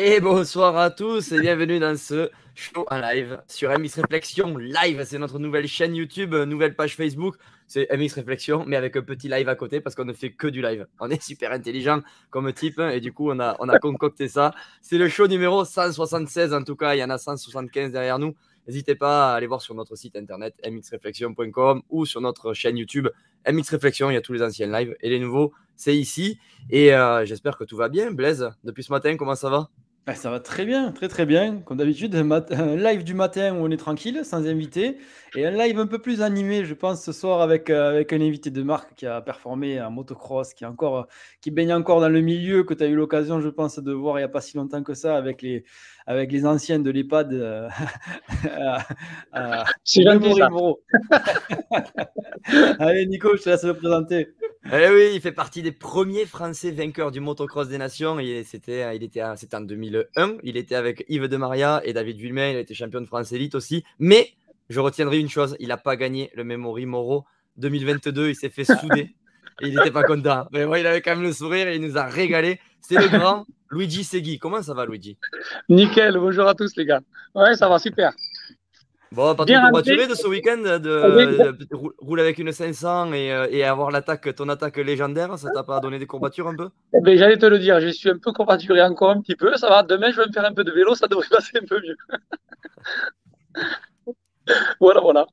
Et bonsoir à tous et bienvenue dans ce show en live sur MX Réflexion Live. C'est notre nouvelle chaîne YouTube, nouvelle page Facebook. C'est MX Réflexion, mais avec un petit live à côté parce qu'on ne fait que du live. On est super intelligent comme type et du coup, on a, on a concocté ça. C'est le show numéro 176 en tout cas. Il y en a 175 derrière nous. N'hésitez pas à aller voir sur notre site internet mxreflexion.com ou sur notre chaîne YouTube MX Réflexion. Il y a tous les anciens lives et les nouveaux, c'est ici. Et euh, j'espère que tout va bien. Blaise, depuis ce matin, comment ça va? Bah, ça va très bien, très très bien. Comme d'habitude, un, live du matin où on est tranquille, sans invité, et un live un peu plus animé, je pense, ce soir avec, euh, avec un invité de marque qui a performé en motocross, qui, est encore, qui baigne encore dans le milieu, que tu as eu l'occasion, je pense, de voir il n'y a pas si longtemps que ça avec les, avec les anciens de l'EHPAD. Euh, C'est Allez, Nico, je te laisse le présenter. Eh oui, il fait partie des premiers Français vainqueurs du motocross des nations. C'était, il était, c'était en 2001. Il était avec Yves de Maria et David Villemin. Il a été champion de France élite aussi. Mais je retiendrai une chose il n'a pas gagné le Memory Moro 2022. Il s'est fait souder. et il n'était pas content. Mais il avait quand même le sourire et il nous a régalé. C'est le grand Luigi Segui. Comment ça va, Luigi? Nickel. Bonjour à tous, les gars. Ouais, ça va super. Bon, pas trop courbaturé de ce week-end de, rouler avec une 500 euh, et, avoir l'attaque, ton attaque légendaire, ça t'a pas donné des courbatures un peu? Eh ben, J'allais te le dire, je suis un peu courbaturé encore un petit peu, ça va, demain je vais me faire un peu de vélo, ça devrait passer un peu mieux. voilà, voilà.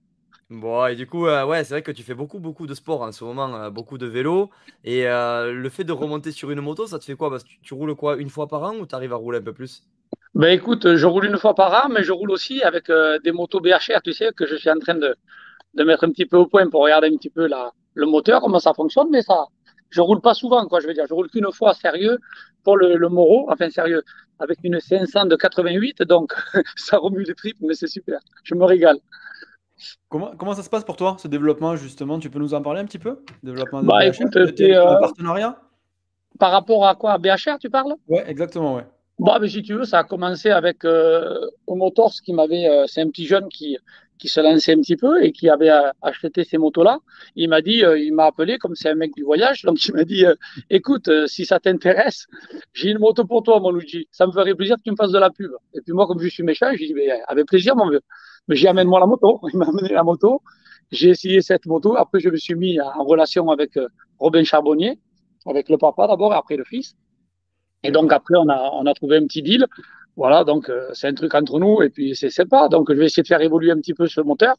Bon, et du coup, euh, ouais, c'est vrai que tu fais beaucoup, beaucoup de sport en ce moment, euh, beaucoup de vélo. Et le fait de remonter sur une moto, ça te fait quoi? Parce que tu, tu roules quoi Une fois par an ou tu arrives à rouler un peu plus? Ben écoute, je roule une fois par an, mais je roule aussi avec euh, des motos BHR, tu sais, que je suis en train de, de mettre un petit peu au point pour regarder un petit peu la, le moteur, comment ça fonctionne, mais ça, je roule pas souvent, quoi, je veux dire, je roule qu'une fois sérieux pour le, le Moro, enfin sérieux, avec une 500 de 88, donc ça remue les tripes, mais c'est super, je me régale. Comment, comment ça se passe pour toi, ce développement, justement? Tu peux nous en parler un petit peu? Développement de bah, BHR, écoute, euh, partenariat? Par rapport à quoi? BHR, tu parles? Ouais, exactement, ouais. Bon, mais si tu veux, ça a commencé avec euh, Motors qui m'avait, euh, c'est un petit jeune qui, qui se lançait un petit peu et qui avait euh, acheté ces motos-là. Il m'a dit, euh, il m'a appelé comme c'est un mec du voyage, donc il m'a dit, écoute, si ça t'intéresse, j'ai une moto pour toi, mon Luigi. Ça me ferait plaisir que tu me fasses de la pub. Et puis moi, comme je suis méchant, j'ai dit, mais avec plaisir, mon vieux. Mais j'ai amène-moi la moto. Il m'a amené la moto. J'ai essayé cette moto. Après, je me suis mis en relation avec Robin Charbonnier, avec le papa d'abord et après le fils. Et donc après, on a, on a trouvé un petit deal. Voilà, donc euh, c'est un truc entre nous et puis c'est sympa. Donc je vais essayer de faire évoluer un petit peu ce moteur.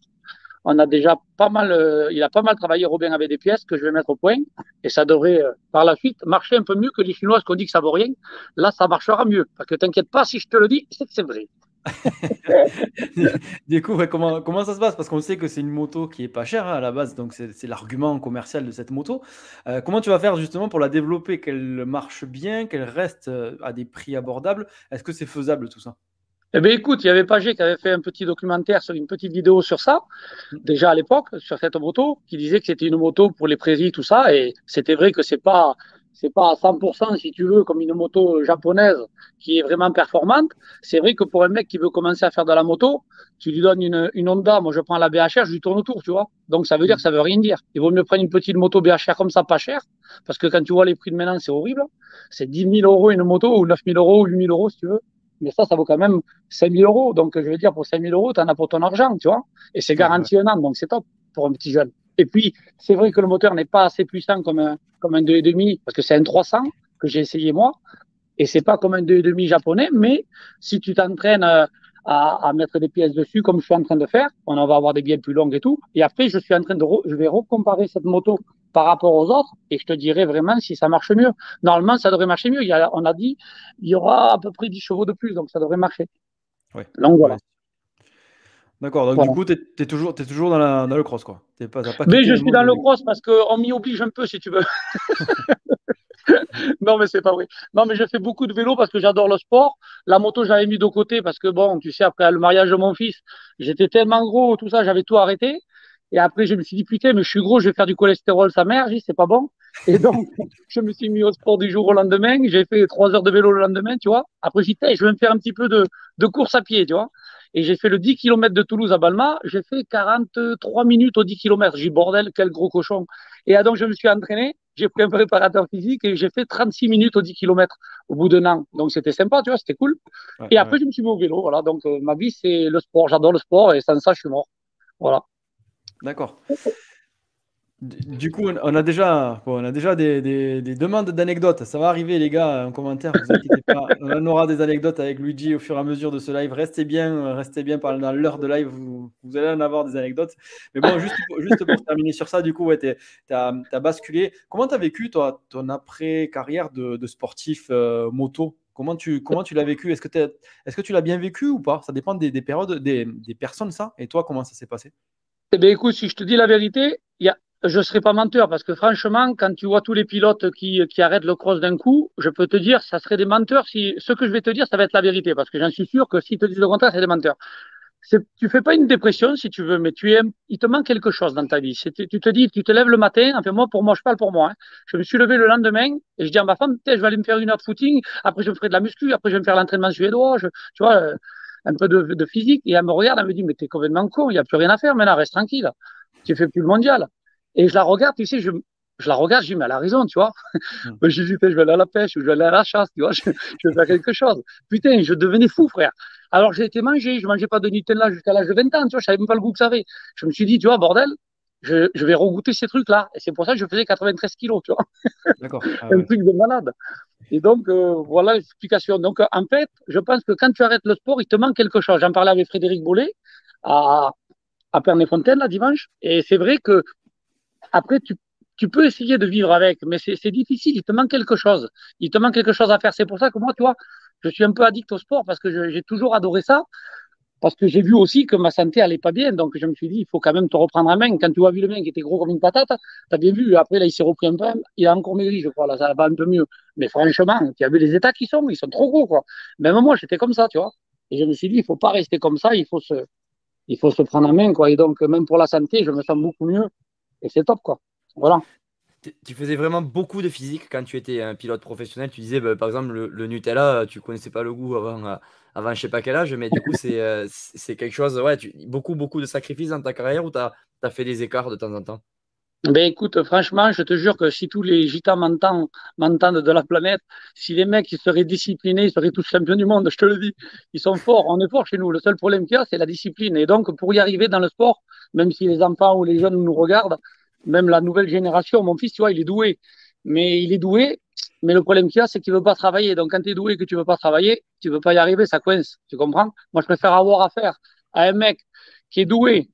On a déjà pas mal, euh, il a pas mal travaillé Robin avec des pièces que je vais mettre au point et ça devrait euh, par la suite marcher un peu mieux que les Chinois qu'on dit que ça vaut rien. Là, ça marchera mieux. Parce que t'inquiète pas, si je te le dis, c'est vrai. du coup, comment, comment ça se passe? Parce qu'on sait que c'est une moto qui est pas chère hein, à la base, donc c'est l'argument commercial de cette moto. Euh, comment tu vas faire justement pour la développer, qu'elle marche bien, qu'elle reste euh, à des prix abordables? Est-ce que c'est faisable tout ça? Eh bien, écoute, il y avait Pagé qui avait fait un petit documentaire sur une petite vidéo sur ça, déjà à l'époque, sur cette moto, qui disait que c'était une moto pour les prairies, tout ça, et c'était vrai que c'est pas, c'est pas à 100% si tu veux comme une moto japonaise qui est vraiment performante. C'est vrai que pour un mec qui veut commencer à faire de la moto, tu lui donnes une, une Honda, moi je prends la BHR, je lui tourne autour, tu vois. Donc ça veut dire que ça veut rien dire. Il vaut mieux prendre une petite moto BHR comme ça, pas cher, parce que quand tu vois les prix de maintenant, c'est horrible. C'est 10 000 euros une moto, ou 9 000 euros, ou 8 000 euros si tu veux. Mais ça, ça vaut quand même 5 000 euros. Donc je veux dire, pour 5 000 euros, tu en as pour ton argent, tu vois. Et c'est garanti un an, donc c'est top pour un petit jeune. Et puis, c'est vrai que le moteur n'est pas assez puissant comme un, comme un 2,5 parce que c'est un 300 que j'ai essayé moi. Et c'est pas comme un 2,5 japonais, mais si tu t'entraînes euh, à, à, mettre des pièces dessus, comme je suis en train de faire, on va avoir des bielles plus longues et tout. Et après, je suis en train de, je vais recomparer cette moto par rapport aux autres et je te dirai vraiment si ça marche mieux. Normalement, ça devrait marcher mieux. Il y a, on a dit, il y aura à peu près 10 chevaux de plus, donc ça devrait marcher. Ouais. Donc voilà. D'accord, donc du coup, tu es, toujours, es toujours dans, la, dans le cross, quoi. pas, mais je suis dans le cross parce qu'on m'y oblige un peu, si tu veux. non, mais c'est pas vrai. Non, mais je fais beaucoup de vélo parce que j'adore le sport. La moto, j'avais mis de côté parce que, bon, tu sais, après le mariage de mon fils, j'étais tellement gros, tout ça, j'avais tout arrêté. Et après, je me suis dit, putain, mais je suis gros, je vais faire du cholestérol, sa mère. C'est pas bon. Et donc, je me suis mis au sport du jour au lendemain. J'ai fait trois heures de vélo le lendemain, tu vois. Après, dit, je vais me faire un petit peu de, de course à pied, tu vois. Et j'ai fait le 10 km de Toulouse à Balma. J'ai fait 43 minutes au 10 km. J'ai dit, bordel, quel gros cochon. Et donc, je me suis entraîné j'ai pris un préparateur physique et j'ai fait 36 minutes au 10 km au bout d'un an. Donc c'était sympa, tu vois, c'était cool. et après, je me suis mis au vélo. Voilà. Donc euh, ma vie, c'est le sport. J'adore le sport et sans ça, je suis mort. Voilà. D'accord. Du coup, on a déjà, on a déjà des, demandes d'anecdotes. Ça va arriver, les gars, en commentaire. Vous inquiétez pas. On aura des anecdotes avec Luigi au fur et à mesure de ce live. Restez bien, restez bien dans l'heure de live. Vous, allez en avoir des anecdotes. Mais bon, juste, juste pour terminer sur ça, du coup, tu as, basculé. Comment tu as vécu, toi, ton après-carrière de, sportif euh, moto? Comment tu, comment tu l'as vécu? Est-ce que, est que tu l'as bien vécu ou pas? Ça dépend des, périodes, des, des personnes, ça. Et toi, comment ça s'est passé? Eh bien, écoute, si je te dis la vérité, il y a je ne serai pas menteur parce que franchement, quand tu vois tous les pilotes qui, qui arrêtent le cross d'un coup, je peux te dire, ça serait des menteurs. Si ce que je vais te dire, ça va être la vérité parce que j'en suis sûr que s'ils te disent le contraire, c'est des menteurs. Tu fais pas une dépression si tu veux, mais tu es, il te manque quelque chose dans ta vie. Tu te dis, tu te lèves le matin. Enfin moi, pour moi, je parle pour moi. Hein. Je me suis levé le lendemain et je dis à ma femme, je vais aller me faire une heure de footing. Après, je me ferai de la muscu. Après, je vais me faire l'entraînement suédois. Je, tu vois, euh, un peu de, de, physique. Et elle me regarde, elle me dit, mais t'es complètement con. Il y a plus rien à faire maintenant. Reste tranquille. Tu fais plus le mondial. Et je la regarde, tu sais, je, je la regarde, je dis, mais elle a raison, tu vois. Mm. je dis, je vais aller à la pêche, ou je vais aller à la chasse, tu vois, je, je vais faire quelque chose. Putain, je devenais fou, frère. Alors j'ai été manger, je mangeais pas de Nutella jusqu'à l'âge de 20 ans, tu vois, je savais même pas le goût que ça avait. Je me suis dit, tu vois, bordel, je, je vais regoûter ces trucs-là. Et c'est pour ça que je faisais 93 kilos, tu vois. D'accord. Ah Un truc de malade. Et donc, euh, voilà l'explication. Donc, en fait, je pense que quand tu arrêtes le sport, il te manque quelque chose. J'en parlais avec Frédéric Bollet à, à Pernay-Fontaine, là, dimanche. Et c'est vrai que après, tu, peux essayer de vivre avec, mais c'est difficile. Il te manque quelque chose. Il te manque quelque chose à faire. C'est pour ça que moi, tu vois, je suis un peu addict au sport parce que j'ai toujours adoré ça. Parce que j'ai vu aussi que ma santé allait pas bien. Donc, je me suis dit, il faut quand même te reprendre en main. Quand tu as vu le mec qui était gros comme une patate, tu as bien vu. Après, là, il s'est repris un peu. Il a encore maigri, je crois. Là, ça va un peu mieux. Mais franchement, tu as vu les états qui sont. Ils sont trop gros, quoi. Même moi, j'étais comme ça, tu vois. Et je me suis dit, il faut pas rester comme ça. Il faut se, il faut se prendre en main, quoi. Et donc, même pour la santé, je me sens beaucoup mieux. Et c'est top, quoi. Voilà. Tu faisais vraiment beaucoup de physique quand tu étais un pilote professionnel. Tu disais, bah, par exemple, le, Nutella, tu connaissais pas le goût avant, euh, avant je sais pas quel âge, mais du coup, c'est euh, quelque chose, ouais, tu, beaucoup, beaucoup de sacrifices dans ta carrière ou tu as, as, fait des écarts de temps en temps? Ben écoute, franchement, je te jure que si tous les gitans m'entendent de la planète, si les mecs ils seraient disciplinés, ils seraient tous champions du monde, je te le dis. Ils sont forts, on est forts chez nous. Le seul problème qu'il y a, c'est la discipline. Et donc, pour y arriver dans le sport, même si les enfants ou les jeunes nous regardent, même la nouvelle génération, mon fils, tu vois, il est doué. Mais il est doué, mais le problème qu'il y a, c'est qu'il veut pas travailler. Donc, quand tu es doué et que tu veux pas travailler, tu veux pas y arriver, ça coince. Tu comprends? Moi, je préfère avoir affaire à un mec qui est doué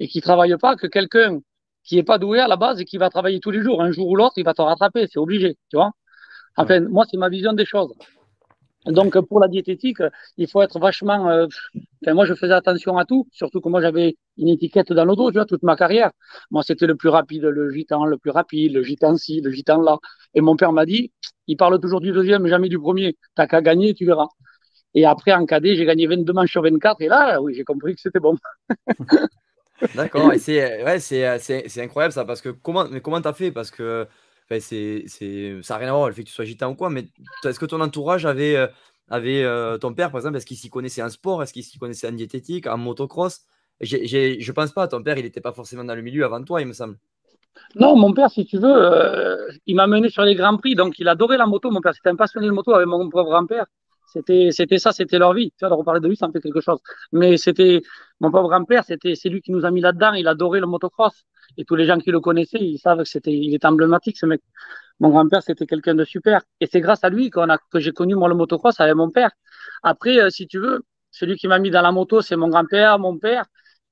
et qui travaille pas que quelqu'un qui est pas doué à la base et qui va travailler tous les jours. Un jour ou l'autre, il va te rattraper. C'est obligé, tu vois Enfin, moi, c'est ma vision des choses. Donc pour la diététique, il faut être vachement. Euh, enfin, moi, je faisais attention à tout, surtout que moi j'avais une étiquette dans le dos, tu vois, toute ma carrière. Moi, c'était le plus rapide, le gitan, le plus rapide, le gitan ci, le gitan là. Et mon père m'a dit, il parle toujours du deuxième, jamais du premier. T'as qu'à gagner, tu verras. Et après, en cadet, j'ai gagné 22 manches sur 24. Et là, oui, j'ai compris que c'était bon. D'accord. Et c'est ouais, c'est incroyable ça, parce que comment, mais comment t'as fait? Parce que c'est, ça n'a rien à voir le fait que tu sois gitan ou quoi, mais est-ce que ton entourage avait, euh, avait euh, ton père, par exemple, est-ce qu'il s'y connaissait en sport? Est-ce qu'il s'y connaissait en diététique, en motocross? J'ai, j'ai, Je pense pas, ton père, il n'était pas forcément dans le milieu avant toi, il me semble. Non, mon père, si tu veux, euh, il m'a mené sur les grands prix, donc il adorait la moto. Mon père, c'était un passionné de moto avec mon propre grand-père. C'était, c'était ça, c'était leur vie. Tu vois, de reparler de lui, ça me fait quelque chose. Mais c'était, mon pauvre grand-père, c'était, c'est lui qui nous a mis là-dedans. Il adorait le motocross. Et tous les gens qui le connaissaient, ils savent que c'était, il est emblématique, ce mec. Mon grand-père, c'était quelqu'un de super. Et c'est grâce à lui qu'on a, que j'ai connu, moi, le motocross avec mon père. Après, euh, si tu veux, celui qui m'a mis dans la moto, c'est mon grand-père, mon père.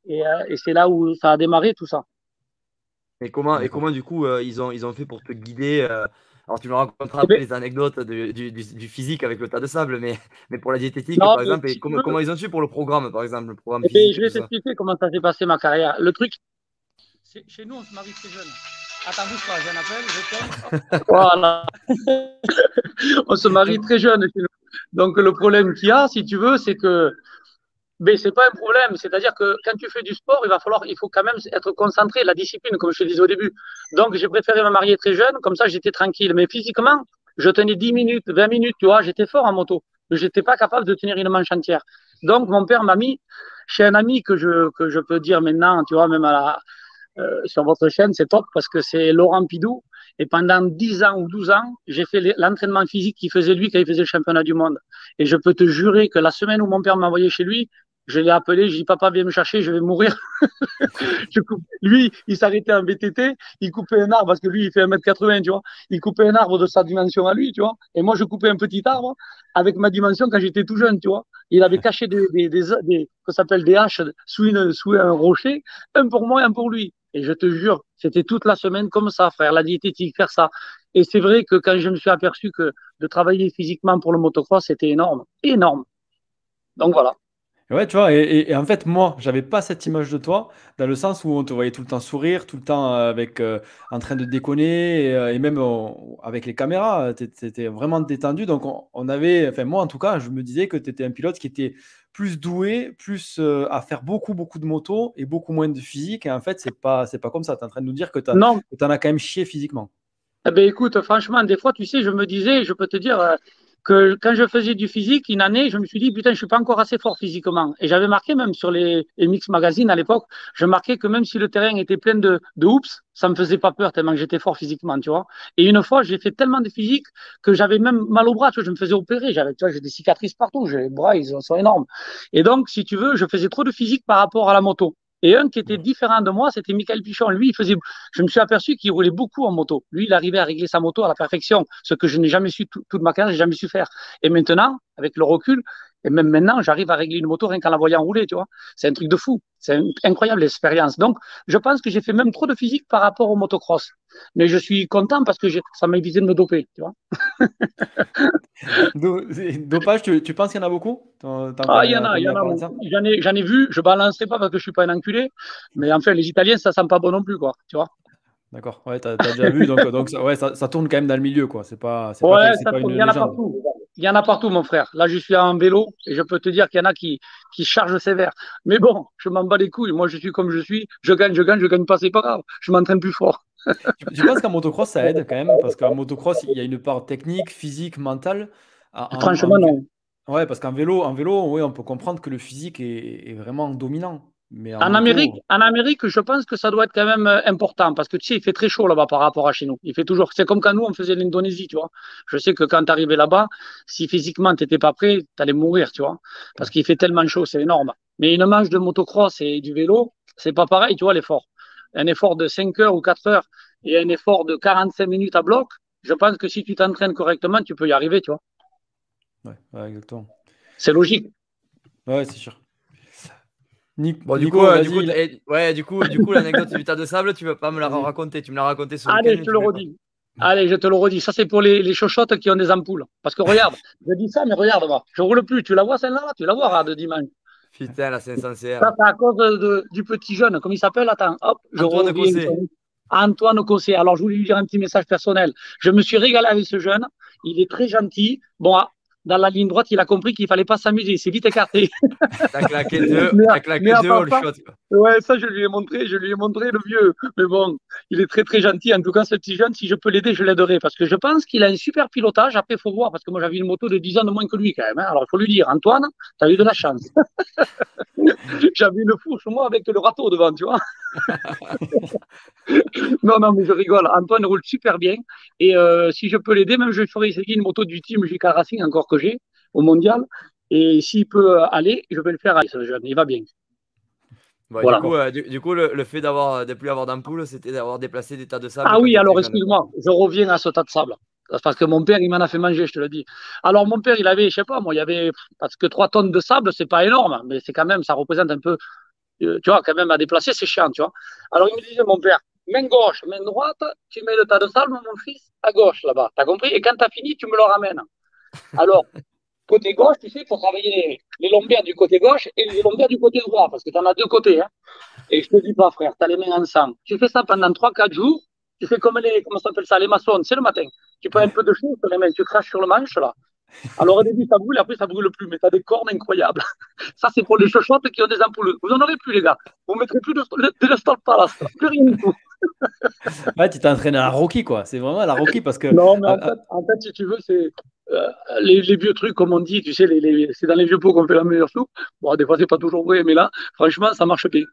Et, euh, et c'est là où ça a démarré, tout ça. Et comment, et comment du coup, euh, ils, ont, ils ont fait pour te guider alors, tu me raconteras après les anecdotes du, physique avec le tas de sable, mais, mais pour la diététique, par exemple, et comment, comment, ils ont su pour le programme, par exemple, le programme eh ben, Je vais t'expliquer comment ça s'est passé ma carrière. Le truc, chez nous, on se marie très jeune. Attends, bouge pas, j'ai un appel, je voilà. on se marie très jeune chez nous. Donc, le problème qu'il y a, si tu veux, c'est que mais c'est pas un problème. C'est-à-dire que quand tu fais du sport, il va falloir, il faut quand même être concentré, la discipline, comme je te disais au début. Donc, j'ai préféré me marier très jeune, comme ça, j'étais tranquille. Mais physiquement, je tenais 10 minutes, 20 minutes, tu vois, j'étais fort en moto. Mais j'étais pas capable de tenir une manche entière. Donc, mon père m'a mis chez un ami que je, que je peux dire maintenant, tu vois, même à la, euh, sur votre chaîne, c'est top parce que c'est Laurent Pidou. Et pendant 10 ans ou 12 ans, j'ai fait l'entraînement physique qu'il faisait lui quand il faisait le championnat du monde. Et je peux te jurer que la semaine où mon père m'a envoyé chez lui, je l'ai appelé, je dis papa viens me chercher, je vais mourir. Lui, il s'arrêtait en VTT, il coupait un arbre parce que lui il fait 1m80, tu vois. Il coupait un arbre de sa dimension à lui, tu vois. Et moi je coupais un petit arbre avec ma dimension quand j'étais tout jeune, tu vois. Il avait caché des des des, des s'appelle des haches sous une sous un rocher, un pour moi et un pour lui. Et je te jure, c'était toute la semaine comme ça, frère, la diététique, faire ça. Et c'est vrai que quand je me suis aperçu que de travailler physiquement pour le motocross, c'était énorme, énorme. Donc voilà. Ouais, tu vois, et, en fait, moi, j'avais pas cette image de toi, dans le sens où on te voyait tout le temps sourire, tout le temps euh, avec, euh, en train de déconner, et, euh, même avec les caméras, tu étais vraiment détendu. Donc, on, avait, enfin, moi en tout cas, je me disais que tu étais un pilote qui était plus doué, plus à faire beaucoup, beaucoup de motos et beaucoup moins de physique. Et en fait, c'est pas, c'est pas comme ça. Tu es en train de nous dire que tu en as quand même chié physiquement. Eh ben, écoute, franchement, des fois, tu sais, je me disais, je peux te dire, que quand je faisais du physique, une année, je me suis dit, putain, je suis pas encore assez fort physiquement. Et j'avais marqué même sur les MX Magazine à l'époque, je marquais que même si le terrain était plein de, de hoops, ça me faisait pas peur tellement que j'étais fort physiquement, tu vois. Et une fois, j'ai fait tellement de physique que j'avais même mal au bras, tu vois, je me faisais opérer, j'avais, tu vois, j'ai des cicatrices partout, j'ai les bras, ils sont énormes. Et donc, si tu veux, je faisais trop de physique par rapport à la moto. Et un qui était différent de moi, c'était Michael Pichon. Lui, il faisait, je me suis aperçu qu'il roulait beaucoup en moto. Lui, il arrivait à régler sa moto à la perfection, ce que je n'ai jamais su, toute ma carrière, j'ai jamais su faire. Et maintenant, avec le recul, et même maintenant, j'arrive à régler une moto rien qu'en la voyant rouler, tu vois. C'est un truc de fou. C'est incroyable expérience. Donc, je pense que j'ai fait même trop de physique par rapport au motocross. Mais je suis content parce que ça m'a évité de me doper, tu vois. Dopage, tu, penses qu'il y en a beaucoup? Ah, il y en a, il y en a. J'en ai, j'en ai vu, je balancerai pas parce que je suis pas un enculé. Mais en fait, les Italiens, ça sent pas bon non plus, quoi, tu vois. D'accord, ouais, t'as, as déjà vu, donc, donc ouais, ça, ça, tourne quand même dans le milieu, quoi. C'est pas, c'est ouais, pas, ça pas une a partout. Il y en a partout, mon frère. Là, je suis en vélo et je peux te dire qu'il y en a qui, qui chargent sévère. Mais bon, je m'en bats les couilles. Moi, je suis comme je suis. Je gagne, je gagne, je gagne pas, c'est pas grave. Je m'entraîne plus fort. tu, penses qu'en motocross, ça aide quand même Parce qu'en motocross, il y a une part technique, physique, mentale. Franchement, non. Ouais, parce qu'en vélo, en vélo, oui, on peut comprendre que le physique est, est vraiment dominant en, Amérique, en Amérique, je pense que ça doit être quand même euh, important parce que tu sais, il fait très chaud là-bas par rapport à chez nous. Il fait toujours. C'est comme quand nous on faisait l'Indonésie, tu vois. Je sais que quand tu arrivais là-bas, si physiquement tu n'étais pas prêt, tu allais mourir, tu vois, parce qu'il fait tellement chaud, c'est énorme. Mais une manche de motocross et du vélo, c'est pas pareil, tu vois, l'effort. Un effort de 5 heures ou 4 heures et un effort de 45 minutes à bloc, je pense que si tu t'entraînes correctement, tu peux y arriver, tu vois. Ouais, exactement. C'est logique. Ouais, c'est sûr bon, du coup, euh, du coup, ouais, du coup, du coup, l'anecdote du tas de sable, tu vas pas me la raconter, tu me l'as raconté sur Allez, je te le redis. Allez, je te le redis. Ça, c'est pour les, les chochottes qui ont des ampoules. Parce que regarde, je dis ça, mais regarde, moi, je roule plus. Tu la vois celle-là Tu la vois, de dimanche? Putain, là, c'est sincère. Ça, c'est à cause de, du petit jeune. Comment il s'appelle? Attends, hop, je Antoine Cossé. Antoine Cossé. Alors, je voulais lui dire un petit message personnel. Je me suis régalé avec ce jeune. Il est très gentil. Bon, dans la ligne droite, il a compris qu'il fallait pas s'amuser. Il s'est vite écarté. T'as claqué deux, t'as claqué deux shot. Ouais, ça, je lui ai montré, je lui ai montré le vieux. Mais bon, il est très, très gentil. En tout cas, ce petit jeune, si je peux l'aider, je l'aiderai. Parce que je pense qu'il a un super pilotage. Après, il faut voir. Parce que moi, j'avais une moto de 10 ans de moins que lui, quand même. Hein. Alors, il faut lui dire, Antoine, tu as eu de la chance. j'avais une fourche, moi, avec le râteau devant, tu vois. non, non, mais je rigole. Antoine roule super bien. Et euh, si je peux l'aider, même je ferai essayer une moto du team JK Racing, encore que j'ai, au mondial. Et s'il peut aller, je vais le faire aller, ce jeune. Il va bien. voilà. Euh, du, coup, le, fait d'avoir de plus avoir d'ampoule, c'était d'avoir déplacé des tas de sable. Ah oui, alors excuse-moi, je reviens à ce tas de sable. Parce que mon père, il m'en a fait manger, je te le dis. Alors, mon père, il avait, je sais pas, moi, il y avait, parce que 3 tonnes de sable, c'est pas énorme, mais c'est quand même, ça représente un peu, euh, tu vois, quand même à déplacer, c'est chiant, tu vois. Alors, il me disait, mon père, main gauche, main droite, tu mets le tas de sable, mon fils, à gauche, là-bas. T'as compris? Et quand tu as fini, tu me le ramènes. Alors, côté gauche, tu sais, il faut travailler les, lombaires du côté gauche et les lombaires du côté droit, parce que tu en as deux côtés. Hein. Et je te dis pas, frère, tu as les mains ensemble. Tu fais ça pendant 3-4 jours, tu fais comme les, comment s'appelle ça, les maçons, c'est le matin. Tu prends un peu de chaud sur les mains, tu craches sur le manche, là. Alors au début, ça brûle, après, ça brûle plus, mais tu as des cornes incroyables. Ça, c'est pour les chochottes qui ont des ampoules. Vous en aurez plus, les gars. Vous ne mettrez plus de, de, de plus rien du tout. Ouais, tu t'es entraîné à la Rocky, quoi. C'est vraiment à la Rocky parce que. Non, mais en, fait, en fait, si tu veux, c'est euh, les, les, vieux trucs, comme on dit, tu sais, les, les, c'est dans les vieux pots qu'on fait la meilleure soupe. Bon, des fois, c'est pas toujours vrai, mais là, franchement, ça marche bien.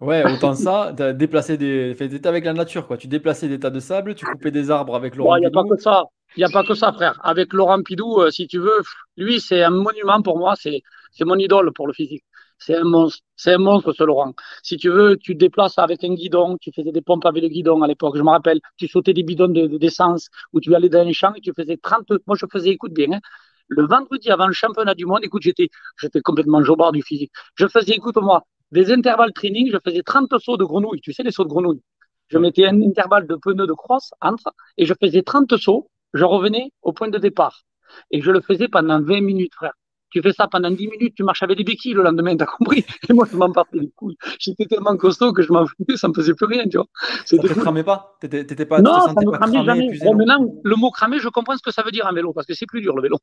Ouais, autant ça, tu as déplacé des. T'étais avec la nature, quoi. Tu déplaçais des tas de sable, tu coupais des arbres avec Laurent Il n'y a pas Pidou. que ça. Il n'y a pas que ça, frère. Avec Laurent Pidou, euh, si tu veux, lui, c'est un monument pour moi. C'est c'est mon idole pour le physique. C'est un monstre. C'est un monstre, ce Laurent. Si tu veux, tu te déplaces avec un guidon. Tu faisais des pompes avec le guidon à l'époque. Je me rappelle. Tu sautais des bidons de- de- d'essence où tu allais dans les champs et tu faisais 30. Moi, je faisais, écoute bien, hein, le vendredi avant le championnat du monde, écoute, j'étais j'étais complètement jobard du physique. Je faisais, écoute-moi, des intervalles training. Je faisais 30 sauts de grenouille. Tu sais, les sauts de grenouille. Je mettais un intervalle de pneus de crosse entre et je faisais 30 sauts. Je revenais au point de départ. Et je le faisais pendant 20 minutes, frère. Tu fais ça pendant 10 minutes, tu marches avec des béquilles le lendemain, t'as compris? Et moi, je m'en partais les couilles. J'étais tellement costaud que je m'en foutais, ça me faisait plus rien, tu vois. Ça te cramait pas? T'étais pas, Non, ça sentais me pas cramait cramé, jamais. épuisé, Bon, non maintenant, le mot cramé, je comprends ce que ça veut dire en vélo, parce que c'est plus dur, le vélo.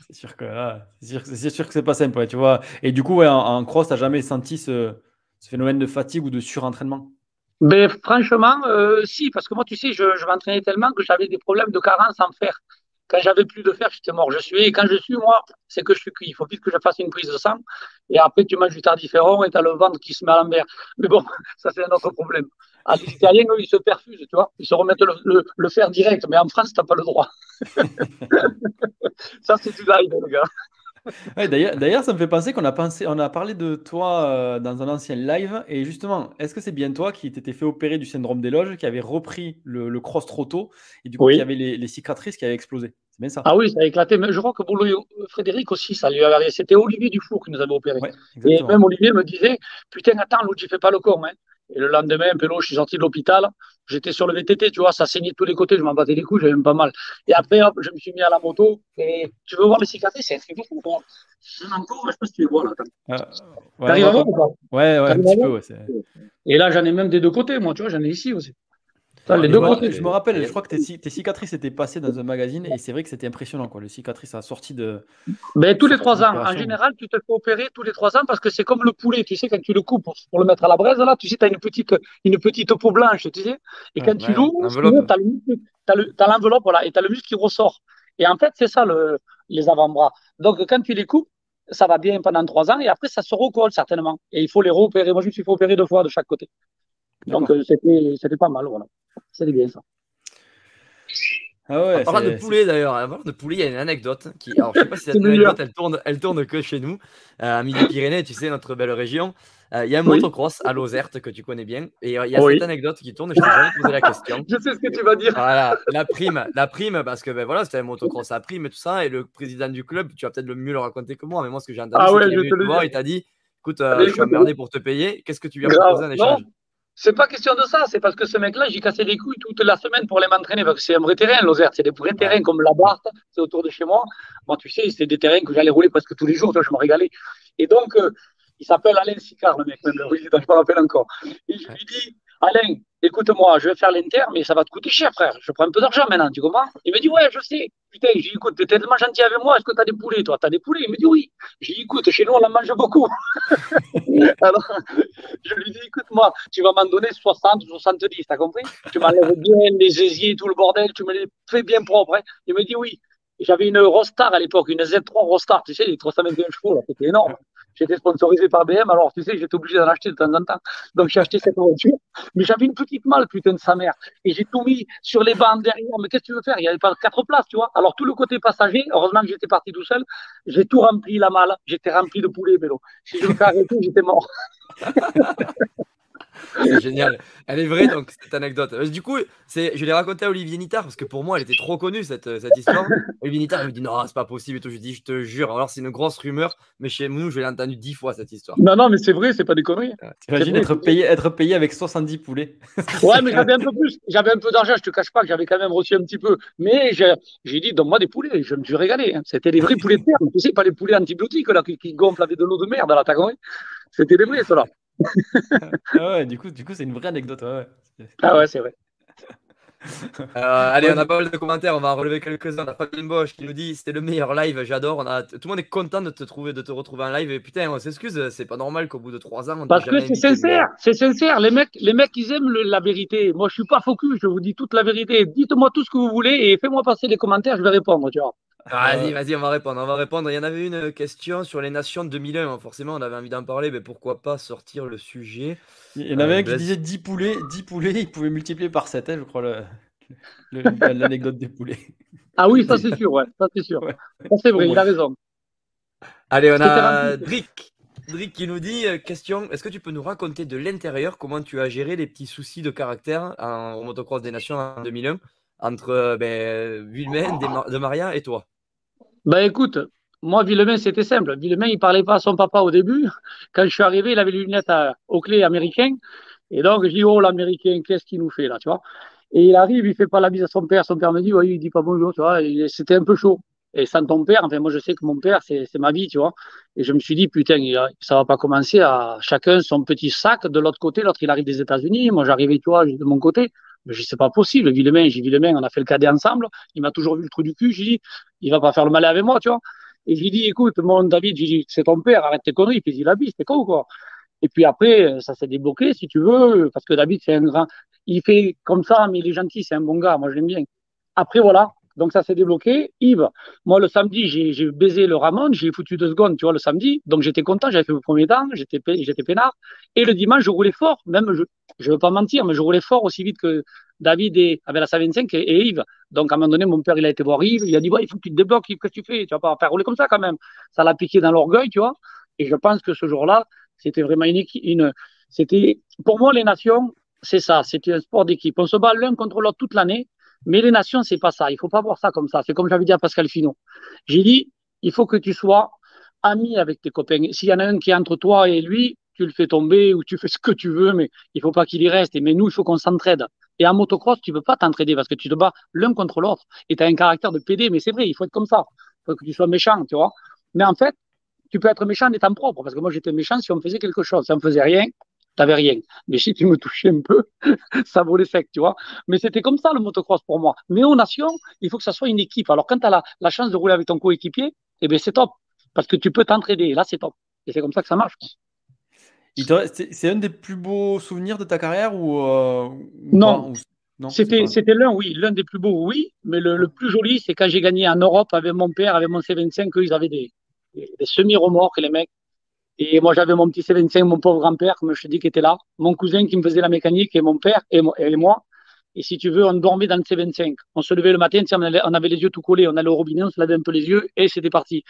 C'est sûr que ah, c'est sûr, que- c'est pas simple, ouais, tu vois. Et du coup, en, en cross, t'as jamais senti ce, ce phénomène de fatigue ou de surentraînement? Ben, franchement, euh, si, parce que moi, tu sais, je, je m'entraînais tellement que j'avais des problèmes de carence en fer. Quand j'avais plus de fer, j'étais mort. Je suis, et quand je suis, moi, c'est que je suis cuit. Il faut vite que je fasse une prise de sang. Et après, tu manges du tardiféron et tu as le ventre qui se met à l'envers. Mais bon, ça, c'est un autre problème. Les Italiens, eux, ils se perfusent, tu vois. Ils se remettent le, le, le fer direct. Mais en France, tu n'as pas le droit. ça, c'est du live, le gars. Ouais, d'ailleurs, d'ailleurs, ça me fait penser qu'on a pensé, on a parlé de toi euh, dans un ancien live. Et justement, est-ce que c'est bien toi qui t'étais fait opérer du syndrome des loges, qui avait repris le, le cross trop tôt et du coup Oui. qui avait les, les cicatrices qui avaient explosé? C'est bien ça? Ah oui, ça a éclaté. Mais je crois que pour Frédéric aussi, ça lui avait arrivé. C'était Olivier Dufour qui nous avait opéré. Ouais, Et même Olivier me disait, putain, attends, l'autre, il fait pas le con. Hein. Et le lendemain, un peu je suis sorti de l'hôpital. J'étais sur le VTT, tu vois, ça saignait de tous les côtés, je m'en battais les couilles, j'avais même pas mal. Et après, hop, je me suis mis à la moto. Et tu veux voir les cicatrices, c'est un truc de fou. ai encore, je sais pas si tu les vois là. Euh, ouais, T'arrives on à va voir ou pas? pas- ouais, ouais, un petit peu, ouais, Et là, j'en ai même des deux côtés, moi, tu vois, j'en ai ici aussi. Les Je deux me, côtés. je me rappelle, je crois que tes, ci- tes cicatrices étaient passées dans un magazine et c'est vrai que c'était impressionnant, quoi. Le cicatrice a sorti de. Ben, tous les trois ans. En général, tu te fais opérer tous les trois ans parce que c'est comme le poulet. Tu sais, quand tu le coupes pour, pour le mettre à la braise, là, tu sais, tu as une petite, une petite peau blanche, tu sais. Et quand Ouais, tu l'ouvres, tu as le muscle- t'as le- t'as l'enveloppe, voilà, et tu as le muscle qui ressort. Et en fait, c'est ça, le, les avant-bras. Donc, quand tu les coupes, ça va bien pendant trois ans et après, ça se recolle certainement. Et il faut les réopérer. Moi, je me suis fait opérer deux fois de chaque côté. Donc, euh, c'était, c'était pas mal, voilà. C'était bien ça. Ah ouais, En parlant de c'est- poulet d'ailleurs, parlant de poulet, il y a une anecdote qui. Alors, je sais pas si cette C'est anecdote elle tourne, elle tourne que chez nous, euh, à Midi-Pyrénées, tu sais, notre belle région. Euh, Il y a un Oui. motocross à Lozerte que tu connais bien. Et euh, il y a Oui. cette anecdote qui tourne et je t'ai jamais posé la question. Je sais ce que tu vas dire. Voilà, la prime, la prime, parce que ben voilà, c'était un motocross à prime et tout ça. Et le président du club, tu vas peut-être le mieux le raconter que moi, mais moi, ce que j'ai entendu, Ah c'est ouais, il t'a dit écoute, euh, Allez, je suis emmerdé pour te payer, qu'est-ce que tu viens me Grave. proposer en échange? Non, c'est pas question de ça, c'est parce que ce mec-là, j'y cassais les couilles toute la semaine pour aller m'entraîner, parce que c'est un vrai terrain, Lozère, c'est des vrais terrains comme la Barthe, c'est autour de chez moi. Moi, tu sais, c'était des terrains que j'allais rouler presque tous les jours, toi, je me régalais. Et donc, euh, il s'appelle Alain Sicard, le mec, même le je me rappelle encore. Et je lui dis, Alain, écoute-moi, je vais faire l'Inter, mais ça va te coûter cher, frère. Je prends un peu d'argent maintenant, tu comprends? Il me dit, ouais, je sais. Putain, j'ai dit, écoute, t'es tellement gentil avec moi, est-ce que t'as des poulets, toi? T'as des poulets? Il me dit, oui. J'ai dit, écoute, chez nous, on en mange beaucoup. Alors, je lui dis, écoute-moi, tu vas m'en donner 60 ou 70, t'as compris? Tu m'enlèves bien les aisiers, tout le bordel, tu me les fais bien propres. hein. Il me dit, oui. J'avais une Rostar à l'époque, une Z3 Rostar, tu sais, les 321 chevaux, là, c'était énorme. J'étais sponsorisé par BM, alors tu sais, j'étais obligé d'en acheter de temps en temps. Donc j'ai acheté cette voiture. Mais j'avais une petite malle, putain de sa mère. Et j'ai tout mis sur les bancs derrière. Mais qu'est-ce que tu veux faire? Il n'y avait pas quatre places, tu vois. Alors tout le côté passager, heureusement que j'étais parti tout seul, j'ai tout rempli la malle. J'étais rempli de poulet vélo. Si je me fais arrêter, j'étais mort. C'est génial. Elle est vraie, donc, cette anecdote. Euh, Du coup, c'est, je l'ai raconté à Olivier Nittard, parce que pour moi, elle était trop connue, cette, euh, cette histoire. Olivier Nittard, il me dit non, c'est pas possible et tout. Je lui dis, je te jure. Alors, c'est une grosse rumeur, mais chez nous, je l'ai entendu dix fois, cette histoire. Non, non, mais c'est vrai, c'est pas des conneries. T'imagines être payé, être payé avec 70 poulets. Ouais, mais j'avais un peu plus. J'avais un peu d'argent, je te cache pas que j'avais quand même reçu un petit peu. Mais j'ai j'ai dit, donne-moi des poulets. Je me suis régalé. hein. C'était des vrais poulets de terre. Tu sais, pas les poulets antibiotiques là, qui, qui gonflent avec de l'eau de merde, là, t'as compris C'était des vrais, ceux-là. Ah ouais, du coup, du coup, c'est une vraie anecdote. ouais, ouais. Ah ouais, c'est vrai. Euh, allez, on a pas mal de commentaires, on va en relever quelques-uns. On a Fabien Bosch qui nous dit c'était le meilleur live, j'adore. On a... Tout le monde est content de te trouver, de te retrouver en live. Et putain, on s'excuse, c'est pas normal qu'au bout de trois ans, on Parce que c'est sincère, c'est sincère. Les mecs, les mecs, ils aiment le- la vérité. Moi, je suis pas focus, je vous dis toute la vérité. Dites-moi tout ce que vous voulez et faites-moi passer les commentaires, je vais répondre, tu vois. Vas-y, vas-y, on va répondre. On va répondre. Il y en avait une question sur les nations de 2001. Forcément, on avait envie d'en parler, mais pourquoi pas sortir le sujet? Il y en avait un qui disait 10 poulets, 10 poulets, il pouvait multiplier par 7, hein, je crois, l'anecdote des poulets. Ah oui, ça c'est sûr, ouais, ça c'est sûr. c'est vrai, il a raison. Allez, on a Drick. Drick qui nous dit euh, question est-ce que tu peux nous raconter de l'intérieur comment tu as géré les petits soucis de caractère en, motocross des nations en 2001 entre euh, ben, de Maria et toi? Ben écoute, moi Villemain c'était simple. Villemain il parlait pas à son papa au début. Quand je suis arrivé, il avait les lunettes à, aux clés américaines. Et donc je dis oh l'américain, qu'est-ce qu'il nous fait là, tu vois? Et il arrive, il fait pas la bise à son père. Son père me dit oui, il dit pas bonjour, tu vois. C'était un peu chaud. Et sans ton père, enfin, moi, je sais que mon père, c'est ma vie, tu vois. Et je me suis dit, putain, ça va pas commencer à chacun son petit sac. De l'autre côté, l'autre, il arrive des États-Unis. Moi, j'arrivais, tu vois, de mon côté. Mais je sais pas possible. Villemain, j'ai Villemain, on a fait le cadet ensemble. Il m'a toujours vu le trou du cul. J'ai dit, il va pas faire le malin avec moi, tu vois. Et j'ai dit, écoute, mon David, j'ai dit, c'est ton père, arrête tes conneries. Puis il la bise, c'est con quoi? Et puis après, ça s'est débloqué, si tu veux, parce que David, c'est un grand, il fait comme ça, mais il est gentil, c'est un bon gars. Moi, je l'aime bien. Après, voilà, donc ça s'est débloqué. Yves, moi le samedi, j'ai baisé le Ramon, j'ai foutu deux secondes, tu vois, le samedi. Donc j'étais content, j'avais fait le premier temps, j'étais peinard. Et le dimanche, je roulais fort, même je je veux pas mentir, mais je roulais fort aussi vite que David et, avec la 125 et, et, Yves. Donc à un moment donné, mon père, il a été voir Yves, il a dit, ouais, il faut que tu te débloques, Yves, qu'est-ce que tu fais? Tu vas pas faire rouler comme ça quand même. Ça l'a piqué dans l'orgueil, tu vois. Et je pense que ce jour-là, c'était vraiment une, une c'était, pour moi, les nations, c'est ça, c'était un sport d'équipe. On se bat l'un contre l'autre toute l'année. Mais les nations, c'est pas ça. Il faut pas voir ça comme ça. C'est comme j'avais dit à Pascal Finot. J'ai dit, il faut que tu sois ami avec tes copains. S'il y en a un qui est entre toi et lui, tu le fais tomber ou tu fais ce que tu veux, mais il faut pas qu'il y reste. Mais nous, il faut qu'on s'entraide. Et en motocross, tu peux pas t'entraider parce que tu te bats l'un contre l'autre. Et tu as un caractère de PD, mais c'est vrai, il faut être comme ça. Il faut que tu sois méchant, tu vois. Mais en fait, tu peux être méchant en étant propre. Parce que moi, j'étais méchant si on faisait quelque chose. Si on faisait rien, t'avais rien. Mais si tu me touchais un peu, ça volait sec, tu vois. Mais c'était comme ça le motocross pour moi. Mais aux nations, il faut que ça soit une équipe. Alors quand tu as la, la, chance de rouler avec ton coéquipier, eh ben c'est top. Parce que tu peux t'entraider. Là, c'est top. Et c'est comme ça que ça marche. C'est un des plus beaux souvenirs de ta carrière ou, euh, Non. non c'était l'un, oui, l'un des plus beaux, oui. Mais le, le plus joli, c'est quand j'ai gagné en Europe avec mon père, avec mon C25, qu'ils avaient des, des, des semi-remorques, les mecs. Et moi, j'avais mon petit C25, mon pauvre grand-père, comme je te dis, qui était là, mon cousin qui me faisait la mécanique et mon père et, moi. Et si tu veux, on dormait dans le C25. On se levait le matin, on avait les yeux tout collés, on allait au robinet, on se lavait un peu les yeux et c'était parti.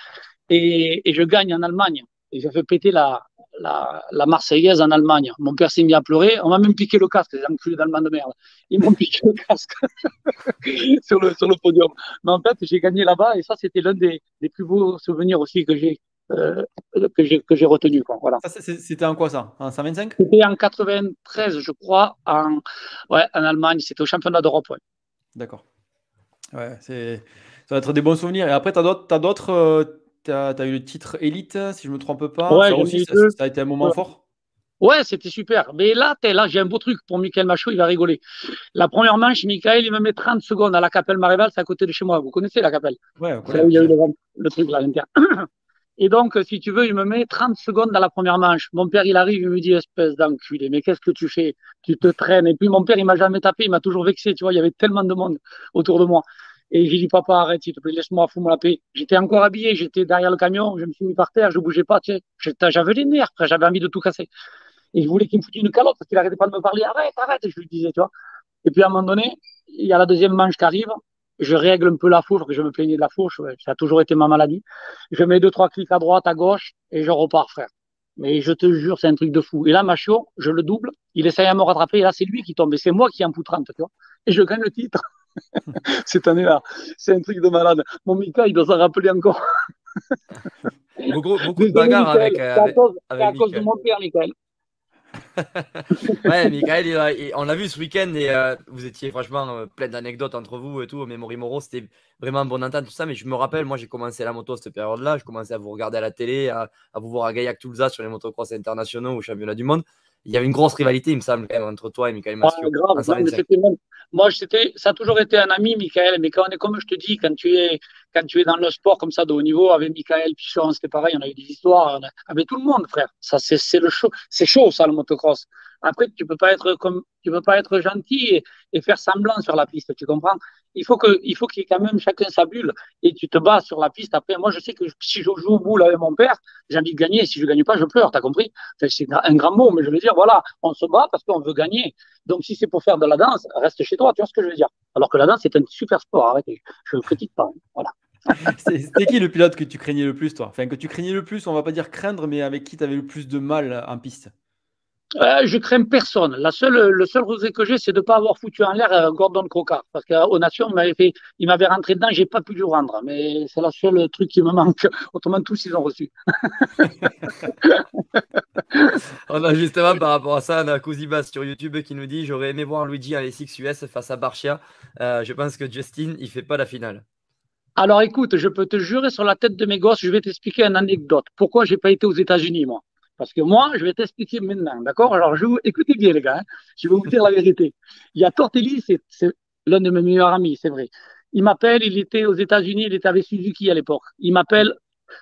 Et, je gagne en Allemagne. Et j'ai fait péter la, la, la, Marseillaise en Allemagne. Mon père s'est mis à pleurer. On m'a même piqué le casque, les enculés d'Allemagne de merde. Ils m'ont piqué le casque sur, le, podium. Mais en fait, j'ai gagné là-bas et ça, c'était l'un des, plus beaux souvenirs aussi que j'ai euh, que j'ai retenu. Quoi. Voilà. C'était en quoi ça? En 125 C'était en 93, je crois, en, ouais, en Allemagne. C'était au championnat d'Europe. Ouais. D'accord. Ouais, ça va être des bons souvenirs. Et après, tu as d'autres. tu as, as, eu le titre élite, si je ne me trompe pas. Ouais, ça, aussi, ça, ça, a été un moment fort? Ouais, c'était super. Mais là, là j'ai un beau truc pour Michael Machaud, il va rigoler. La première manche, Michael, il me met 30 secondes à la Capelle Maréval, c'est à côté de chez moi. Vous connaissez la Capelle? Ouais, C'est là où il y a eu le, le truc là, l'intérieur. Et donc, si tu veux, il me met 30 secondes dans la première manche. Mon père, il arrive, il me dit, espèce d'enculé, mais qu'est-ce que tu fais? Tu te traînes. Et puis, mon père, il m'a jamais tapé, il m'a toujours vexé, tu vois, il y avait tellement de monde autour de moi. Et j'ai dit, papa, arrête, s'il te plaît, laisse-moi, fous-moi la paix. J'étais encore habillé, j'étais derrière le camion, je me suis mis par terre, je bougeais pas, tu sais. J'avais les nerfs, j'avais envie de tout casser. Et je voulais qu'il me foute une calotte parce qu'il arrêtait pas de me parler, arrête, arrête, et je lui disais, tu vois. Et puis, à un moment donné, il y a la deuxième manche qui arrive, je règle un peu la fourche, que je me plaignais de la fourche, ça a toujours été ma maladie. Je mets deux, trois clics à droite, à gauche, et je repars, frère. Mais je te jure, c'est un truc de fou. Et là, Machio, je le double, il essaye à me rattraper, et là, c'est lui qui tombe, et c'est moi qui en poutre 30, tu vois. Et je gagne le titre. Cette année-là, c'est un truc de malade. Mon Mika, il doit s'en rappeler encore. beaucoup, beaucoup de bagarres avec, euh, avec, C'est à cause de mon père, Michael. ouais, Michael, on l'a vu ce week-end et euh, vous étiez franchement euh, plein d'anecdotes entre vous et tout. Memory Moro, c'était vraiment bon entente, tout ça. Mais je me rappelle, moi, j'ai commencé la moto à cette période-là. Je commençais à vous regarder à la télé, à, vous voir à Gaillac Toulza sur les motocross internationaux ou championnat du monde il y avait une grosse rivalité, il me semble, quand même, entre toi et Michael Maschio. moi, ça a toujours été un ami, Michael, mais quand on est, comme je te dis, quand tu es, quand tu es dans le sport comme ça de haut niveau, avec Michael Pichon, c'était pareil, on a eu des histoires avec tout le monde, frère. Ça, c'est le chaud. C'est chaud, ça, le motocross. Après, tu peux pas être comme, tu peux pas être gentil et, faire semblant sur la piste, tu comprends? Il faut que, il faut qu'il y ait quand même chacun sa bulle et tu te bats sur la piste. Après, moi, je sais que si je joue au boule avec mon père, j'ai envie de gagner. Si je gagne pas, je pleure. T'as compris? C'est un grand mot, mais je veux dire, voilà, on se bat parce qu'on veut gagner. Donc, si c'est pour faire de la danse, reste chez toi. Tu vois ce que je veux dire? Alors que la danse, c'est un super sport. Arrêtez. Je ne critique pas. Voilà. C'était qui le pilote que tu craignais le plus, toi? Enfin, que tu craignais le plus, on va pas dire craindre, mais avec qui tu avais le plus de mal en piste? Euh, je crains personne. La seule, le seul regret que j'ai, c'est de ne pas avoir foutu en l'air euh, Gordon Croca. Parce qu'aux Nations, il m'avait fait, il m'avait rentré dedans, j'ai pas pu lui rendre. Mais c'est le seul truc qui me manque. Autrement, tous, ils ont reçu. on a justement, par rapport à ça, on a Kouzibas sur YouTube qui nous dit J'aurais aimé voir Luigi à l'S6 US face à Barcia. Euh, je pense que Justin, il fait pas la finale. Alors écoute, je peux te jurer sur la tête de mes gosses, je vais t'expliquer une anecdote. Pourquoi j'ai pas été aux États-Unis, moi? Parce que moi, je vais t'expliquer maintenant, d'accord? Alors, je vous... écoutez bien, les gars, hein. je vais vous dire la vérité. Il y a Tortelli, c'est l'un de mes meilleurs amis, c'est vrai. Il m'appelle, il était aux États-Unis, il était avec Suzuki à l'époque. Il m'appelle,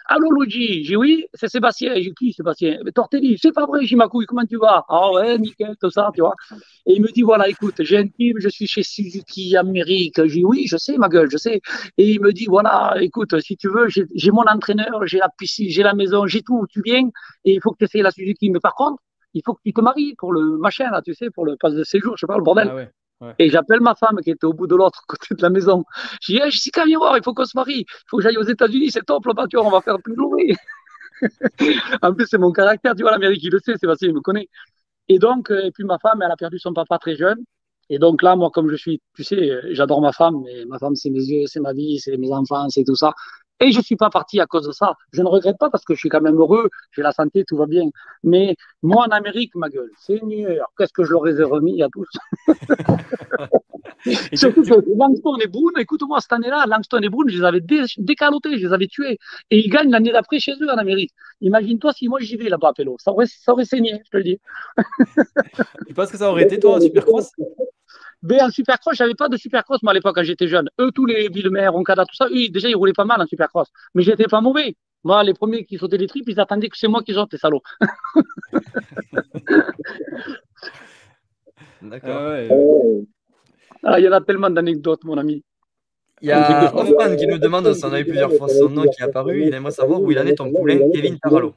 Allô Luigi, j'ai oui, c'est Sébastien. J'ai qui Sébastien? Tortelli, c'est pas vrai, j'ai ma couille, comment tu vas? Ah ouais, nickel, tout ça, tu vois. Et il me dit voilà, écoute, j'ai un team, je suis chez Suzuki Amérique. J'ai oui, je sais, ma gueule, je sais. Et il me dit voilà, écoute, si tu veux, j'ai mon entraîneur, j'ai la piscine, j'ai la maison, j'ai tout, tu viens et il faut que tu essayes la Suzuki. Mais par contre, il faut que tu te maries pour le machin, là, tu sais, pour le passe de séjour, je sais pas, le bordel. Ah. Et j'appelle ma femme qui était au bout de l'autre côté de la maison. Je dis, hey, Jessica, viens voir, il faut qu'on se marie. Il faut que j'aille aux États-Unis, c'est top, on va faire plus lourd. en plus, c'est mon caractère, tu vois, l'Amérique, il le sait, Sébastien, il me connaît. Et donc, euh, et puis ma femme, elle a perdu son papa très jeune. Et donc là, moi, comme je suis, tu sais, j'adore ma femme, mais ma femme, c'est mes yeux, c'est ma vie, c'est mes enfants, c'est tout ça. Et je suis pas parti à cause de ça. Je ne regrette pas parce que je suis quand même heureux, j'ai la santé, tout va bien. Mais moi, en Amérique, ma gueule, Seigneur, qu'est-ce que je leur ai remis à tous? Surtout que Langston et Brown, écoute-moi, cette année-là, Langston et Brown, je les avais décalotés, je les avais tués. Et ils gagnent l'année d'après chez eux en Amérique. Imagine-toi si moi j'y vais là-bas à Pélo. Ça aurait, ça aurait saigné, je te le dis. tu penses que ça aurait été toi un supercross? mais en supercross, j'avais pas de supercross, moi, à l'époque, quand j'étais jeune. Eux, tous les Villemer, Oncada, tout ça, eux, déjà, ils roulaient pas mal en supercross. Mais j'étais pas mauvais. Moi, les premiers qui sautaient les tripes, ils attendaient que c'est moi qui saute, les salauds. D'accord. Ah, il y en a tellement d'anecdotes, mon ami. Il y a Hoffman qui nous demande, on a eu plusieurs fois son nom qui est apparu, il aimerait savoir où il en est ton poulain, Kevin Taralo.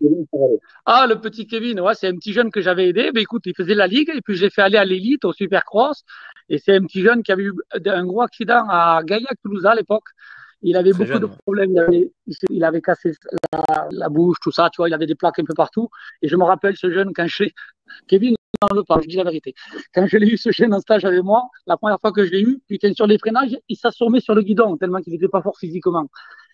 Ah, le petit Kevin, ouais, c'est un petit jeune que j'avais aidé. Mais écoute, il faisait la ligue et puis j'ai fait aller à l'élite, au Supercross. Et c'est un petit jeune qui avait eu un gros accident à Gaillac-Toulouse à l'époque. Il avait beaucoup de problèmes. Il avait, cassé la, bouche, tout ça, tu vois, il avait des plaques un peu partout. Et je me rappelle ce jeune quand je. Kevin, pas, je dis la vérité. Quand je l'ai eu ce jeune en stage avec moi, la première fois que je l'ai eu, putain, sur les freinages, il s'assommait sur le guidon, tellement qu'il n'était pas fort physiquement.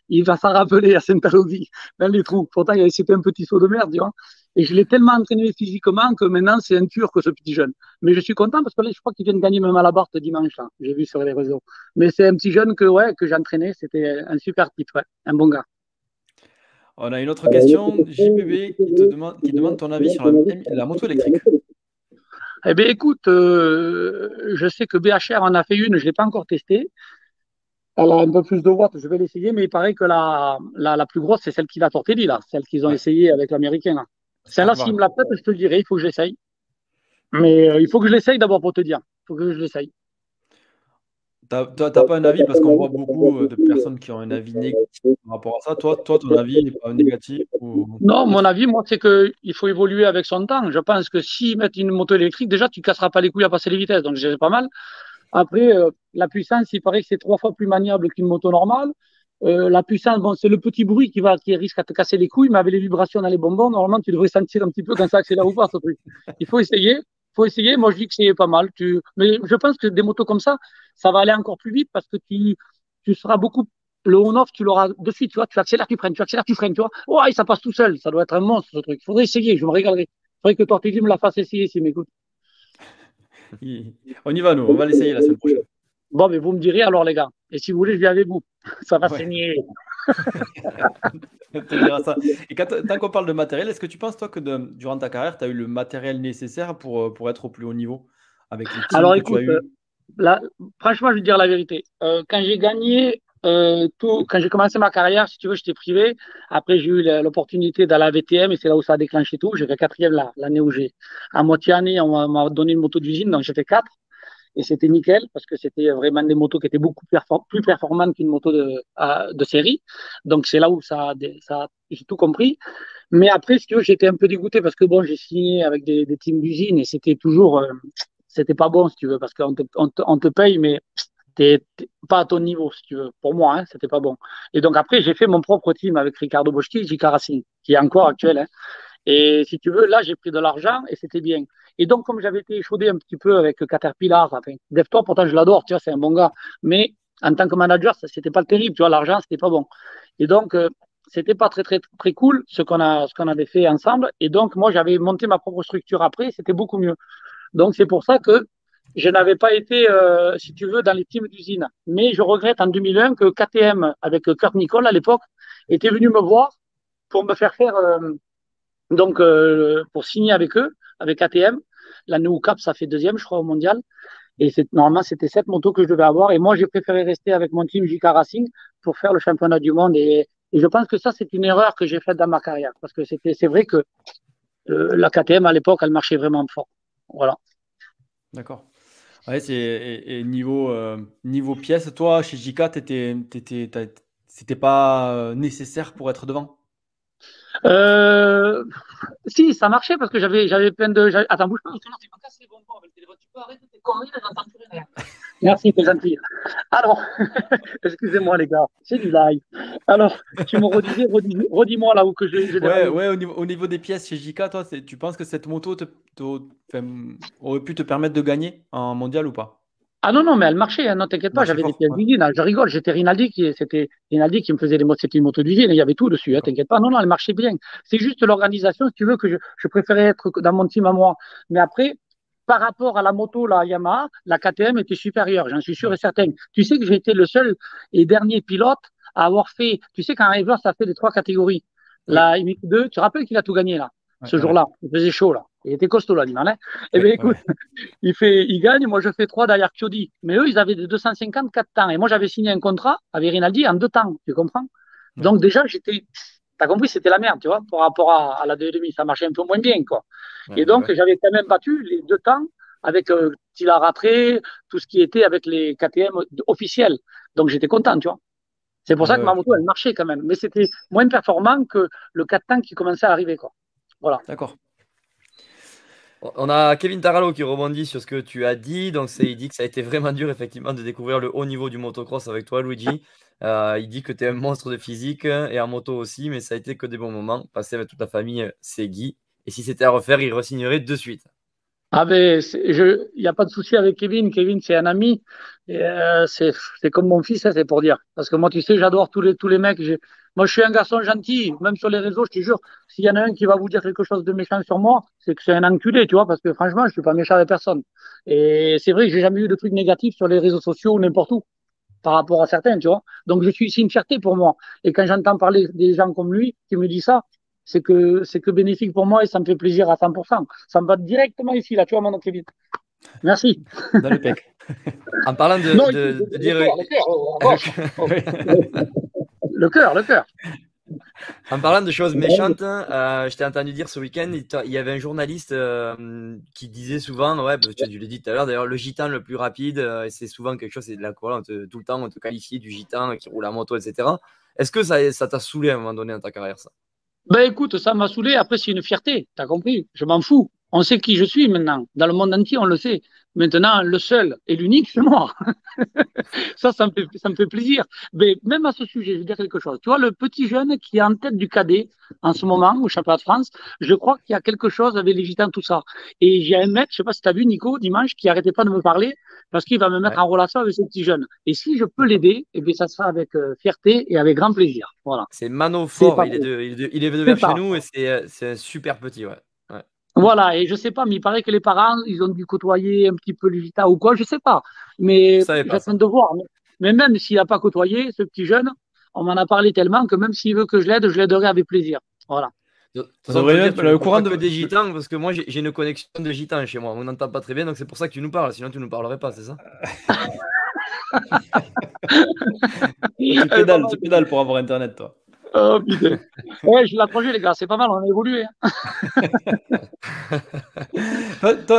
Il va s'en rappeler à Saint-Alovi, dans les trous. Pourtant, c'était un petit saut de merde, tu vois. Et je l'ai tellement entraîné physiquement que maintenant, c'est un turc, ce petit jeune. Mais je suis content parce que là, je crois qu'il vient de gagner même à la barre dimanche, là. J'ai vu sur les réseaux. Mais c'est un petit jeune que, ouais, que j'ai entraîné. C'était un super titre, ouais. Un bon gars. On a une autre question, JPB, qui, te demande, qui demande ton avis sur la, moto électrique. Eh bien, écoute, euh, je sais que BHR en a fait une, je ne l'ai pas encore testée. Elle a un peu plus de watts, je vais l'essayer, mais il paraît que la, la, plus grosse, c'est celle qui va Tortelli, là, celle qu'ils ont essayé avec l'américain. Celle-là, s'il me la je te le dirai, il faut que j'essaye. Mais euh, il faut que je l'essaye d'abord pour te dire. Il faut que je l'essaye. T'as pas un avis? Parce qu'on voit beaucoup euh, de personnes qui ont un avis négatif par rapport à ça. Toi, toi ton avis n'est pas négatif Non, mon avis, moi, c'est qu'il faut évoluer avec son temps. Je pense que s'ils mettent une moto électrique, déjà, tu ne casseras pas les couilles à passer les vitesses. Donc, j'ai pas mal. Après, euh, la puissance, il paraît que c'est trois fois plus maniable qu'une moto normale. Euh, la puissance, bon, c'est le petit bruit qui va, qui risque à te casser les couilles, mais avec les vibrations dans les bonbons, normalement, tu devrais sentir un petit peu quand ça accélère ou pas, ce truc. Il faut essayer. Faut essayer. Moi, je dis que c'est pas mal. Tu... Mais je pense que des motos comme ça, ça va aller encore plus vite parce que tu, tu seras beaucoup. Le on-off, tu l'auras de suite, tu vois. Tu accélères, tu freines, tu accélères, tu freines, tu vois. Ouais, ça passe tout seul. Ça doit être un monstre, ce truc. Il faudrait essayer. Je me régalerai. Il faudrait que Tortillé me la fasse essayer s'il m'écoute. On y va, nous. On va l'essayer la semaine prochaine. Bon, mais vous me direz alors, les gars. Et si vous voulez, je viens avec vous. Ça va saigner. Et quand, tant qu'on parle de matériel, est-ce que tu penses, toi, que durant ta carrière, tu as eu le matériel nécessaire pour, euh, pour être au plus haut niveau avec Alors, écoute, là, franchement, je vais dire la vérité. Euh, quand j'ai gagné euh, tout, quand j'ai commencé ma carrière, si tu veux, j'étais privé. Après, j'ai eu l'opportunité d'aller à la VTM et c'est là où ça a déclenché tout. J'ai fait quatrième l'année où j'ai, à moitié année, on m'a donné une moto d'usine, donc j'ai fait quatre. Et c'était nickel parce que c'était vraiment des motos qui étaient beaucoup plus performantes qu'une moto de, de série. Donc c'est là où ça, ça j'ai tout compris. Mais après, si tu veux, j'étais un peu dégoûté parce que bon, j'ai signé avec des, des teams d'usine et c'était toujours, euh, c'était pas bon si tu veux parce qu'on te, on te, paye, mais t'es pas à ton niveau, si tu veux. Pour moi, hein, c'était pas bon. Et donc après, j'ai fait mon propre team avec Ricardo Boschi, J.K. Racing, qui est encore actuel. Hein. Et si tu veux, là, j'ai pris de l'argent et c'était bien. Et donc, comme j'avais été échaudé un petit peu avec Caterpillar, enfin, DevTop, pourtant, je l'adore, tu vois, c'est un bon gars. Mais en tant que manager, ça, c'était pas terrible, tu vois, l'argent, c'était pas bon. Et donc, euh, c'était pas très, très, très cool ce qu'on ce qu'on avait fait ensemble. Et donc, moi, j'avais monté ma propre structure après, c'était beaucoup mieux. Donc, c'est pour ça que je n'avais pas été, euh, si tu veux, dans les teams d'usine. Mais je regrette en 2001 que KTM, avec Kurt Nicole à l'époque, était venu me voir pour me faire faire, euh, donc, euh, pour signer avec eux, avec KTM. L'année où Cap, ça fait deuxième, je crois, au mondial. Et normalement, c'était cette moto que je devais avoir. Et moi, j'ai préféré rester avec mon team JK Racing pour faire le championnat du monde. Et, je pense que ça, c'est une erreur que j'ai faite dans ma carrière. Parce que c'était, c'est vrai que la KTM, à l'époque, elle marchait vraiment fort. Voilà. D'accord. Ouais, c'est et, niveau, euh, niveau pièce, toi, chez JK, t'étais, c'était pas euh, nécessaire pour être devant? Euh, Si, ça marchait parce que j'avais, j'avais plein de. Attends, bouge pas, parce que non, tu m'as cassé les bonbons avec le téléphone. Tu peux arrêter tes conneries, j'entends plus rien. Merci, t'es gentil. Alors, excusez-moi les gars, c'est du live. Alors, tu me redisais, redis-moi là où que j'ai. Ouais, ouais au, niveau, au niveau des pièces chez JK, toi, tu penses que cette moto te, aurait pu te permettre de gagner en mondial ou pas? Ah non, non, mais elle marchait, hein, non, t'inquiète pas, j'avais des pièces d'usine, je rigole, j'étais Rinaldi qui, c'était Rinaldi qui me faisait les motos, c'était une moto d'usine, il y avait tout dessus, hein, t'inquiète pas, non, non, elle marchait bien. C'est juste l'organisation, si tu veux, que je, je préférais être dans mon team à moi. Mais après, par rapport à la moto, la Yamaha, la KTM était supérieure, j'en suis sûr et certain. Tu sais que j'ai été le seul et dernier pilote à avoir fait, tu sais qu'un river, ça fait les trois catégories. La MX2, tu te rappelles qu'il a tout gagné là, ce jour-là, il faisait chaud là. Il était costaud l'animal. Hein eh bien écoute, il, fait, il gagne, moi je fais trois derrière Chiodi. Mais eux, ils avaient des 254 temps. Et moi j'avais signé un contrat avec Rinaldi en deux temps, tu comprends? Donc déjà, j'étais T'as compris, c'était la merde, tu vois, par rapport à, la 2,5. Ça marchait un peu moins bien, quoi. et donc, j'avais quand même battu les deux temps avec euh, Tila Ratré, tout ce qui était avec les KTM officiels. Donc, j'étais content, tu vois. C'est pour ça que ma moto, elle marchait quand même. Mais c'était moins performant que le 4 temps qui commençait à arriver, quoi. Voilà. D'accord. On a Kevin Taralo qui rebondit sur ce que tu as dit. Donc, il dit que ça a été vraiment dur, effectivement, de découvrir le haut niveau du motocross avec toi, Luigi. Euh, il dit que tu es un monstre de physique et en moto aussi, mais ça a été que des bons moments. Passé avec toute la famille, c'est Guy. Et si c'était à refaire, il re-signerait de suite. Ah ben, il n'y a pas de souci avec Kevin. Kevin, c'est un ami. Euh, c'est comme mon fils, hein, c'est pour dire. Parce que moi, tu sais, j'adore tous les, tous les mecs. Moi, je suis un garçon gentil. Même sur les réseaux, je te jure, s'il y en a un qui va vous dire quelque chose de méchant sur moi, c'est que c'est un enculé, tu vois, parce que franchement, je suis pas méchant avec personne. Et c'est vrai que j'ai jamais eu de trucs négatifs sur les réseaux sociaux ou n'importe où par rapport à certains, tu vois. Donc, je suis, c'est une fierté pour moi. Et quand j'entends parler des gens comme lui qui me disent ça, c'est que, c'est que bénéfique pour moi et ça me fait plaisir à 100%. Ça me va directement ici, là, tu vois, mon vite. Merci. Dans le pec. en parlant de, de, dire. Le cœur, le cœur. En parlant de choses méchantes, euh, je t'ai entendu dire ce week-end, il y avait un journaliste euh, qui disait souvent, ouais, bah, tu l'as dit tout à l'heure, d'ailleurs, le gitan le plus rapide, euh, c'est souvent quelque chose, c'est de la quoi, tout le temps on te qualifie du gitan qui roule à moto, etc. Est-ce que ça t'a saoulé à un moment donné dans ta carrière, ça? Ben écoute, ça m'a saoulé, après c'est une fierté, t'as compris, je m'en fous. On sait qui je suis maintenant. Dans le monde entier, on le sait. Maintenant, le seul et l'unique, c'est moi. ça, ça me, fait, ça me fait plaisir. Mais même à ce sujet, je vais dire quelque chose. Tu vois, le petit jeune qui est en tête du cadet en ce moment au championnat de France, je crois qu'il y a quelque chose avec les gitans, tout ça. Et j'ai un mec, je sais pas si tu as vu Nico dimanche, qui arrêtait pas de me parler parce qu'il va me mettre en relation avec ce petit jeune. Et si je peux l'aider, eh bien, ça sera avec euh, fierté et avec grand plaisir. Voilà. C'est Mano Fort, il, est de, il, est de, vers chez nous et euh, c'est un super petit, ouais. Voilà, et je sais pas, mais il paraît que les parents, ils ont dû côtoyer un petit peu Lugita ou quoi, je sais pas. Mais j'attends de voir. Mais même s'il n'a pas côtoyé ce petit jeune, on m'en a parlé tellement que même s'il veut que je l'aide, je l'aiderai avec plaisir. Voilà. Ça devrait être le courant de... des gitans, parce que moi j'ai une connexion de gitans chez moi. On n'entend pas très bien, donc c'est pour ça que tu nous parles. Sinon, tu ne nous parlerais pas, c'est ça? Tu, pédales, tu pédales pour avoir Internet, toi. Oh putain. Ouais, je l'ai approché, les gars, c'est pas mal, on a évolué. Hein.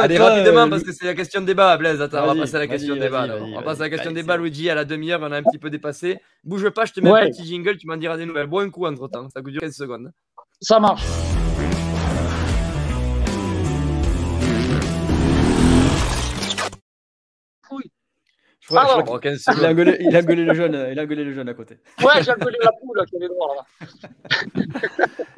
Allez, rapidement, parce que c'est la question de débat, Blaise. Attends, on va passer à la question de débat. On va passer à la question de débat, Luigi, à la demi-heure, on a un petit peu dépassé. Bouge pas, je te mets un petit jingle, tu m'en diras des nouvelles. Bois un coup entre temps, ça dure 15 secondes. Ça marche. Il, a gueulé, il, a le jeune, il a gueulé le jeune à côté. Ouais, j'ai gueulé la poule qui avait droit là.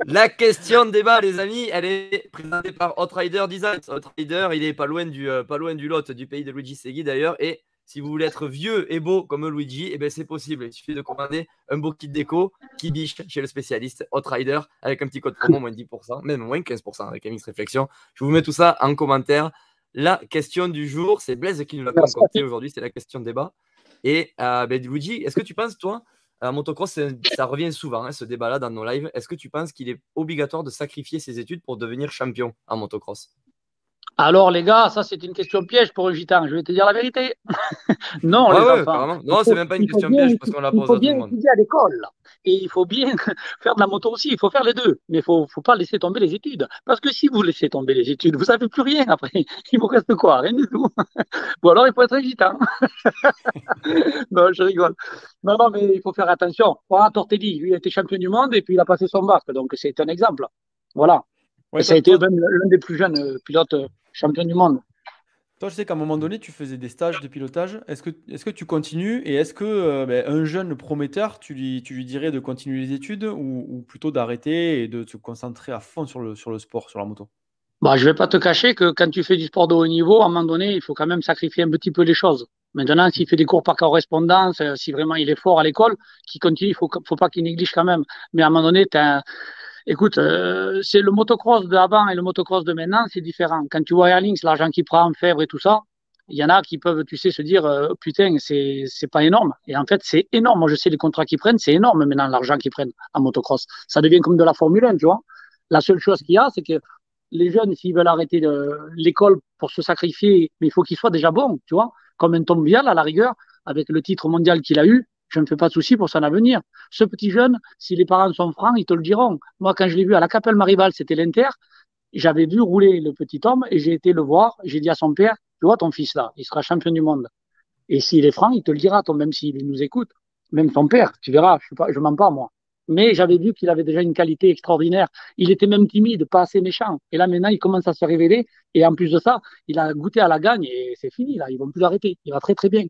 la question de débat, les amis, elle est présentée par Outrider Design. Outrider, il est pas loin du, euh, pas loin du lot du pays de Luigi Segui d'ailleurs. Et si vous voulez être vieux et beau comme Luigi, eh ben c'est possible. Il suffit de commander un beau kit déco qui biche chez le spécialiste Outrider avec un petit code promo moins 10%, même moins 15% avec MX Réflexion. Je vous mets tout ça en commentaire la question du jour, c'est Blaise qui nous l'a concocté aujourd'hui, c'est la question de débat. Et euh, ben, Luigi, est-ce que tu penses, toi, à motocross, ça revient souvent, hein, ce débat-là dans nos lives, est-ce que tu penses qu'il est obligatoire de sacrifier ses études pour devenir champion en motocross? Alors, les gars, ça, c'est une question piège pour un gitan. Je vais te dire la vérité. non, les enfants, Non, c'est même pas une question piège parce qu'on la pose à tout le monde. Il faut bien à l'école. Et il faut bien faire de la moto aussi. Il faut faire les deux. Mais il ne faut pas laisser tomber les études. Parce que si vous laissez tomber les études, vous n'avez plus rien après. Il vous reste quoi? Rien du tout. Ou alors, il faut être un gitan. non, je rigole. Non, non, mais il faut faire attention. Voilà, Tortelli, lui, il a été champion du monde et puis il a passé son bac. Donc, c'est un exemple. Voilà. ça a été l'un des plus jeunes euh, pilotes euh, champion du monde. Toi, je sais qu'à un moment donné, tu faisais des stages de pilotage. Est-ce que, est que tu continues et est-ce que euh, ben, un jeune prometteur, tu lui, tu lui dirais de continuer les études ou, plutôt d'arrêter et de se concentrer à fond sur le, sur le sport, sur la moto? Bah, Je ne vais pas te cacher que quand tu fais du sport de haut niveau, à un moment donné, il faut quand même sacrifier un petit peu les choses. Maintenant, s'il fait des cours par correspondance, euh, si vraiment il est fort à l'école, qu'il continue, il ne faut, faut pas qu'il néglige quand même. Mais à un moment donné, tu as Écoute, euh, c'est le motocross d'avant et le motocross de maintenant, c'est différent. Quand tu vois Airlinks, l'argent qu'il prend, Fèvre et tout ça, il y en a qui peuvent, tu sais, se dire, euh, putain, c'est, c'est pas énorme. Et en fait, c'est énorme. Moi, je sais les contrats qu'ils prennent, c'est énorme maintenant l'argent qu'ils prennent en motocross. Ça devient comme de la Formule 1, tu vois. La seule chose qu'il y a, c'est que les jeunes, s'ils veulent arrêter l'école pour se sacrifier, mais il faut qu'ils soient déjà bons, tu vois. Comme un Tom Vial, à la rigueur, avec le titre mondial qu'il a eu, je ne fais pas de soucis pour son avenir. Ce petit jeune, si les parents sont francs, ils te le diront. Moi, quand je l'ai vu à la Capelle Maribal, c'était l'Inter, j'avais vu rouler le petit homme et j'ai été le voir. J'ai dit à son père, tu vois ton fils là, il sera champion du monde. Et s'il est franc, il te le dira, même s'il nous écoute. Même ton père, tu verras, je ne mens pas moi. Mais j'avais vu qu'il avait déjà une qualité extraordinaire. Il était même timide, pas assez méchant. Et là, maintenant, il commence à se révéler. Et en plus de ça, il a goûté à la gagne et c'est fini. Là, ils vont plus l'arrêter. Il va très très bien.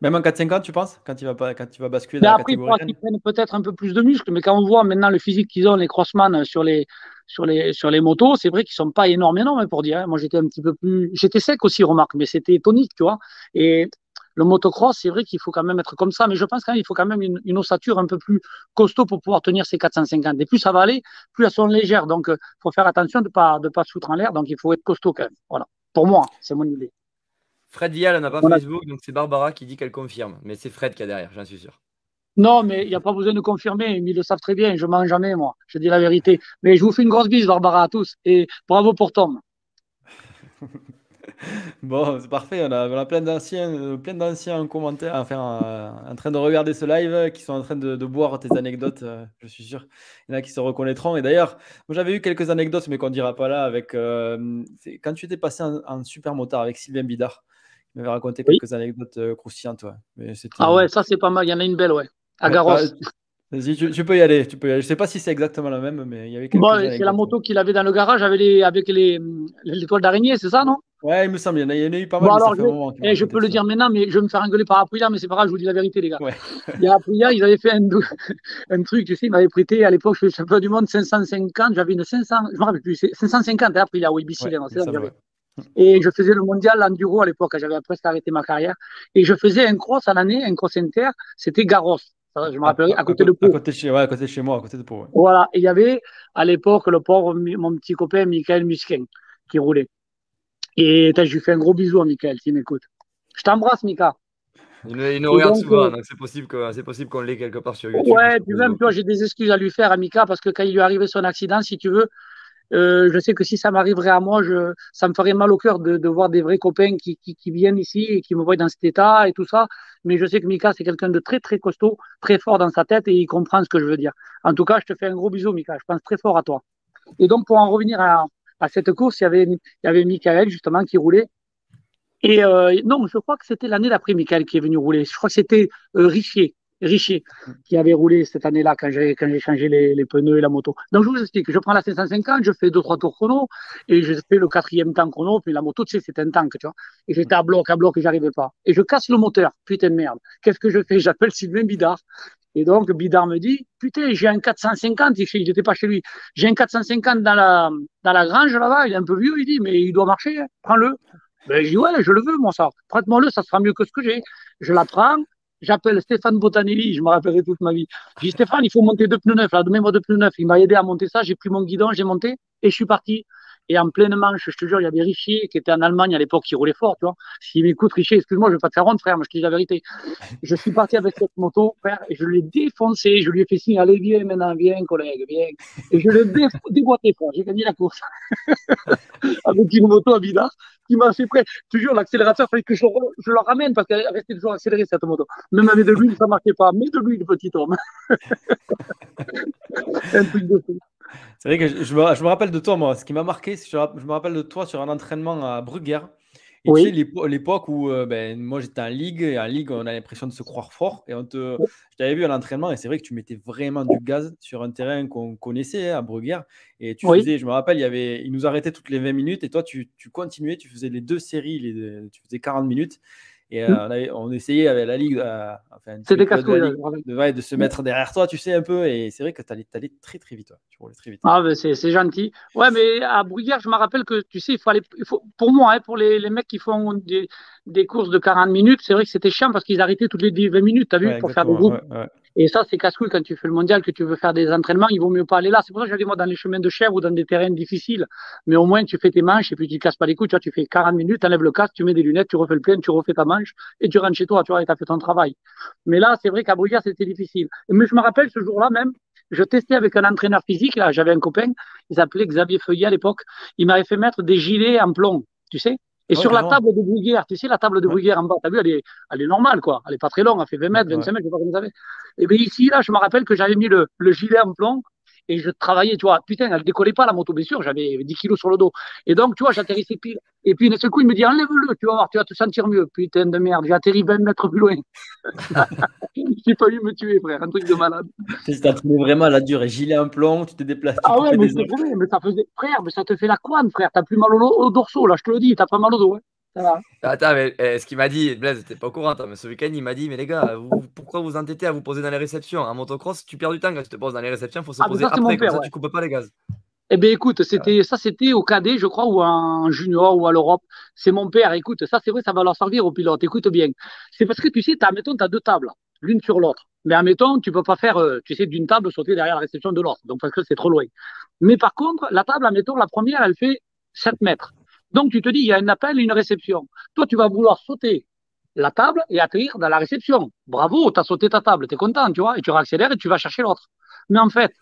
Même en 4-5 tu penses Quand il va, quand il va basculer dans après, la catégorie prennent peut-être un peu plus de muscles, mais quand on voit maintenant le physique qu'ils ont, les crossman sur les, sur les, sur les motos, c'est vrai qu'ils sont pas énormes, énormes pour dire. Hein. Moi, j'étais un petit peu plus. J'étais sec aussi, remarque, mais c'était tonique, tu vois. Et le motocross, c'est vrai qu'il faut quand même être comme ça, mais je pense qu'il faut quand même une, ossature un peu plus costaud pour pouvoir tenir ces 450. Et plus ça va aller, plus elles sont légères. Donc, il faut faire attention de ne pas, de pas se foutre en l'air. Donc, il faut être costaud quand même. Voilà. Pour moi, c'est mon idée. Fred Vial n'a pas Facebook, donc c'est Barbara qui dit qu'elle confirme. Mais c'est Fred qui a derrière, j'en suis sûr. Non, mais il n'y a pas besoin de confirmer. Ils le savent très bien. Je mens jamais, moi. Je dis la vérité. Mais je vous fais une grosse bise, Barbara, à tous. Et bravo pour Tom. bon, c'est parfait. On a, plein d'anciens, euh, plein d'anciens commentaires, enfin, euh, en train de regarder ce live, qui sont en train de, boire tes anecdotes. Euh, je suis sûr. Il y en a qui se reconnaîtront. Et d'ailleurs, moi, j'avais eu quelques anecdotes, mais qu'on ne dira pas là. Avec, quand tu étais passé en, en super motard avec Sylvain Bidard. Il m'avait raconté quelques anecdotes euh, croustillantes. Mais ah ouais, ça c'est pas mal. Il y en a une belle, ouais. À Garros. Vas-y, tu, peux y aller, tu peux y aller. Je sais pas si c'est exactement la même, mais il y avait quelques bon, C'est la moto qu'il avait dans le garage avec les, avec les, les toiles d'araignée, c'est ça, non? Ouais, il me semble. Il y en a, il y a eu pas mal. Bon, alors, je, eh, je peux le dire maintenant, mais je vais me faire engueuler par Aprilia, mais c'est pas grave, je vous dis la vérité, les gars. Ouais. Il y a Aprilia, ils avaient fait un, un truc, tu sais, ils m'avaient prêté à l'époque, je suis champion du monde, 550, j'avais une 500, je me rappelle plus, 550 Aprilia, oui, bicylindre, c'est ça, et je faisais le mondial enduro à l'époque, j'avais presque arrêté ma carrière. Et je faisais un cross à l'année, un cross inter, c'était Garros. Je me rappelle, à côté de Pau. À côté de chez, ouais, à côté de chez moi, à côté de Pau. Voilà, et il y avait à l'époque le pauvre, mon petit copain Michael Musquin qui roulait. Et je lui fais un gros bisou à Michael, s'il m'écoute. Je t'embrasse, Mika. Il, nous regarde souvent, euh, donc c'est possible qu'on l'ait quelque part sur YouTube. Ouais, puis même, toi, j'ai des excuses à lui faire à Mika parce que quand il lui est arrivé son accident, si tu veux, Euh, je sais que si ça m'arriverait à moi, je, ça me ferait mal au cœur de, de voir des vrais copains qui, qui, qui, viennent ici et qui me voient dans cet état et tout ça. Mais je sais que Mika, c'est quelqu'un de très, très costaud, très fort dans sa tête et il comprend ce que je veux dire. En tout cas, je te fais un gros bisou, Mika. Je pense très fort à toi. Et donc, pour en revenir à, à cette course, il y avait, il y avait Michael, justement, qui roulait. Et euh, non, je crois que c'était l'année d'après Michael qui est venu rouler. Je crois que c'était euh, Richier. Richier qui avait roulé cette année-là quand j'ai quand j'ai changé les, les, pneus et la moto. Donc je vous explique, je prends la 550, je fais deux trois tours chrono et je fais le quatrième temps chrono, puis la moto tu sais c'est un tank tu vois. Et j'étais à bloc à bloc et j'arrivais pas. Et je casse le moteur, putain de merde. Qu'est-ce que je fais? J'appelle Sylvain Bidard. Et donc Bidard me dit putain j'ai un 450, il n'était pas chez lui. J'ai un 450 dans la dans la grange là-bas, il est un peu vieux, il dit mais il doit marcher, hein. prends-le. Ben, je dis, ouais, je le veux, mon ça. Prête-moi-le, ça sera mieux que ce que j'ai. Je la prends, J'appelle Stéphane Botanelli, je me rappellerai toute ma vie. Je dis Stéphane, il faut monter deux pneus neufs, là, donnez-moi deux pneus neufs. Il m'a aidé à monter ça, j'ai pris mon guidon, j'ai monté et je suis parti. Et en pleine manche, je te jure, il y avait Richier qui était en Allemagne à l'époque, qui roulait fort, tu vois. S'il m'écoute, Richier, excuse-moi, je vais pas te faire honte, frère, mais je te dis la vérité. Je suis parti avec cette moto, frère, et je l'ai défoncé, je lui ai fait signe, allez, viens maintenant, viens, collègue, viens. Et je l'ai déboîté, frère, j'ai gagné la course. avec une moto à Bidard, qui m'a fait prêt. Toujours l'accélérateur, il fallait que je, je, le ramène parce qu'elle restait toujours accélérée, cette moto. Même avec de l'huile, ça marchait pas. Mais de l'huile, petit homme. Un truc de fou. C'est vrai que je, me, je, me, rappelle de toi, moi. Ce qui m'a marqué, je, je, me rappelle de toi sur un entraînement à Bruguère. Et oui. tu sais, l'époque où euh, ben, moi j'étais en ligue, et en ligue, on a l'impression de se croire fort. Et on te, je t'avais vu à l'entraînement, et c'est vrai que tu mettais vraiment du gaz sur un terrain qu'on connaissait hein, à Bruguère. Et tu oui. faisais, je me rappelle, il, y avait, il nous arrêtait toutes les 20 minutes, et toi tu, tu continuais, tu faisais les deux séries, les, tu faisais 40 minutes. Et euh, on, avait, on, essayait avec la ligue, euh, de, se mettre derrière toi, tu sais, un peu. Et c'est vrai que tu allais, allais, très, très vite. Tu roulais très vite. Ah, ben c'est gentil. Ouais, mais à Bruyère, je me rappelle que, tu sais, il faut aller. Il faut, pour moi, hein, pour les, les, mecs qui font des, des courses de 40 minutes, c'est vrai que c'était chiant parce qu'ils arrêtaient toutes les 20 minutes, tu as vu, ouais, pour faire des groupes. Et ça, c'est casse-couille quand tu fais le mondial, que tu veux faire des entraînements, il vaut mieux pas aller là. C'est pour ça que j'allais moi dans les chemins de chèvre ou dans des terrains difficiles. Mais au moins, tu fais tes manches et puis tu te casses pas les couilles. Tu vois, tu fais 40 minutes, tu enlèves le casque, tu mets des lunettes, tu refais le plein, tu refais ta manche et tu rentres chez toi, tu vois, et as fait ton travail. Mais là, c'est vrai qu'à Bruyère, c'était difficile. Mais je me rappelle ce jour-là même, je testais avec un entraîneur physique, là, j'avais un copain, il s'appelait Xavier Feuillet à l'époque. Il m'avait fait mettre des gilets en plomb, tu sais. Et sur la table de Bruguière, tu sais, la table de Bruguière en bas, t'as vu, elle est, elle est normale, quoi. Elle est pas très longue, elle fait 20 mètres, 25 mètres, je sais pas comment ça fait. Et bien ici, là, je me rappelle que j'avais mis le, le gilet en plomb et je travaillais, tu vois. Putain, elle décollait pas la moto, bien sûr, j'avais 10 kilos sur le dos. Et donc, tu vois, j'atterrissais pile. Et puis, d'un seul coup, il me dit, enlève-le, tu vas voir, tu vas te sentir mieux. Putain de merde, j'ai atterri 20 mètres plus loin. j'ai pas eu me tuer, frère, un truc de malade. T'as trouvé vraiment la dure, gilet en plomb, tu te déplaces. Ah ouais, mais c'est vrai, mais ça faisait, frère, mais ça te fait la couane, frère. T'as plus mal au, au dorsaux, là, je te le dis, t'as pas mal au dos, hein. Attends, mais eh, ce qu'il m'a dit, Blaise, t'es pas au courant, mais ce week-end, il m'a dit, mais les gars, vous, pourquoi vous entêtez à vous poser dans les réceptions? En motocross, tu perds du temps quand tu te poses dans les réceptions, il faut se ah, poser ça, après, père, comme ça ouais. tu coupes pas les gaz. Eh bien, écoute, c'était ça, c'était au cadet, je crois, ou en junior ou à l'Europe. C'est mon père. Écoute, ça, c'est vrai, ça va leur servir aux pilotes. Écoute bien. C'est parce que tu sais, as, mettons, tu as deux tables, l'une sur l'autre. Mais admettons, tu peux pas faire, euh, tu sais, d'une table sauter derrière la réception de l'autre. Donc, parce que c'est trop loin. Mais par contre, la table, admettons, la première, elle fait 7 mètres. Donc, tu te dis, il y a un appel une réception. Toi, tu vas vouloir sauter la table et atterrir dans la réception. Bravo, tu as sauté ta table, tu es content, tu vois, et tu réaccélères et tu vas chercher l'autre. Mais en fait,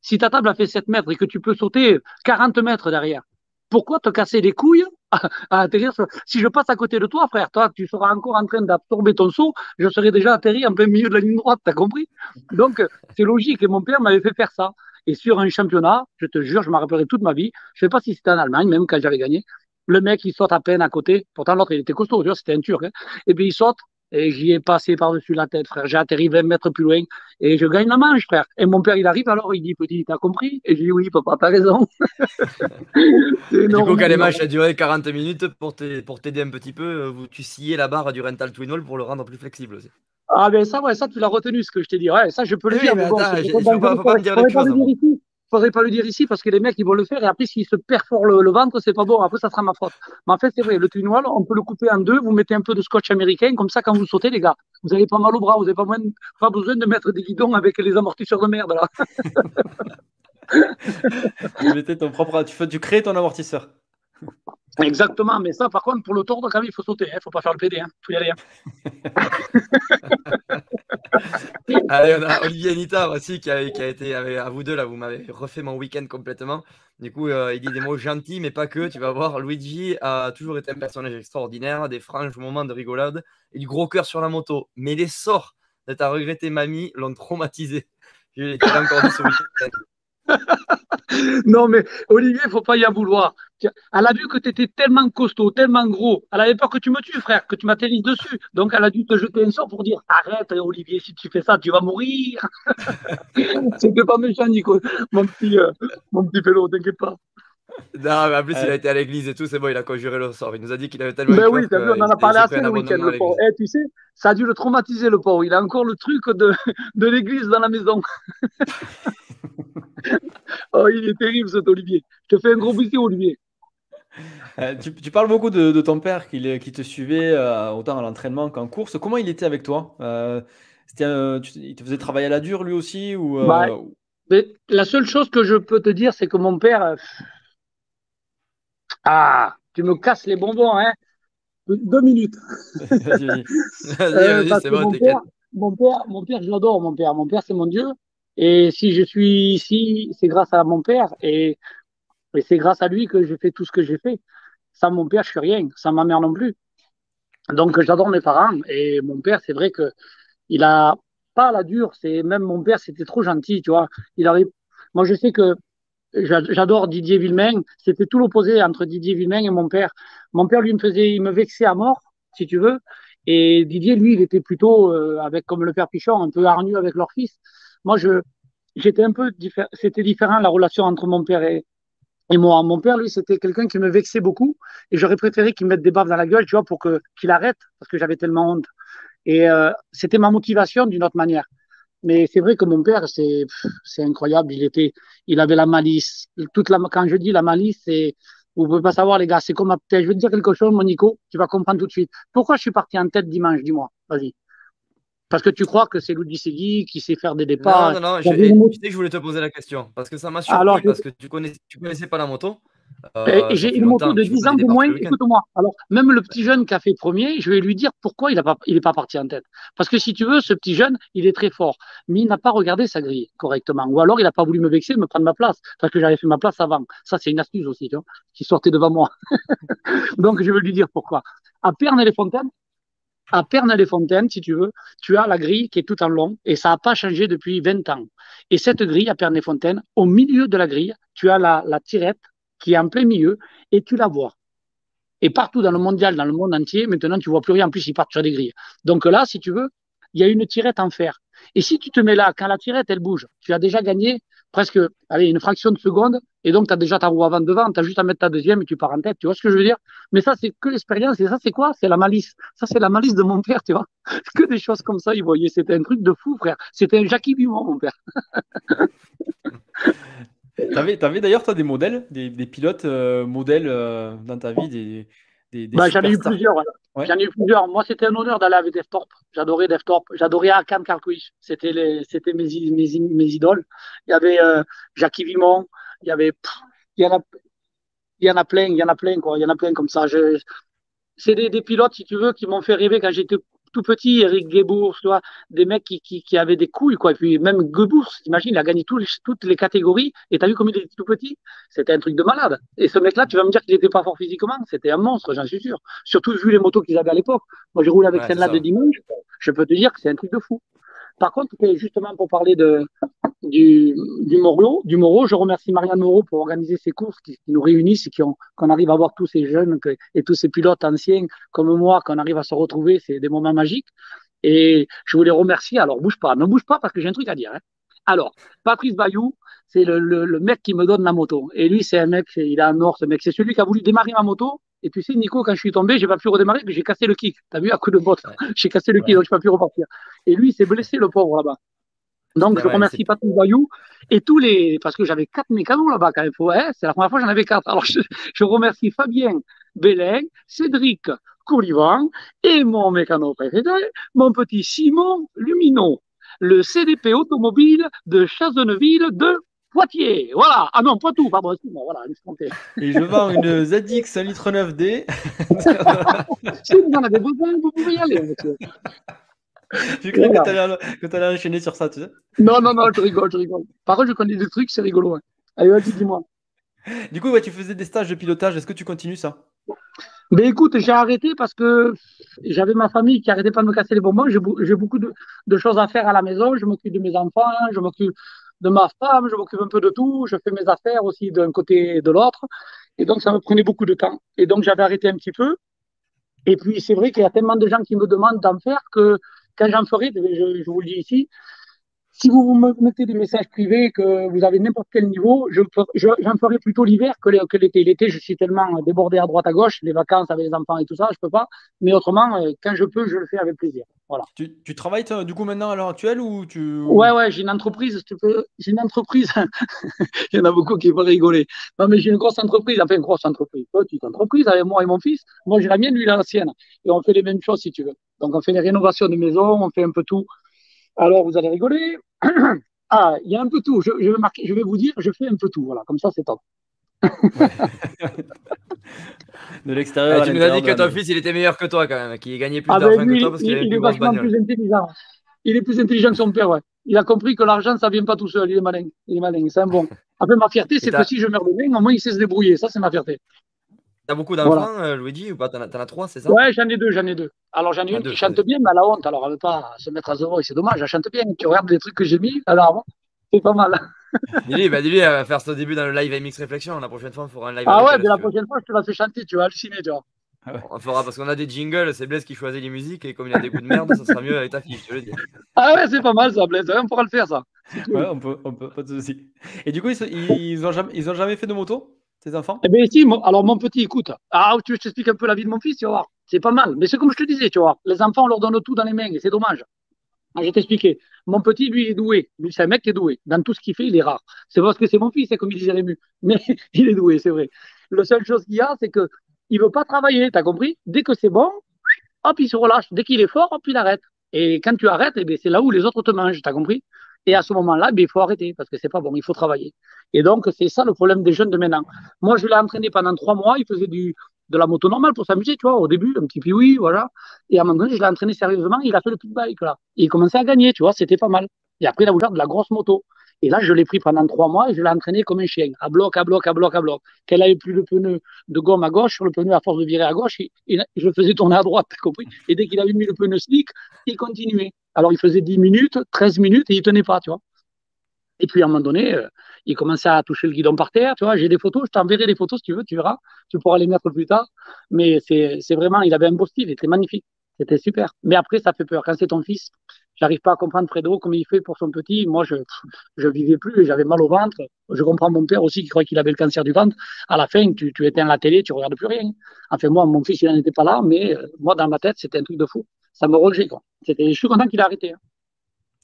si ta table a fait 7 mètres et que tu peux sauter 40 mètres derrière, pourquoi te casser les couilles à, atterrir sur... Si je passe à côté de toi, frère, toi, tu seras encore en train d'absorber ton saut, je serai déjà atterri en plein milieu de la ligne droite, t'as compris? Donc, c'est logique, et mon père m'avait fait faire ça. Et sur un championnat, je te jure, je m'en rappellerai toute ma vie, je sais pas si c'était en Allemagne, même quand j'avais gagné, le mec, il saute à peine à côté. Pourtant, l'autre, il était costaud, c'était un turc. Hein. Et puis, il saute, et j'y ai passé par-dessus la tête, frère. J'ai atterri 20 mètres plus loin, et je gagne la manche, frère. Et mon père, il arrive, alors, il dit, petit, t'as compris? Et j'ai dit, oui, papa, t'as raison. du coup, quand les matchs a duré 40 minutes, pour t'aider un petit peu, tu sciais la barre du rental twin wall pour le rendre plus flexible aussi. Ah, ben ça, ouais, ça, tu l'as retenu, ce que je t'ai dit. Ouais, ça, je peux le oui, dire. Mais bon, attends, je ne peux pas, dire les choses. Faudrait pas le dire ici parce que les mecs ils vont le faire et après s'ils se perforent le, le ventre c'est pas bon. Après ça sera ma faute. Mais en fait c'est vrai le wall on peut le couper en deux. Vous mettez un peu de scotch américain. Comme ça quand vous sautez les gars vous avez pas mal au bras. Vous avez pas, besoin de mettre des guidons avec les amortisseurs de merde là. Tu mettais ton propre tu, fais, tu crées ton amortisseur Exactement, mais ça, par contre, pour le tordre, quand même, il faut sauter. Il hein. ne faut pas faire le PD. Il hein. faut y aller. Hein. Allez, on a Olivier Anita aussi qui a, été à vous deux là, vous m'avez refait mon week-end complètement. Du coup, euh, il dit des mots gentils, mais pas que. Tu vas voir, Luigi a toujours été un personnage extraordinaire, des franches moments de rigolade et du gros cœur sur la moto. Mais les sorts de ta regrettée mamie l'ont traumatisé. Je l'ai encore dit ce week-end. non, mais Olivier, il faut pas y en vouloir. Elle a vu que tu étais tellement costaud, tellement gros. Elle avait peur que tu me tues, frère, que tu m'atterrisses dessus. Donc, elle a dû te jeter un sort pour dire Arrête, Olivier, si tu fais ça, tu vas mourir. C'était pas méchant, Nico, mon petit, euh, mon petit pélo, t'inquiète pas. Non, mais en plus, il a été à l'église et tout, c'est bon, il a conjuré le sort. Il nous a dit qu'il avait tellement. Mais oui, vu, on en a parlé assez le week-end, le pauvre. Eh, tu sais, ça a dû le traumatiser, le pauvre. Il a encore le truc de, de l'église dans la maison. oh, il est terrible, cet Olivier. Je te fais un gros bisou, Olivier. Euh, tu, parles beaucoup de, ton père qui, qui te suivait euh, autant à l'entraînement qu'en course. Comment il était avec toi? Euh, Il te faisait travailler à la dure lui aussi ou, bah, mais La seule chose que je peux te dire, c'est que mon père. Ah, tu me casses les bonbons, hein Deux minutes. vas-y, vas-y, c'est bon, mon père, mon père, mon père, je l'adore, mon père. Mon père, c'est mon Dieu. Et si je suis ici, c'est grâce à mon père et, c'est grâce à lui que j'ai fait tout ce que j'ai fait. Sans mon père, je suis rien. Sans ma mère non plus. Donc, j'adore mes parents. Et mon père, c'est vrai que il a pas la dure. C'est même mon père, c'était trop gentil, tu vois. Il arrive. Moi, je sais que j'adore Didier Villemain. C'était tout l'opposé entre Didier Villemain et mon père. Mon père, lui, me faisait, il me vexait à mort, si tu veux. Et Didier, lui, il était plutôt euh, avec comme le père Pichon, un peu hargneux avec leur fils. Moi, je, j'étais un peu différent. C'était différent la relation entre mon père et, et moi. Mon père, lui, c'était quelqu'un qui me vexait beaucoup et j'aurais préféré qu'il me mette des baffes dans la gueule, tu vois, pour que, qu'il arrête parce que j'avais tellement honte. Et euh, c'était ma motivation d'une autre manière. Mais c'est vrai que mon père, c'est, c'est incroyable. Il était, il avait la malice. Toute la, quand je dis la malice, c'est, vous pouvez pas savoir, les gars, c'est comme, je veux te dire quelque chose, Monico, tu vas comprendre tout de suite. Pourquoi je suis parti en tête dimanche, dis-moi? Vas-y. Parce que tu crois que c'est Louis Segui qui sait faire des départs. Non, non, non. Je, je voulais te poser la question. Parce que ça m'a surpris. Alors, parce que tu connaissais, tu connaissais pas la moto. Euh, j'ai une moto de 10 ans de moins. Écoute-moi. Alors, même le petit jeune qui a fait premier, je vais lui dire pourquoi il n'est pas, il est pas parti en tête. Parce que si tu veux, ce petit jeune, il est très fort. Mais il n'a pas regardé sa grille correctement. Ou alors, il n'a pas voulu me vexer, me prendre ma place. Parce que j'avais fait ma place avant. Ça, c'est une astuce aussi, tu vois, qui sortait devant moi. Donc, je vais lui dire pourquoi. À Perne-les-Fontaines, à Perne-les-Fontaines, si tu veux, tu as la grille qui est tout en long et ça n'a pas changé depuis 20 ans. Et cette grille à Perne-les-Fontaines, au milieu de la grille, tu as la, la tirette qui est en plein milieu et tu la vois. Et partout dans le mondial, dans le monde entier, maintenant, tu vois plus rien. En plus, ils partent sur des grilles. Donc là, si tu veux, il y a une tirette en fer. Et si tu te mets là, quand la tirette, elle bouge, tu as déjà gagné presque allez, une fraction de seconde, et donc tu as déjà ta roue avant devant, tu as juste à mettre ta deuxième et tu pars en tête, tu vois ce que je veux dire? Mais ça, c'est que l'expérience, et ça, c'est quoi? C'est la malice. Ça, c'est la malice de mon père, tu vois Que des choses comme ça, il voyait, c'était un truc de fou, frère. C'était un Jackie Vivant, mon père. T'avais, avais d'ailleurs, toi, des modèles, des, pilotes euh, modèles euh, dans ta vie, des, bah, j'en ai eu plusieurs. J'en ai eu plusieurs. Moi, c'était un honneur d'aller avec Deftorp. J'adorais Deftorp. J'adorais Akam Karkouich. C'était les, c'était mes, mes, mes, idoles. Il y avait euh, Jackie Vimon. Il y avait, il y en a, il y en a plein, il y en a plein, quoi. Il y en a plein comme ça. Je, c'est des, des, pilotes, si tu veux, qui m'ont fait rêver quand j'étais tout petit, Eric tu vois, des mecs qui, qui, qui, avaient des couilles, quoi. Et puis même Gebours, t'imagines, il a gagné toutes les catégories. Et t'as vu comme il était tout petit? C'était un truc de malade. Et ce mec-là, tu vas me dire qu'il n'était pas fort physiquement? C'était un monstre, j'en suis sûr. Surtout vu les motos qu'ils avaient à l'époque. Moi, je roule avec celle-là de dimanche. Je peux te dire que c'est un truc de fou. Par contre, justement, pour parler de, du, du Moreau, du Moreau, je remercie Marianne Moreau pour organiser ces courses qui, nous réunissent et qu'on arrive à voir tous ces jeunes et tous ces pilotes anciens comme moi, qu'on arrive à se retrouver. C'est des moments magiques. Et je voulais remercier. Alors, bouge pas, ne bouge pas parce que j'ai un truc à dire. Hein. Alors, Patrice Bayou, c'est le, le, mec qui me donne la moto. Et lui, c'est un mec, il a un or, ce mec. C'est celui qui a voulu démarrer ma moto et tu sais, Nico, quand je suis tombé, j'ai pas pu redémarrer, j'ai cassé le kick. T'as vu, à coup de botte. J'ai cassé le kick, donc j'ai pas pu repartir. Et lui, il s'est blessé, le pauvre, là-bas. Donc, je remercie Patrick Bayou et tous les, parce que j'avais quatre mécanos là-bas quand même. Ouais, c'est la première fois que j'en avais quatre. Alors, je, remercie Fabien Bélin, Cédric Courlivan et mon mécano préféré, mon petit Simon Luminot, le CDP automobile de Chazonneville de Poitiers, voilà. Ah non, Poitou, pardon, excuse-moi, voilà, Et je vends une ZX 1 litre 9D. si vous en avez besoin, vous pouvez y aller, monsieur. Tu crois que tu allais enchaîner sur ça, tu sais? Non, non, non, je rigole, je rigole. Par contre, je connais des trucs, c'est rigolo. Allez, vas-y, dis-moi. Du coup, ouais, tu faisais des stages de pilotage. Est-ce que tu continues ça? Mais écoute, j'ai arrêté parce que j'avais ma famille qui arrêtait pas de me casser les bonbons. J'ai beaucoup de, de, choses à faire à la maison. Je m'occupe de mes enfants, je m'occupe de ma femme, je m'occupe un peu de tout. Je fais mes affaires aussi d'un côté et de l'autre. Et donc, ça me prenait beaucoup de temps. Et donc, j'avais arrêté un petit peu. Et puis, c'est vrai qu'il y a tellement de gens qui me demandent d'en faire que quand j'en ferai, je, vous le dis ici, si vous me mettez des messages privés, que vous avez n'importe quel niveau, j'en je, ferai plutôt l'hiver que l'été. L'été, je suis tellement débordé à droite à gauche, les vacances avec les enfants et tout ça, je peux pas. Mais autrement, euh, quand je peux, je le fais avec plaisir. Voilà. Tu, tu travailles du coup maintenant à l'heure actuelle ou tu Ouais, ouais, j'ai une entreprise. J'ai une entreprise. Il y en a beaucoup qui vont rigoler. Non, mais j'ai une grosse entreprise, enfin une grosse entreprise, petite entreprise avec moi et mon fils. Moi, j'ai la mienne, lui, il a la sienne. Et on fait les mêmes choses si tu veux. Donc, on fait les rénovations de maison, on fait un peu tout. Alors, vous allez rigoler. Ah, il y a un peu tout. Je, vais marquer, je vais vous dire, je fais un peu tout. Voilà, comme ça, c'est top. de l'extérieur. tu nous as dit que ton fils, il était meilleur que toi quand même, qu'il gagnait plus ah ben, d'argent que toi parce qu'il avait plus bagnole. Plus intelligent. Il est plus intelligent que son père, ouais. Il a compris que l'argent, ça vient pas tout seul. Il est malin. Il est malin. C'est un bon. Après, ma fierté, c'est que si je meurs demain, au moins, il sait se débrouiller. Ça, c'est ma fierté. T'as beaucoup d'enfants, voilà. Euh, Luigi, ou pas? T'en as, as, trois, c'est ça? Ouais, j'en ai deux, j'en ai deux. Alors, j'en ai une qui chante bien, mais elle a honte. Alors, elle ne veut pas se mettre à zéro et c'est dommage. Elle chante bien. Tu regardes les trucs que j'ai mis, alors, c'est pas mal. Dis-lui, bah, dis elle va faire ce début dans le live MX Réflexion. La prochaine fois, on fera un live. Ah ouais, mais la prochaine fois, je te la fais chanter, tu vas halluciner, tu vois. On fera parce qu'on a des jingles, c'est Blaise qui choisit les musiques et comme il a des coups de merde, ça sera mieux avec ta fille, je te le dis. Ah ouais, c'est pas mal ça, Blaise, on pourra le faire ça. Ouais, on peut, on peut, pas de soucis. Et du coup, ils, ils, ont jamais, ils ont jamais fait de moto enfants? Eh bien, si, alors mon petit, écoute, ah, tu veux que je t'explique un peu la vie de mon fils, tu vas voir. C'est pas mal. Mais c'est comme je te disais, tu vois, les enfants, on leur donne tout dans les mains et c'est dommage. Ah, je vais t'expliquer. Mon petit, lui, il est doué. C'est un mec qui est doué. Dans tout ce qu'il fait, il est rare. C'est parce que c'est mon fils, c'est comme il disait Rému. Mais il est doué, c'est vrai. La seule chose qu'il y a, c'est que il veut pas travailler, t'as compris? Dès que c'est bon, hop, il se relâche. Dès qu'il est fort, hop, il arrête. Et quand tu arrêtes, eh c'est là où les autres te mangent, t'as compris? Et à ce moment-là, ben, il faut arrêter parce que c'est pas bon, il faut travailler. Et donc, c'est ça le problème des jeunes de maintenant. Moi, je l'ai entraîné pendant trois mois, il faisait du, de la moto normale pour s'amuser, tu vois, au début, un petit peu oui, voilà. Et à un moment donné, je l'ai entraîné sérieusement, il a fait le pit bike, là. Il commençait à gagner, tu vois, c'était pas mal. Et après, il a ouvert de la grosse moto. Et là, je l'ai pris pendant trois mois et je l'ai entraîné comme un chien, à bloc, à bloc, à bloc, à bloc. Qu'elle avait plus le pneu de gomme à gauche, sur le pneu à force de virer à gauche, et, je le faisais tourner à droite, t'as compris Et dès qu'il avait mis le pneu slick, il continuait. Alors, il faisait 10 minutes, 13 minutes, et il tenait pas, tu vois. Et puis à un moment donné, euh, il commençait à toucher le guidon par terre. Tu vois, j'ai des photos, je t'enverrai des photos si tu veux, tu verras. Tu pourras les mettre plus tard. Mais c'est vraiment, il avait un beau style, il était magnifique. C'était super. Mais après, ça fait peur. Quand c'est ton fils, j'arrive pas à comprendre Fredo, comment il fait pour son petit. Moi, je je vivais plus, j'avais mal au ventre. Je comprends mon père aussi qui croyait qu'il avait le cancer du ventre. À la fin, tu, tu éteins la télé, tu regardes plus rien. Enfin, moi, mon fils, il n'en était pas là, mais euh, moi, dans ma tête, c'était un truc de fou. Ça me rejetait, quoi. Je suis content qu'il ait arrêté. Hein.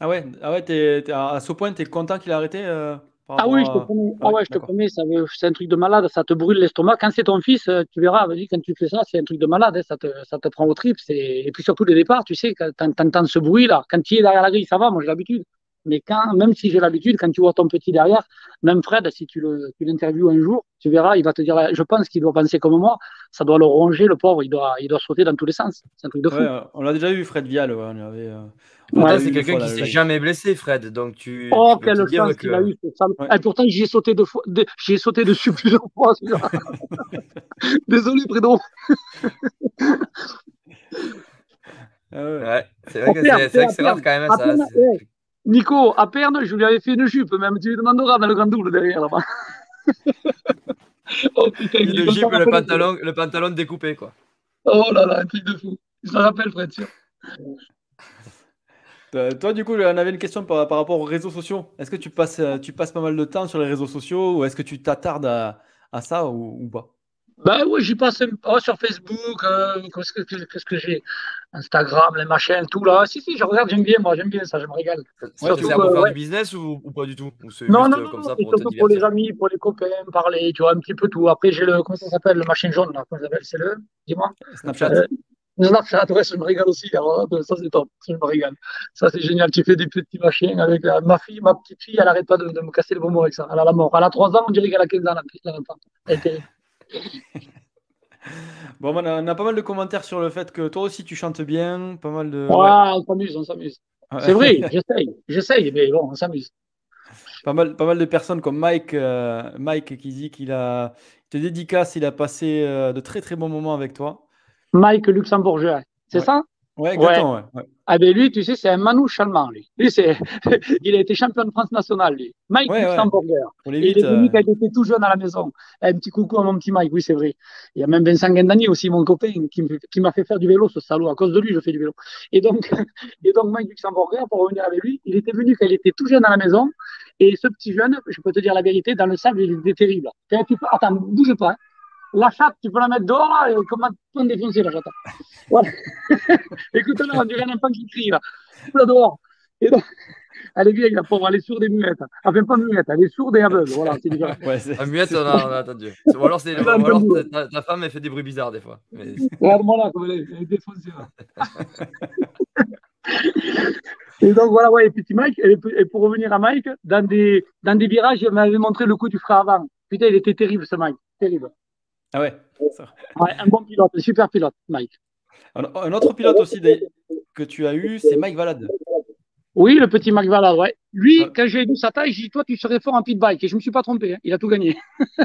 Ah ouais, ah ouais à ce point, tu es content qu'il a arrêté euh, Ah oui, je te promets, ah ouais, je te promets c'est un truc de malade, ça te brûle l'estomac. Quand c'est ton fils, euh, tu verras, vas-y, quand tu fais ça, c'est un truc de malade, hein, ça, te, ça te prend au trip. Et puis surtout, les départs, tu sais, quand tu entends ce bruit-là, quand tu es derrière la grille, ça va, moi j'ai l'habitude. Mais quand, même si j'ai l'habitude, quand tu vois ton petit derrière, même Fred, si tu l'interviews un jour, tu verras, il va te dire, je pense qu'il doit penser comme moi, ça doit le ronger, le pauvre, il doit, il doit sauter dans tous les sens. C'est un truc de fou. on l'a déjà vu, Fred Vial. on avait, euh, c'est quelqu'un qui s'est jamais blessé, Fred. Donc tu. Oh, quelle chance qu'il a eu. Et pourtant, j'y ai sauté, de fois, ai sauté dessus plusieurs fois. Désolé, Prédon. Ah ouais. c'est vrai que c'est rare quand même. Ça, Nico, à Perne, je lui avais fait une jupe, même tu lui demanderas dans le grand double derrière là-bas. oh putain, une jupe, le pantalon, le pantalon découpé quoi. Oh là là, un truc de fou. Je me rappelle, Fred, sûr. Euh, toi, du coup, on avait une question par, rapport aux réseaux sociaux. Est-ce que tu passes, euh, tu passes pas mal de temps sur les réseaux sociaux ou est-ce que tu t'attardes à, ça ou pas? Ben oui, j'y passe oh, sur Facebook, euh, qu'est-ce que, que j'ai? Instagram, les machins, tout là. Si, si, je regarde, j'aime bien, moi, j'aime bien ça, je me régale. c'est pour faire du business ou, pas du tout? Non, non, non, ça pour, pour les amis, pour les copains, parler, tu vois, un petit peu tout. Après, j'ai le, comment ça s'appelle, le machin jaune, là, comment ça s'appelle C'est le, dis-moi Snapchat. Euh, Snapchat, ouais, je me régale aussi. Alors, ça, c'est top, je me régale. Ça, c'est génial. Tu fais des petits machins avec euh, ma fille, ma petite fille, elle n'arrête pas de, me casser le bonbon avec ça. Elle a la mort. Elle a 3 ans, on dirait qu'elle a 15 ans, la, la, elle Bon, on a, pas mal de commentaires sur le fait que toi aussi tu chantes bien, pas mal de. Ouais, on s'amuse, on s'amuse. C'est vrai, j'essaye, j'essaye, mais bon, on s'amuse. Pas mal, pas mal de personnes comme Mike, euh, Mike qui dit qu'il a te dédicace, il a passé euh, de très très bons moments avec toi. Mike Luxembourgeois, c'est ça? Ouais, exactement. Ouais. Ah ben lui, tu sais, c'est un manouche allemand, lui. Lui, c'est, il a été champion de France nationale, lui. Mike Luxemburger. il est venu euh. quand il était tout jeune à la maison. Un petit coucou à mon petit Mike, oui, c'est vrai. Il y a même Vincent Gendani aussi, mon copain, qui, m'a fait faire du vélo, ce salaud. À cause de lui, je fais du vélo. Et donc, et donc Mike Luxemburger, pour revenir avec lui, il était venu quand il était tout jeune à la maison. Et ce petit jeune, je peux te dire la vérité, dans le sable, il était terrible. Attends, bouge pas. Hein la chatte, tu peux la mettre dehors là, et comment on défoncer la chatte voilà. Écoute là, on dirait un enfant qui crie là. Là dehors. Et donc, elle est vieille, la pauvre, elle est sourde et muette. Enfin, pas muette, elle est sourde et aveugle. Voilà, c'est différent. Ouais, c'est... muette, on a, on a attendu. Ou alors, c'est, ou alors ta, ta, femme, elle fait des bruits bizarres des fois. Mais... Regarde-moi là, comme elle est, elle est défoncée là. Et donc voilà, ouais, et petit Mike, et pour revenir à Mike, dans des, dans des virages, il m'avait montré le coup du frein avant. Putain, il était terrible ce Mike, terrible. Ah ouais. Un bon pilote, un super pilote, Mike. Un autre pilote aussi que tu as eu, c'est Mike Valade. Oui, le petit Mike Valade, ouais. Lui, quand j'ai vu sa taille, j'ai dit Toi, tu serais fort en pit bike. Et je ne me suis pas trompé. Hein. Il a tout gagné.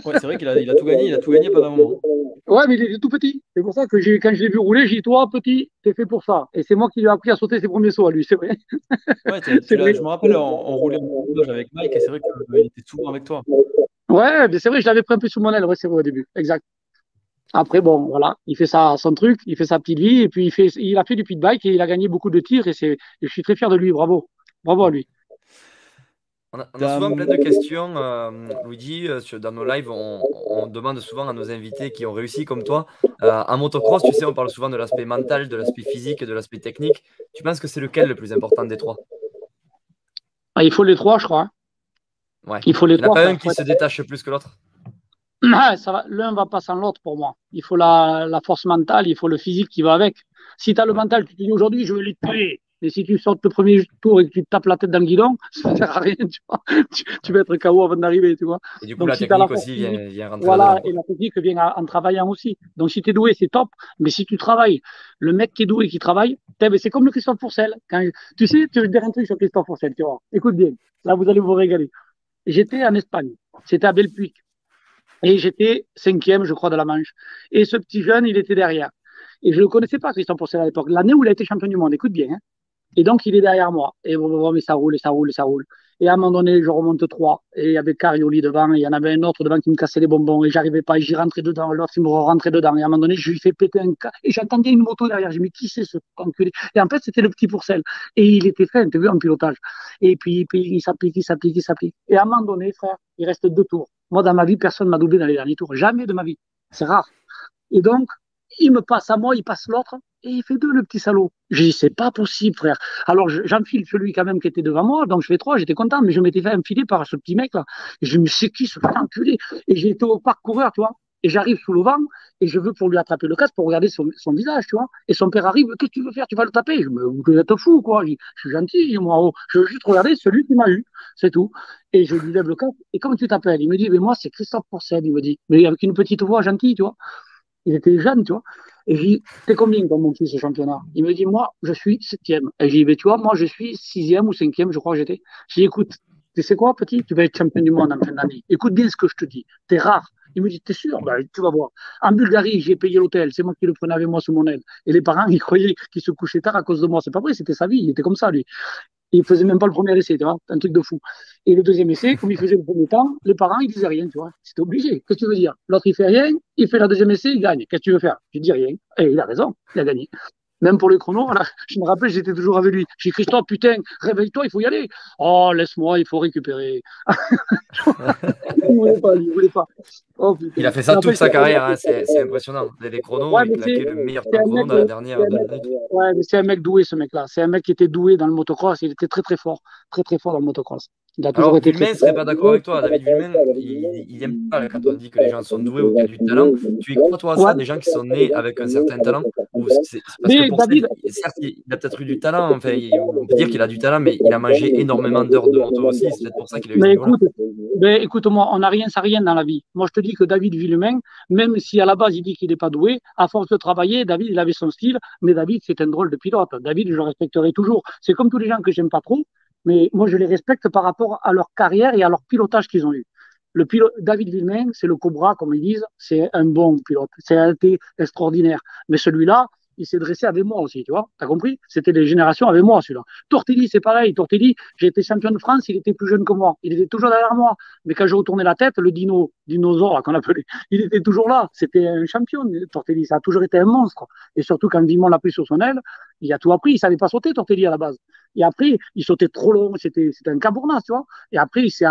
ouais, c'est vrai qu'il a, il a, tout gagné. Il a tout gagné pendant un moment. Ouais, mais il est tout petit. C'est pour ça que quand je l'ai vu rouler, j'ai dit Toi, petit, t'es fait pour ça. Et c'est moi qui lui ai appris à sauter ses premiers sauts à lui, c'est vrai. Ouais, c'est vrai. Je me rappelle, on, roulait en avec Mike et c'est vrai qu'il était souvent avec toi. Ouais, mais c'est vrai, je l'avais pris un peu sous mon aile, ouais, c'est vrai au début. Exact. Après, bon, voilà, il fait ça, son truc, il fait sa petite vie, et puis il, fait, il a fait du pit bike et il a gagné beaucoup de tirs, et, c'est, je suis très fier de lui, bravo. Bravo à lui. On a, souvent plein de questions, euh, Luigi. Euh, dans nos lives, on, demande souvent à nos invités qui ont réussi comme toi. Euh, en motocross, tu sais, on parle souvent de l'aspect mental, de l'aspect physique, de l'aspect technique. Tu penses que c'est lequel le plus important des trois? Ah, Il faut les trois, je crois. Hein. Ouais. Il faut les il n'y en a pas un qui se détache plus que l'autre? L'un va pas sans l'autre pour moi. Il faut la, la, force mentale, il faut le physique qui va avec. Si tu as le mental, tu te dis aujourd'hui, je vais les tuer. Et si tu sautes le premier tour et que tu te tapes la tête dans le guidon, ça ne sert à rien, tu vois. Tu, vas être KO avant d'arriver, tu vois. Et du coup, la technique aussi vient, vient, rentrer Voilà, et la technique vient en travaillant aussi. Donc, si tu es doué, c'est top. Mais si tu travailles, le mec qui est doué, qui travaille, c'est comme le Christophe Pourcel. Quand, tu sais, tu veux dire un truc sur Christophe Pourcel, tu vois. Écoute bien, là, vous allez vous régaler. J'étais en Espagne. C'était à Belpuic. Et j'étais cinquième, je crois, de la manche. Et ce petit jeune, il était derrière. Et je ne le connaissais pas, Christian Pourcel, à l'époque. L'année où il a été champion du monde, écoute bien. Hein. Et donc, il est derrière moi. Et bon, mais ça roule, et ça roule, et ça roule. Et à un moment donné, je remonte trois. Et il y avait Carioli devant, et il y en avait un autre devant qui me cassait les bonbons. Et j'arrivais pas, et j'y rentrais dedans. L'autre, il me rentrait dedans. Et à un moment donné, je lui fais péter un cas. Et j'entendais une moto derrière. Je me dis, qui c'est ce enculé Et en fait, c'était le petit Pourcel. Et il était fait, tu vu, en pilotage. Et puis, puis il s'applique, il s'applique, il s'applique. Et à un moment donné, frère, il reste deux tours. Moi, dans ma vie, personne m'a doublé dans les derniers tours. Jamais de ma vie. C'est rare. Et donc, il me passe à moi, il passe l'autre, et il fait deux, le petit salaud. J'ai dit, c'est pas possible, frère. Alors, j'enfile celui quand même qui était devant moi, donc je fais trois, j'étais content, mais je m'étais fait enfiler par ce petit mec-là. Je me suis dit, qui ce putain enculé Et j'ai été au parcoureur, tu vois. Et j'arrive sous le vent, et je veux pour lui attraper le casque, pour regarder son, visage, tu vois. Et son père arrive, qu'est-ce que tu veux faire? Tu vas le taper? Je me vous êtes fou, quoi. Je, suis gentil, moi. Oh. Je veux juste regarder celui qui m'a eu, c'est tout. Et je lui lève le casque, et comment tu t'appelles? Il me dit, mais moi, c'est Christophe Porcel, il me dit. Mais avec une petite voix gentille, tu vois. Il était jeune, tu vois. Et je dis, t'es combien dans mon fils ce championnat? Il me dit, moi, je suis septième. Et je dis, tu vois, moi, je suis sixième ou cinquième, je crois que j'étais. Je dis, écoute, tu sais quoi, petit? Tu vas être champion du monde en fin d'année. Écoute bien ce que je te dis. T'es rare. Il me dit, t'es sûr? Ben, Tu vas voir. En Bulgarie, j'ai payé l'hôtel. C'est moi qui le prenais avec moi sous mon aile. Et les parents, ils croyaient qu'il se couchait tard à cause de moi. C'est pas vrai, c'était sa vie. Il était comme ça, lui. Il faisait même pas le premier essai, tu vois, un truc de fou. Et le deuxième essai, comme il faisait le premier temps, les parents, ils disaient rien, tu vois. C'était obligé. Qu'est-ce que tu veux dire? L'autre, il fait rien, il fait le deuxième essai, il gagne. Qu'est-ce que tu veux faire? Je dis rien. Et il a raison, il a gagné. Même pour les chronos, je me rappelle, j'étais toujours avec lui. J'ai dit, Christophe, putain, réveille-toi, il faut y aller. Oh, laisse-moi, il faut récupérer. il voulait pas, il voulait pas. Oh, il a fait ça toute sa carrière, hein. c'est impressionnant. Les chronos, il a le meilleur chrono dans la dernière. Ouais, mais c'est un mec doué, ce mec-là. C'est un mec qui était doué dans le motocross. Il était très, très fort. Très, très fort dans le motocross. Il a toujours Alors, été ne serait pas d'accord avec toi. David Villemin, il n'aime pas quand on dit que les gens sont doués ou qu'il y a du talent. Tu y crois, toi, ça, des gens qui sont nés avec un certain talent? C'est, parce que pour David... certes, il a peut-être eu du talent. Enfin, on peut dire qu'il a du talent, mais il a mangé énormément d'heures de moto aussi. C'est peut-être pour ça qu'il a eu mais écoute, mais écoute-moi, on n'a rien sans rien dans la vie. Moi, je te dis que David Villemin, même si à la base il dit qu'il n'est pas doué, à force de travailler, David, il avait son style. Mais David, c'est un drôle de pilote. David, je le respecterai toujours. C'est comme tous les gens que j'aime pas trop mais moi je les respecte par rapport à leur carrière et à leur pilotage qu'ils ont eu. Le pilote, David Villemin, c'est le Cobra, comme ils disent, c'est un bon pilote, c'est un été extraordinaire. Mais celui-là, il s'est dressé avec moi aussi, tu vois. T'as compris? C'était des générations avec moi, celui-là. Tortelli, c'est pareil. Tortelli, j'ai été champion de France, il était plus jeune que moi. Il était toujours derrière moi. Mais quand je retournais la tête, le dino, dinosaure qu'on appelait, il était toujours là. C'était un champion, Tortelli. Ça a toujours été un monstre. Et surtout, quand Vimon l'a pris sur son aile, il a tout appris. Il savait pas sauter, Tortelli, à la base. Et après, il sautait trop long. C'était, un cabournas, tu vois. Et après, il s'est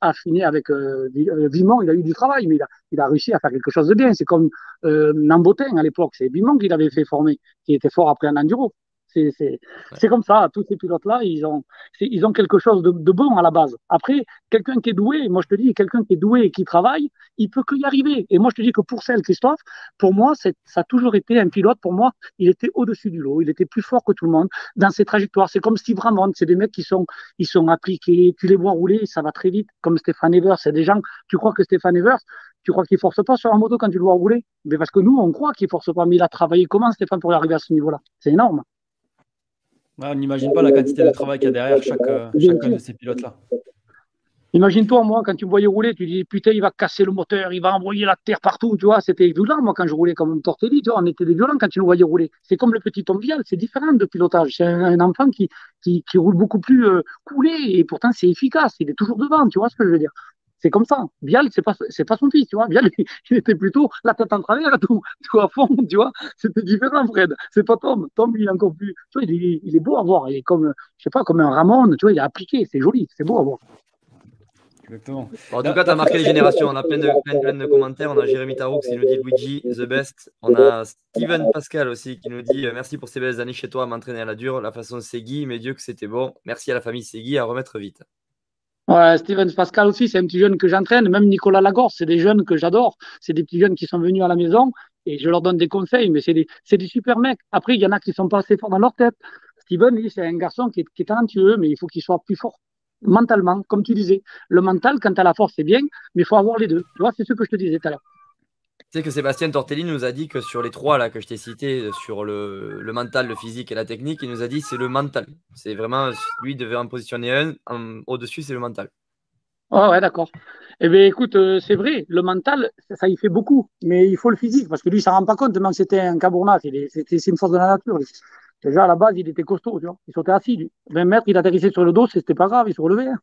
affiné avec euh, euh, Vimon. Il a eu du travail, mais il a, réussi à faire quelque chose de bien. C'est comme euh, Nambotin à l'époque. C'est Vimon qui l'avait fait former, qui était fort après en enduro. C'est comme ça, tous ces pilotes-là, ils ont, ils ont quelque chose de, bon à la base. Après, quelqu'un qui est doué, moi je te dis, quelqu'un qui est doué et qui travaille, il peut que y arriver. Et moi je te dis que pour celle, Christophe, pour moi, ça a toujours été un pilote, pour moi, il était au-dessus du lot, il était plus fort que tout le monde dans ses trajectoires. C'est comme Steve Ramon, c'est des mecs qui sont, ils sont appliqués, tu les vois rouler, ça va très vite, comme Stéphane Evers. C'est des gens, tu crois que Stéphane Evers, tu crois qu'il force pas sur la moto quand tu le vois rouler? Mais parce que nous, on croit qu'il force pas. Mais il a travaillé comment, Stéphane, pour arriver à ce niveau-là? C'est énorme on n'imagine pas la quantité de travail qu'il y a derrière chaque, euh, chacun de ces pilotes-là. Imagine-toi, moi, quand tu me voyais rouler, tu dis putain, il va casser le moteur, il va envoyer la terre partout, tu vois. C'était violent, moi, quand je roulais comme un tortelli, tu vois. On était des violents quand tu nous voyais rouler. C'est comme le petit Tom c'est différent de pilotage. C'est un, enfant qui, qui, roule beaucoup plus euh, coulé et pourtant c'est efficace. Il est toujours devant, tu vois ce que je veux dire. C'est comme ça. Vial, c'est pas, c'est pas son fils, tu vois. Vial, il était plutôt la tête en travers, tout, tout à fond, tu vois. C'était différent, Fred. C'est pas Tom. Tom, il est encore plus, tu vois, il est, il est beau à voir. Il est comme, je sais pas, comme un Ramon, tu vois, il est appliqué. C'est joli, c'est beau à voir. Exactement. en tout cas, tu as marqué les générations. On a plein de, plein, plein de commentaires. On a Jérémy Taroux qui nous dit Luigi, the best. On a Steven Pascal aussi qui nous dit Merci pour ces belles années chez toi à m'entraîner à la dure. La façon Segui, mais Dieu que c'était bon. Merci à la famille Segui à remettre vite. Ouais, Steven Pascal aussi, c'est un petit jeune que j'entraîne. Même Nicolas Lagorce, c'est des jeunes que j'adore. C'est des petits jeunes qui sont venus à la maison et je leur donne des conseils, mais c'est des, des, super mecs. Après, il y en a qui sont pas assez forts dans leur tête. Steven, lui, c'est un garçon qui est, qui est talentueux, mais il faut qu'il soit plus fort mentalement, comme tu disais. Le mental, quand tu la force, c'est bien, mais il faut avoir les deux. Tu vois, c'est ce que je te disais tout à l'heure. Tu sais que Sébastien Tortelli nous a dit que sur les trois là que je t'ai cités, sur le, le, mental, le physique et la technique, il nous a dit c'est le mental. C'est vraiment, lui devait en positionner un, au-dessus, c'est le mental. Oh ouais, d'accord. Eh bien, écoute, euh, c'est vrai, le mental, ça, y fait beaucoup, mais il faut le physique, parce que lui, il s'en rend pas compte, même c'était un cabournat, c'est une force de la nature. Déjà, à la base, il était costaud, tu vois. Il sautait assis, lui. 20 mètres, il atterrissait sur le dos, c'était pas grave, il se relevait. Hein.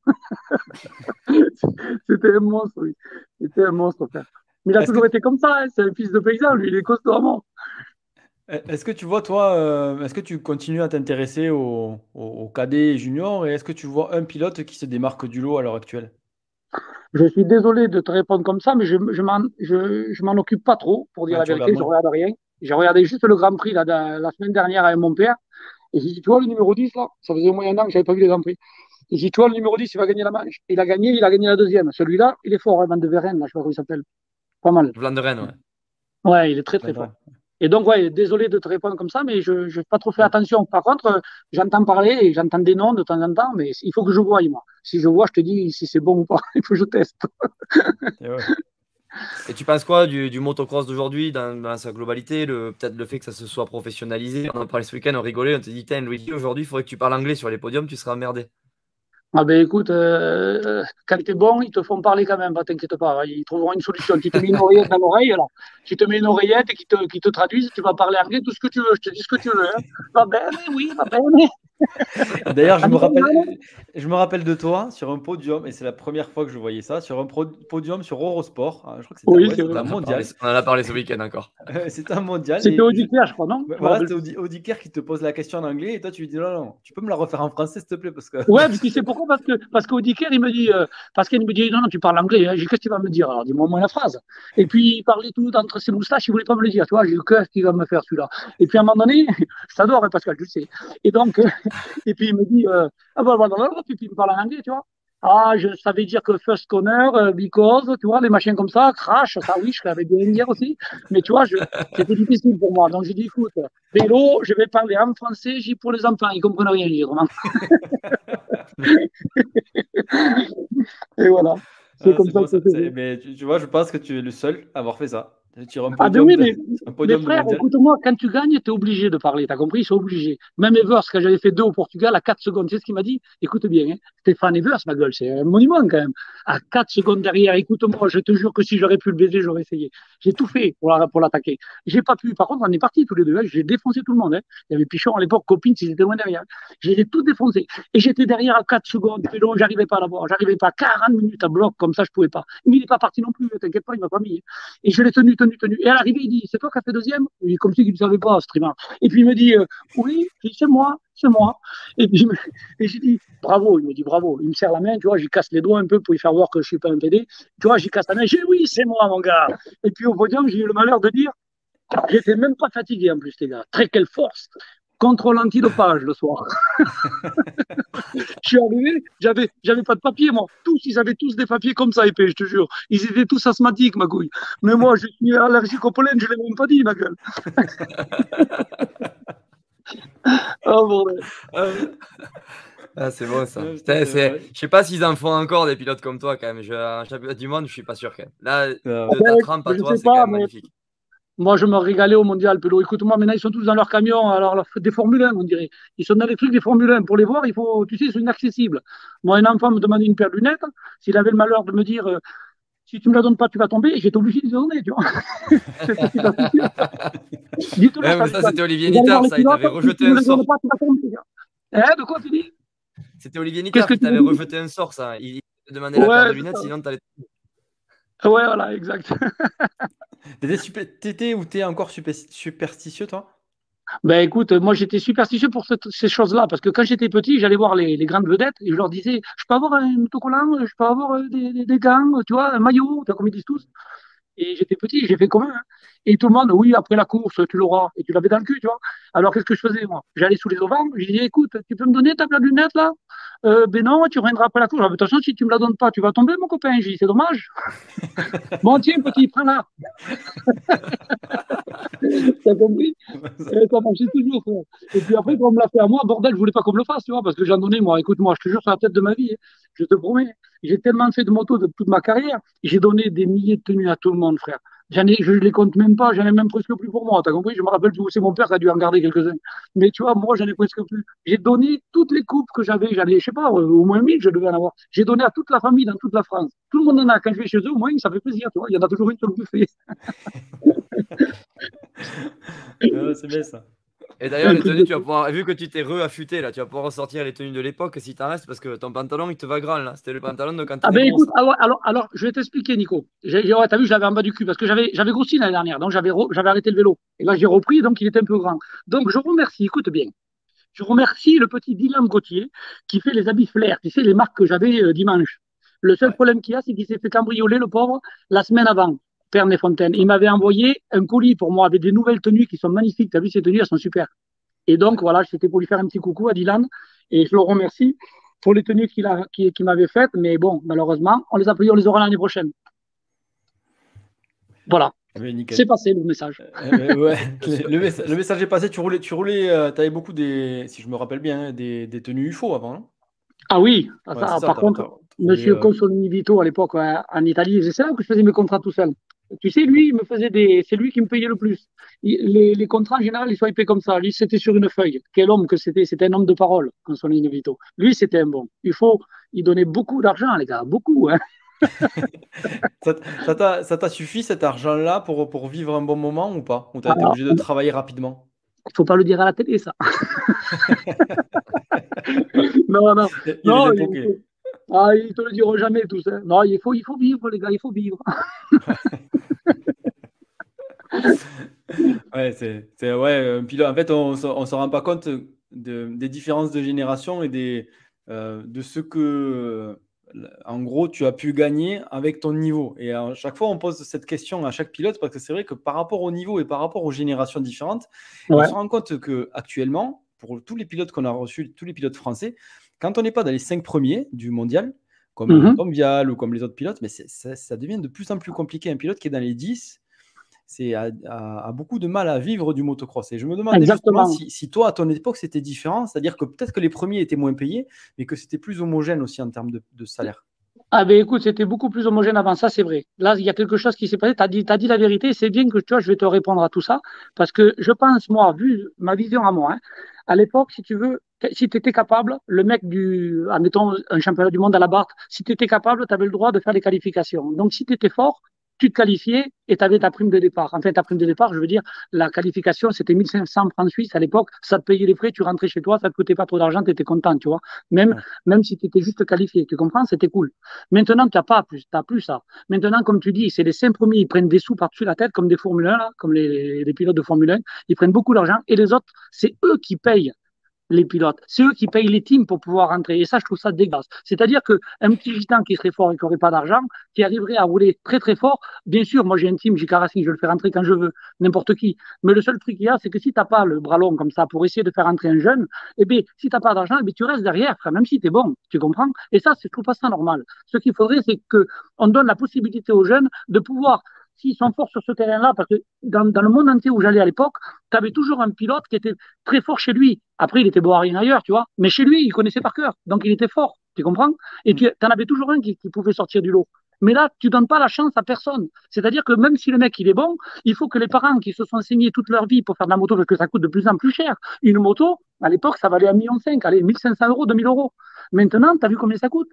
c'était un monstre, lui. C'était un monstre, frère. Mais il a toujours été comme ça, hein. c'est un fils de paysan, lui, il est costaud. Est-ce que tu vois, toi, euh, est-ce que tu continues à t'intéresser aux au, cadets et juniors et est-ce que tu vois un pilote qui se démarque du lot à l'heure actuelle? Je suis désolé de te répondre comme ça, mais je ne je, m'en occupe pas trop, pour dire la vérité, je regarde rien. J'ai regardé juste le Grand Prix la, semaine dernière avec mon père. Et j'ai dit, tu vois, le numéro 10, là, ça faisait au moyen an que je n'avais pas vu les Grands Prix. Et j'ai dit, tu vois, le numéro 10, il va gagner la manche. Il a gagné, il a gagné la deuxième. Celui-là, il est fort, hein, Van de Veren, là, je sais pas comment il s'appelle. Pas mal. Van de Veren, ouais. Ouais, il est très, très fort. Et donc, ouais, désolé de te répondre comme ça, mais je n'ai pas trop fait attention. Par contre, j'entends parler et j'entends des noms de temps en temps, mais il faut que je voie, moi. Si je vois, je te dis si c'est bon ou pas. il faut que je teste. Et, tu penses quoi du, motocross d'aujourd'hui dans, sa globalité Peut-être le fait que ça se soit professionnalisé? On en parlait ce week-end, on rigolait, on te dit, tiens, Louis, aujourd'hui, il faudrait que tu parles anglais sur les podiums, tu seras emmerdé. Ah ben écoute, euh, quand t'es bon, ils te font parler quand même, bah, t'inquiète pas, ils trouveront une solution. Tu te mets une oreillette dans l'oreille, alors, tu te mets une oreillette et qui te, qui te traduisent, tu vas parler anglais, tout ce que tu veux, je te dis ce que tu veux. Hein. Va bien, oui, va bien. D'ailleurs, je, me rappelle, je me rappelle de toi sur un podium, et c'est la première fois que je voyais ça, sur un podium sur Eurosport. Ah, je crois que c'était un mondial. On en a parlé ce week-end encore. c'était un mondial. C'était Audiker, je crois, non? Voilà, c'était Audiker qui te pose la question en anglais, et toi tu lui dis non, non, tu peux me la refaire en français, s'il te plaît parce que... Ouais, parce que c'est pourquoi Parce que parce qu'Audiker, il me dit, euh, parce qu'il me dit non, non, tu parles anglais, hein. qu'est-ce que tu vas me dire? Alors dis-moi moins la phrase. Et puis il parlait tout entre ses moustaches, il voulait pas me le dire, tu vois, j'ai dit qu'est-ce qu'il va me faire celui-là? Et puis à un moment donné, je t'adore, hein, Pascal, tu sais. Et donc, et puis il me dit, euh, ah bah, bah, bah, puis il me parle en anglais, tu vois. Ah, je savais dire que first corner, euh, because, tu vois, les machins comme ça, crash, ça oui, je l'avais bien dire aussi. Mais tu vois, c'était difficile pour moi. Donc j'ai dit, écoute, vélo, je vais parler en français, j'ai pour les enfants, ils comprennent rien, vraiment. Et voilà. C'est Ah, comme ça bon, que fait. Mais tu, tu vois, je pense que tu es le seul à avoir fait ça. Tu un Ah, ben podium oui, de- mais, un mais frère, écoute-moi, quand tu gagnes, tu es obligé de parler, t'as compris? Ils sont obligés. Même Evers, quand j'avais fait deux au Portugal, à 4 secondes, tu sais ce qu'il m'a dit? Écoute bien, hein, Stéphane Evers, ma gueule, c'est un monument quand même. À 4 secondes derrière, écoute-moi, je te jure que si j'aurais pu le baiser, j'aurais essayé. J'ai tout fait pour la- pour l'attaquer. J'ai pas pu. Par contre, on est partis tous les deux. hein. J'ai défoncé tout le monde. hein. Il y avait Pichon à l'époque, Copine, ils étaient loin derrière. Je les ai tous défoncés. Et j'étais derrière à 4 secondes. Vélo, j'arrivais pas à l'avoir. J'arrivais pas. 40 minutes à bloc, comme ça, je pouvais pas. Mais il n'est pas parti non plus, t'inquiète pas, il m'a pas mis. Et je l'ai tenu, tenu, Et à l'arrivée, il dit, c'est toi qui as fait deuxième Comme si il ne savait pas, ce trimar. Et puis il me dit, euh, oui, c'est moi, c'est moi. Et puis j'ai dit, bravo, il me dit bravo. Il me serre la main, tu vois, j'y casse les doigts un peu pour lui faire voir que je suis pas un PD. Tu vois, j'y casse la main, j'ai oui, c'est moi, mon gars. Et puis au podium, j'ai eu le malheur de dire, j'étais même pas fatigué en plus, les gars. Très quelle force. Contrôle antidopage le soir. je suis arrivé, j'avais, j'avais pas de papier, moi. Tous, ils avaient tous des papiers comme ça, épais, je te jure. Ils étaient tous asthmatiques, ma couille. Mais moi, je suis allergique au pollen, je l'ai même pas dit, ma gueule. oh, bordel. Ah, c'est bon ça. Je sais pas s'ils en font encore des pilotes comme toi quand même. Je... Championnat du monde, je suis pas sûr quand même. Là, de Ah, ta trempe à toi, c'est quand même mais- magnifique. Moi, je me régalais au mondial, Pélo. Écoute-moi, maintenant, ils sont tous dans leur camion, alors des Formule 1, on dirait. Ils sont dans les trucs des Formule 1. Pour les voir, il faut, tu sais, ils sont inaccessibles. Moi, un enfant me demandait une paire de lunettes. S'il avait le malheur de me dire, euh, si tu me la donnes pas, tu vas tomber, j'étais obligé de les donner, tu vois. Ouais, mais ça, c'était Olivier Nittard, ça. Il t'avait rejeté un sort. pas, tu vas tomber. Hein, de quoi tu dis? C'était Olivier Nittard que qui t'avait rejeté un sort, ça. Il te demandait la Ouais, paire de lunettes, sinon t'allais. Ouais, voilà, exact. T'étais ou t'es encore super- superstitieux, toi? Ben écoute, moi j'étais superstitieux pour ces choses-là, parce que quand j'étais petit, j'allais voir les, grandes vedettes et je leur disais, je peux avoir un autocollant, je peux avoir euh, des, gants, tu vois, un maillot, comme ils disent tous. Et j'étais petit, j'ai fait comment hein Et tout le monde, oui, après la course, tu l'auras. Et tu l'avais dans le cul, tu vois. Alors qu'est-ce que je faisais, moi? J'allais sous les auvents, je disais, écoute, tu peux me donner ta paire de lunettes, là? Euh, Ben non, tu reviendras après la course. Ah, De toute façon, si tu me la donnes pas, tu vas tomber, mon copain. J'ai dit, c'est dommage. bon, tiens, petit, prends-la. T'as compris? Et ça marchait toujours, frère. Et puis après, quand on me l'a fait à moi, bordel, je voulais pas qu'on me le fasse, tu vois, parce que j'en donnais, moi. Écoute-moi, je te jure, sur la tête de ma vie, hein, je te promets. J'ai tellement fait de moto de toute ma carrière, j'ai donné des milliers de tenues à tout le monde, frère. J'en ai, je les compte même pas, j'en ai même presque plus pour moi, t'as compris? Je me rappelle c'est mon père qui a dû en garder quelques-uns. Mais tu vois, moi, j'en ai presque plus. J'ai donné toutes les coupes que j'avais, j'en ai, je sais pas, euh, au moins 1000, je devais en avoir. J'ai donné à toute la famille dans toute la France. Tout le monde en a. Quand je vais chez eux, au moins, ça fait plaisir, tu vois. Il y en a toujours une sur le buffet. Ah, C'est bien ça. Et d'ailleurs, les tenues, tu vas pouvoir, vu que tu t'es re-affûté là, tu vas pouvoir ressortir les tenues de l'époque si t'en restes parce que ton pantalon il te va grand là. C'était le pantalon de quand Ah ben écoute, alors, alors, alors, je vais t'expliquer, Nico. Ouais, t'as vu, je l'avais en bas du cul parce que j'avais, grossi l'année dernière, donc j'avais, arrêté le vélo. Et là, j'ai repris, donc il était un peu grand. Donc je remercie, écoute bien. Je remercie le petit Dylan Gauthier qui fait les habits flair, tu sais, les marques que j'avais euh, dimanche. Le seul Ouais. problème qu'il a, c'est qu'il s'est fait cambrioler, le pauvre, la semaine avant, Père Fontaine. Il m'avait envoyé un colis pour moi avec des nouvelles tenues qui sont magnifiques. T'as vu, ces tenues, elles sont super. Et donc, voilà, c'était pour lui faire un petit coucou à Dylan. Et je le remercie pour les tenues qu'il m'avait faites. Mais bon, malheureusement, on les a payées, on les aura l'année prochaine. Voilà, c'est passé le message. Euh, ouais, le, le messa- le message est passé. Tu roulais, tu roulais, euh, t'avais beaucoup des, si je me rappelle bien, hein, des, des tenues UFO avant. non Ah oui, Ouais, ça, c'est ça, par contre, Monsieur euh, Consolini Vito, à l'époque, en Italie, c'est là que je faisais mes contrats tout seul. Tu sais, lui, il me faisait des, c'est lui qui me payait le plus. Il- les, les contrats, en général, ils sont épais comme ça. Lui, c'était sur une feuille. Quel homme que c'était. C'était un homme de parole, Consolini Vito. Lui, c'était un bon. Il faut, il donnait beaucoup d'argent, les gars. Beaucoup, hein. Ça t'a suffi cet argent-là pour, pour vivre un bon moment ou pas? Ou t'as été Alors, obligé de travailler rapidement? Faut pas le dire à la télé, ça. non, non. Il Non, il. Ah, ils te le diront jamais, tout ça. Non, il faut, il faut vivre, les gars, il faut vivre. Ouais, c'est, c'est- ouais, un pilote. En fait, on ne on se rend pas compte de- des différences de génération et des, euh, de ce que, euh, en gros, tu as pu gagner avec ton niveau. Et à chaque fois, on pose cette question à chaque pilote parce que c'est vrai que par rapport au niveau et par rapport aux générations différentes, Ouais. on se rend compte que actuellement, pour tous les pilotes qu'on a reçus, tous les pilotes français, quand on n'est pas dans les cinq premiers du mondial, comme, mmh Vial ou comme les autres pilotes, mais ça, ça, devient de plus en plus compliqué. Un pilote qui est dans les 10, c'est a, beaucoup de mal à vivre du motocross. Et je me demandais justement si, si, toi, à ton époque, c'était différent, c'est-à-dire que peut-être que les premiers étaient moins payés, mais que c'était plus homogène aussi en termes de, salaire. Ah ben écoute, c'était beaucoup plus homogène avant, ça c'est vrai. Là, il y a quelque chose qui s'est passé, tu as dit, as dit la vérité, c'est bien que tu vois, je vais te répondre à tout ça, parce que je pense, moi, vu ma vision à moi, hein, à l'époque, si tu veux, si tu étais capable, le mec du, admettons, un championnat du monde à la barre, si tu étais capable, tu avais le droit de faire des qualifications. Donc si tu étais fort, tu te qualifiais et tu avais ta prime de départ. En fait, ta prime de départ, je veux dire, la qualification, c'était 1500 francs suisses à l'époque. Ça te payait les frais, tu rentrais chez toi, ça te coûtait pas trop d'argent, tu étais content, tu vois. Même, même si tu étais juste qualifié, tu comprends, c'était cool. Maintenant, tu n'as pas plus, plus ça. Maintenant, comme tu dis, c'est les cinq premiers, ils prennent des sous par-dessus la tête, comme des Formule 1, là, comme les, les pilotes de Formule 1. Ils prennent beaucoup d'argent et les autres, c'est eux qui payent les pilotes. C'est eux qui payent les teams pour pouvoir rentrer. Et ça, je trouve ça dégueulasse. C'est-à-dire qu'un petit gitan qui serait fort et qui n'aurait pas d'argent, qui arriverait à rouler très très fort, bien sûr, moi j'ai un team, j'ai Racing, je le fais rentrer quand je veux, n'importe qui. Mais le seul truc qu'il y a, c'est que si tu n'as pas le bras long comme ça pour essayer de faire rentrer un jeune, eh bien, si tu n'as pas d'argent, eh tu restes derrière, même si tu es bon, tu comprends? Et ça, je trouve pas ça normal. Ce qu'il faudrait, c'est qu'on donne la possibilité aux jeunes de pouvoir s'ils sont forts sur ce terrain-là, parce que dans, le monde entier où j'allais à l'époque, tu avais toujours un pilote qui était très fort chez lui. Après, il était beau à rien ailleurs, tu vois. Mais chez lui, il connaissait par cœur. Donc, il était fort. Tu comprends? Et mm. tu en avais toujours un qui, pouvait sortir du lot. Mais là, tu donnes pas la chance à personne. C'est-à-dire que même si le mec, il est bon, il faut que les parents qui se sont enseignés toute leur vie pour faire de la moto, parce que ça coûte de plus en plus cher. Une moto, à l'époque, ça valait 1,5 million, allez, 1500 euros, 2000 euros. Maintenant, tu as vu combien ça coûte?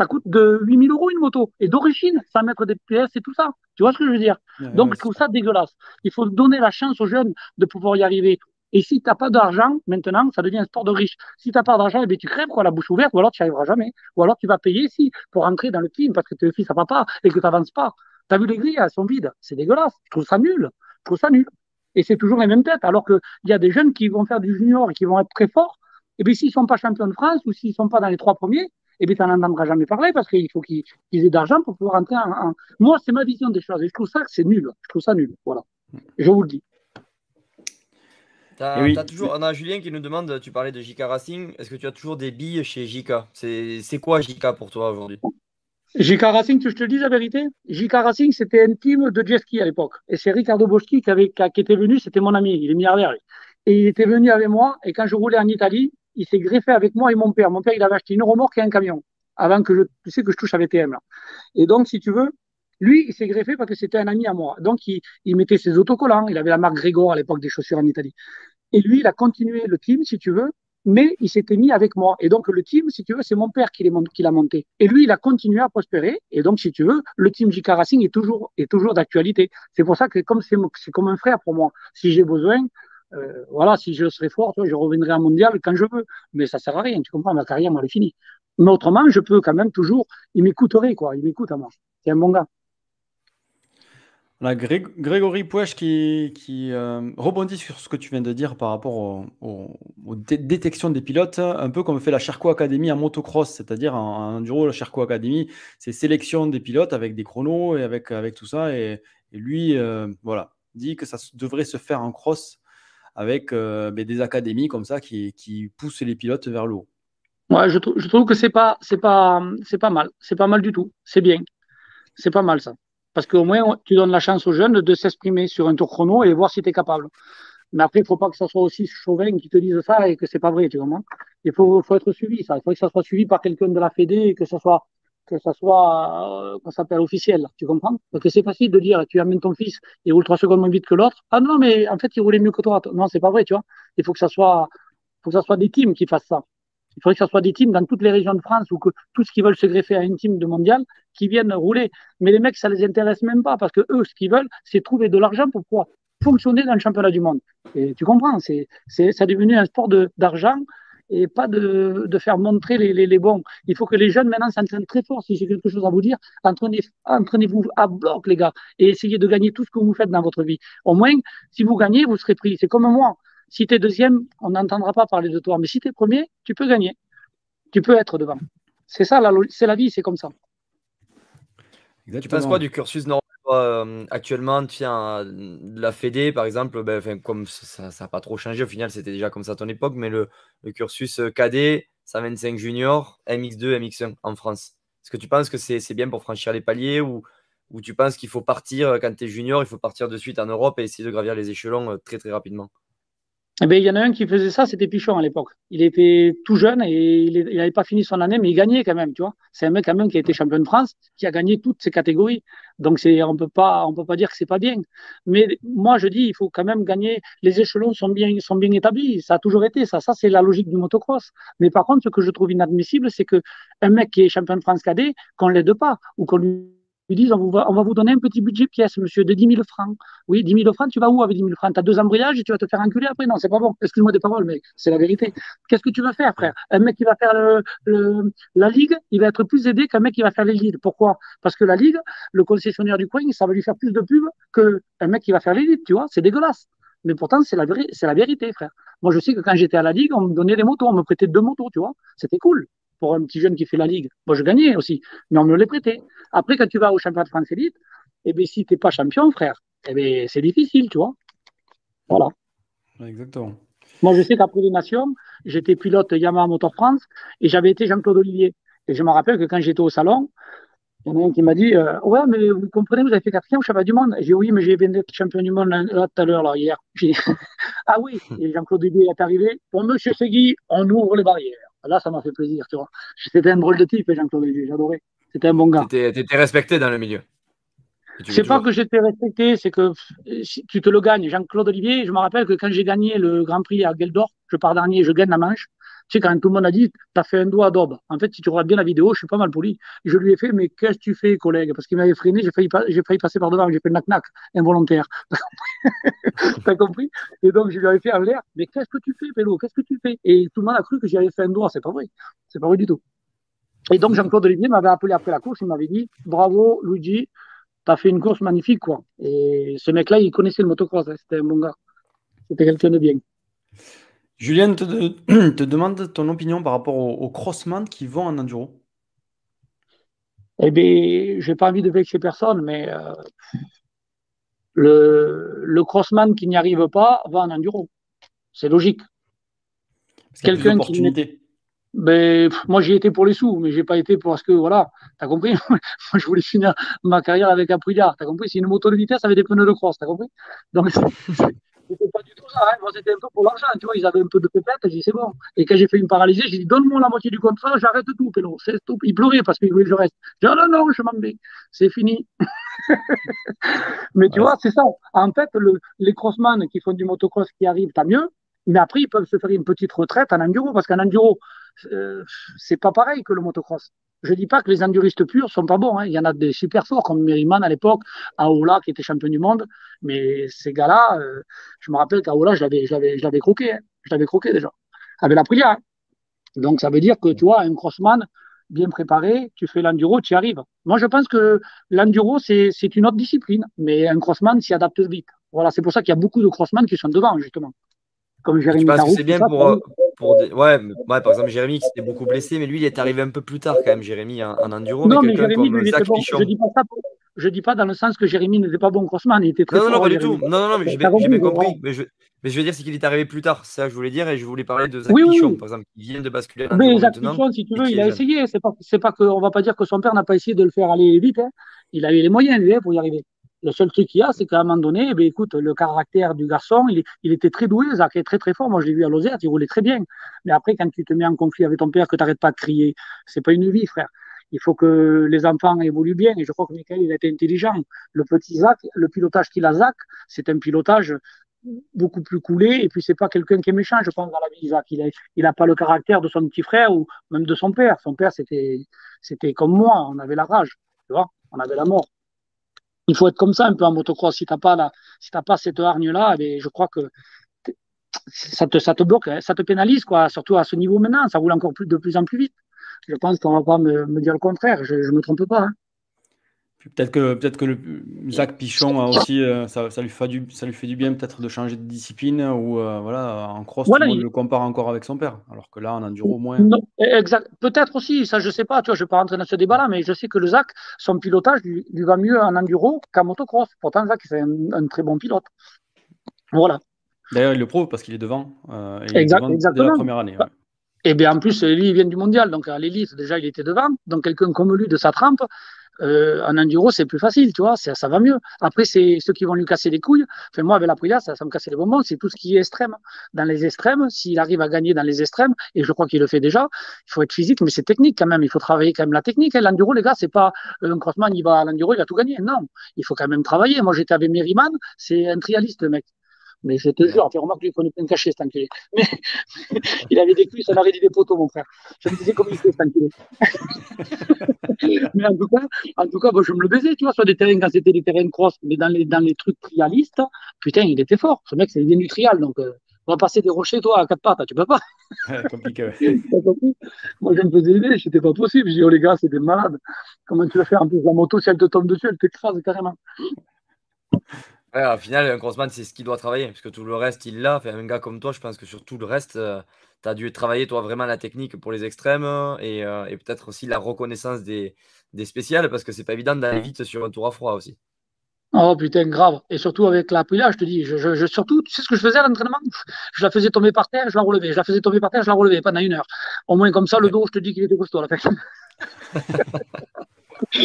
Ça coûte de 8000 euros une moto. Et d'origine, sans mettre des pièces et tout ça. Tu vois ce que je veux dire? Donc, je trouve ça dégueulasse. Il faut donner la chance aux jeunes de pouvoir y arriver. Et si tu n'as pas d'argent, maintenant, ça devient un sport de riche. Si tu n'as pas d'argent, eh tu crèves quoi, la bouche ouverte, ou alors tu n'y arriveras jamais. Ou alors tu vas payer si pour entrer dans le team parce que tu es fils à papa et que tu n'avances pas. Tu as vu les grilles, elles sont vides. C'est dégueulasse. Je trouve ça nul. Je trouve ça nul. Et c'est toujours les mêmes têtes. Alors qu'il y a des jeunes qui vont faire du junior et qui vont être très forts. Et bien, s'ils ne sont pas champions de France ou s'ils ne sont pas dans les trois premiers, et bien, tu n'en entendras jamais parler parce qu'il faut qu'ils aient d'argent pour pouvoir entrer en. Moi, c'est ma vision des choses et je trouve ça que c'est nul. Je trouve ça nul. Voilà. Je vous le dis. As, toujours, on a Julien qui nous demande, tu parlais de JK Racing, est-ce que tu as toujours des billes chez JK C'est quoi JK pour toi aujourd'hui? JK Racing, tu je te dis la vérité? JK Racing, c'était un team de jet ski à l'époque. Et c'est Ricardo Boschi qui, avait, qui, était venu, c'était mon ami, il est milliardaire. Et il était venu avec moi, et quand je roulais en Italie, il s'est greffé avec moi et mon père. Mon père, il avait acheté une remorque et un camion avant que je, tu sais, que je touche à VTM. Et donc, si tu veux, lui, il s'est greffé parce que c'était un ami à moi. Donc, il, il, mettait ses autocollants. Il avait la marque Grégor à l'époque des chaussures en Italie. Et lui, il a continué le team, si tu veux, mais il s'était mis avec moi. Et donc, le team, si tu veux, c'est mon père qui l'a monté. Et lui, il a continué à prospérer. Et donc, si tu veux, le team JK Racing est toujours, est toujours d'actualité. C'est pour ça que comme c'est comme un frère pour moi, si j'ai besoin, euh, voilà, si je serais fort, je reviendrai en mondial quand je veux. Mais ça sert à rien, tu comprends, ma carrière, moi, elle est finie. Mais autrement, je peux quand même toujours, il m'écouterait, quoi, il m'écoute à moi. C'est un bon gars. On Grégory Pouèche qui, qui euh, rebondit sur ce que tu viens de dire par rapport aux détections des pilotes, un peu comme fait la Cherco Academy en motocross, c'est-à-dire en, enduro, la Cherco Academy, c'est sélection des pilotes avec des chronos et avec, avec tout ça. Et, lui, euh, voilà, dit que ça devrait se faire en cross avec euh, ben, des académies comme ça qui, poussent les pilotes vers le haut. Ouais, je, trouve que c'est pas, c'est pas, c'est pas mal. C'est pas mal du tout. C'est bien. C'est pas mal ça. Parce qu'au moins, tu donnes la chance aux jeunes de s'exprimer sur un tour chrono et voir si tu es capable. Mais après, il faut pas que ça soit aussi chauvin qui te dise ça et que c'est pas vrai, tu comprends? Il faut, faut être suivi, ça. Il faut que ça soit suivi par quelqu'un de la Fédé et que ça soit que ça soit, euh, s'appelle officiel, tu comprends? Parce que c'est facile de dire, tu amènes ton fils, il roule trois secondes moins vite que l'autre. Ah non, mais en fait, il roulait mieux que toi. Non, c'est pas vrai, tu vois. Il faut que ça soit, faut que ça soit des teams qui fassent ça. Il faudrait que ça soit des teams dans toutes les régions de France ou que tous ceux qui veulent se greffer à une team de mondial qui viennent rouler. Mais les mecs, ça les intéresse même pas parce que eux, ce qu'ils veulent, c'est trouver de l'argent pour pouvoir fonctionner dans le championnat du monde. Et tu comprends, c'est, c'est, ça est devenu un sport de, d'argent et pas de, de faire montrer les, les, bons. Il faut que les jeunes maintenant s'entraînent très fort. Si j'ai quelque chose à vous dire, entraînez, entraînez-vous à bloc, les gars, et essayez de gagner tout ce que vous faites dans votre vie. Au moins, si vous gagnez, vous serez pris. C'est comme moi. Si tu es deuxième, on n'entendra pas parler de toi. Mais si tu es premier, tu peux gagner. Tu peux être devant. C'est ça, c'est la vie, c'est comme ça. Tu penses quoi du cursus normal? Euh, actuellement, tu viens de la Fédé, par exemple, ben, comme ça n'a pas trop changé, au final, c'était déjà comme ça à ton époque, mais le, cursus euh, cadet, 125 junior, MX2, MX1 en France. Est-ce que tu penses que c'est bien pour franchir les paliers ou, ou tu penses qu'il faut partir quand tu es junior, il faut partir de suite en Europe et essayer de gravir les échelons très très rapidement? Eh ben, il y en a un qui faisait ça, c'était Pichon à l'époque. Il était tout jeune et il n'avait pas fini son année, mais il gagnait quand même, tu vois. C'est un mec quand même qui a été champion de France, qui a gagné toutes ses catégories. Donc c'est, on peut pas, on peut pas dire que c'est pas bien. Mais moi je dis, il faut quand même gagner. Les échelons sont bien, sont bien établis. Ça a toujours été ça. Ça c'est la logique du motocross. Mais par contre, ce que je trouve inadmissible, c'est que un mec qui est champion de France cadet, qu'on l'aide pas ou qu'on ils disent on va, on va vous donner un petit budget pièce, monsieur, de 10 000 francs. Oui, 10 000 francs, tu vas où avec 10 000 francs? Tu as deux embrayages et tu vas te faire enculer après? Non, c'est pas bon. Excuse-moi des paroles, mais c'est la vérité. Qu'est-ce que tu vas faire, frère? Un mec qui va faire le, la ligue, il va être plus aidé qu'un mec qui va faire les leads. Pourquoi? Parce que la ligue, le concessionnaire du coin, ça va lui faire plus de pub qu'un mec qui va faire les leads, tu vois? C'est dégueulasse. Mais pourtant, c'est la, c'est la vérité, frère. Moi, je sais que quand j'étais à la ligue, on me donnait des motos, on me prêtait deux motos, tu vois? C'était cool pour un petit jeune qui fait la ligue. Moi, je gagnais aussi, mais on me les prêtait. Après, quand tu vas au championnat de France élite, eh bien, si tu n'es pas champion, frère, eh bien, c'est difficile, tu vois. Voilà. Exactement. Moi, je sais qu'après les Nations, j'étais pilote Yamaha Motor France et j'avais été Jean-Claude Olivier. Et je me rappelle que quand j'étais au salon, il y en a un qui m'a dit euh, Ouais, mais vous comprenez, vous avez fait quatrième au championnat du monde. J'ai dit Oui, mais j'ai bien d'être champion du monde là, tout à l'heure, là, hier. J'ai dit Ah oui, et Jean-Claude Olivier est arrivé. Pour Monsieur Segui, on ouvre les barrières. Là, ça m'a fait plaisir, tu vois. C'était un drôle de type, Jean-Claude Olivier, j'adorais. C'était un bon gars. Tu étais respecté dans le milieu. C'est pas que j'étais respecté, c'est que tu te le gagnes. Jean-Claude Olivier, je me rappelle que quand j'ai gagné le Grand Prix à Geldor, je pars dernier, je gagne la manche. Tu sais, quand tout le monde a dit, t'as fait un doigt à daube. En fait, si tu regardes bien la vidéo, je suis pas mal poli. Je lui ai fait, mais qu'est-ce que tu fais, collègue? Parce qu'il m'avait freiné, j'ai failli, failli passer par devant, j'ai fait le knack-knack, involontaire. T'as compris? Et donc, je lui avais fait en l'air, mais qu'est-ce que tu fais, Pélo? Qu'est-ce que tu fais? Et tout le monde a cru que j'y avais fait un doigt. C'est pas vrai. C'est pas vrai du tout. Et donc, Jean-Claude Olivier m'avait appelé après la course, il m'avait dit, bravo, Luigi, tu as fait une course magnifique, quoi. Et ce mec-là, il connaissait le motocross, hein. c'était un bon gars. C'était quelqu'un de bien. Julien te, te, demande ton opinion par rapport aux, crossman qui vont en enduro. Eh bien, j'ai pas envie de vexer personne, mais euh, le, le crossman qui n'y arrive pas va en enduro. C'est logique. Quelqu'un qui ben, moi, j'y étais pour les sous, mais j'ai pas été parce que, voilà, t'as compris? Moi, je voulais finir ma carrière avec Aprilia, t'as compris? C'est une moto de vitesse avec des pneus de cross, t'as compris? Donc, c'était pas du tout ça. Hein. Moi, c'était un peu pour l'argent, tu vois. Ils avaient un peu de pépette, j'ai dit, c'est bon. Et quand j'ai fait une paralysée, j'ai dit, donne-moi la moitié du contrat, j'arrête tout, Pélo. C'est tout. Il pleurait parce qu'il voulait que je reste. J'ai dit, oh, non, non, je m'en vais. C'est fini. mais tu vois, c'est ça. En fait, le, les crossman qui font du motocross qui arrivent, t'as mieux. Mais après, ils peuvent se faire une petite retraite en enduro, parce qu'en enduro, euh, c'est pas pareil que le motocross. Je dis pas que les enduristes purs sont pas bons. Hein. Il y en a des super forts comme Merriman à l'époque, Aola qui était champion du monde. Mais ces gars-là, euh, je me rappelle qu'Aola, je l'avais, je l'avais, je l'avais croqué. Hein. Je l'avais croqué déjà. Avec la prière. Hein. Donc ça veut dire que tu vois, un crossman bien préparé, tu fais l'enduro, tu y arrives. Moi, je pense que l'enduro, c'est, c'est une autre discipline, mais un crossman s'y adapte vite. Voilà, c'est pour ça qu'il y a beaucoup de crossman qui sont devant, justement comme Jérémy que c'est bien pour, ouais, ouais, par exemple Jérémy qui s'était beaucoup blessé, mais lui il est arrivé un peu plus tard quand même, Jérémy en, enduro. Non, mais, Jérémy, lui, il était bon. Je dis pas ça je dis pas dans le sens que Jérémy n'était pas bon crossman, il était très non, non, Non, pas du tout. Non, non, non, mais j'ai bien compris. Mais je, mais je veux dire, c'est qu'il est arrivé plus tard. Ça, je voulais dire, et je voulais parler de Zach Pichon, par exemple, qui vient de basculer. Mais Zach Pichon, si tu veux, il a essayé. C'est pas, c'est pas qu'on va pas dire que son père n'a pas essayé de le faire aller vite. Hein. Il avait les moyens, lui, hein, pour y arriver. Le seul truc qu'il y a, c'est qu'à un moment donné, eh écoute, le caractère du garçon, il, il était très doué, Zach est très très fort. Moi, je l'ai vu à Lozère, il roulait très bien. Mais après, quand tu te mets en conflit avec ton père, que tu n'arrêtes pas de crier, c'est pas une vie, frère. Il faut que les enfants évoluent bien. Et je crois que Michael, il a intelligent. Le petit Zach, le pilotage qu'il a, Zach, c'est un pilotage beaucoup plus coulé. Et puis, c'est pas quelqu'un qui est méchant, je pense, dans la vie, Zach. Il a, il a pas le caractère de son petit frère ou même de son père. Son père, c'était, c'était comme moi. On avait la rage, tu vois. On avait la mort il faut être comme ça un peu en motocross. Si tu pas, si pas cette hargne-là, eh je crois que ça te, ça te bloque, hein. ça te pénalise, quoi. surtout à ce niveau maintenant. Ça roule encore plus, de plus en plus vite. Je pense qu'on va pas me, dire le contraire. Je ne me trompe pas. Hein. Peut-être que, peut que le Zach Pichon a aussi, euh, ça, ça, lui fait du, ça lui fait du bien peut-être de changer de discipline ou euh, voilà, en cross, voilà, il... le compare encore avec son père, alors que là, en enduro, au moins. exact. Peut-être aussi, ça je sais pas, tu vois, je ne vais pas rentrer dans ce débat-là, mais je sais que le Zach, son pilotage lui, va mieux en enduro qu'en motocross. Pourtant, Zach, c'est un, très bon pilote. Voilà. D'ailleurs, il le prouve parce qu'il est devant. Euh, il est devant dès la première année. Et bien en plus, lui, il vient du mondial, donc à l'élite, déjà, il était devant. Donc quelqu'un comme lui de sa trempe, euh, en enduro, c'est plus facile, tu vois, ça, ça, va mieux. Après, c'est ceux qui vont lui casser les couilles. Enfin, moi, avec la Prilla, ça, ça me cassait les bonbons. C'est tout ce qui est extrême. Dans les extrêmes, s'il arrive à gagner dans les extrêmes, et je crois qu'il le fait déjà, il faut être physique, mais c'est technique quand même. Il faut travailler quand même la technique. Hein. L'enduro, les gars, c'est pas euh, un crossman, il va à l'enduro, il va tout gagner. Non, il faut quand même travailler. Moi, j'étais avec Merriman, c'est un trialiste, mec. Mais je te jure, tu remarques qu'il prenait plein de cachets, cet enculé. Mais il avait des cuisses, ça m'aurait dit des poteaux, mon frère. Je me disais comment il fait, cet enculé. mais en tout cas, en tout cas je me le baisais, tu vois, sur des terrains, quand c'était des terrains cross, mais dans les, dans les trucs trialistes, putain, il était fort. Ce mec, c'est des trial, donc euh, on va passer des rochers, toi, à quatre pattes, tu peux pas. compliqué, Moi, je me faisais aider, c'était pas possible. Je dis, oh les gars, c'est des malades. Comment tu vas faire? En plus, la moto, si elle te tombe dessus, elle t'écrase carrément. Ouais, au final, un crossman, c'est ce qu'il doit travailler, parce que tout le reste, il l'a. Enfin, un gars comme toi, je pense que sur tout le reste, euh, tu as dû travailler, toi, vraiment la technique pour les extrêmes et, euh, et peut-être aussi la reconnaissance des, des spéciales, parce que c'est pas évident d'aller vite sur un tour à froid aussi. Oh putain, grave. Et surtout avec la là, je te dis, je, je, surtout, tu sais ce que je faisais à l'entraînement? Je la faisais tomber par terre, je la relevais. Je la faisais tomber par terre, je la relevais pendant une heure. Au moins, comme ça, le dos, je te dis qu'il était costaud, la fait.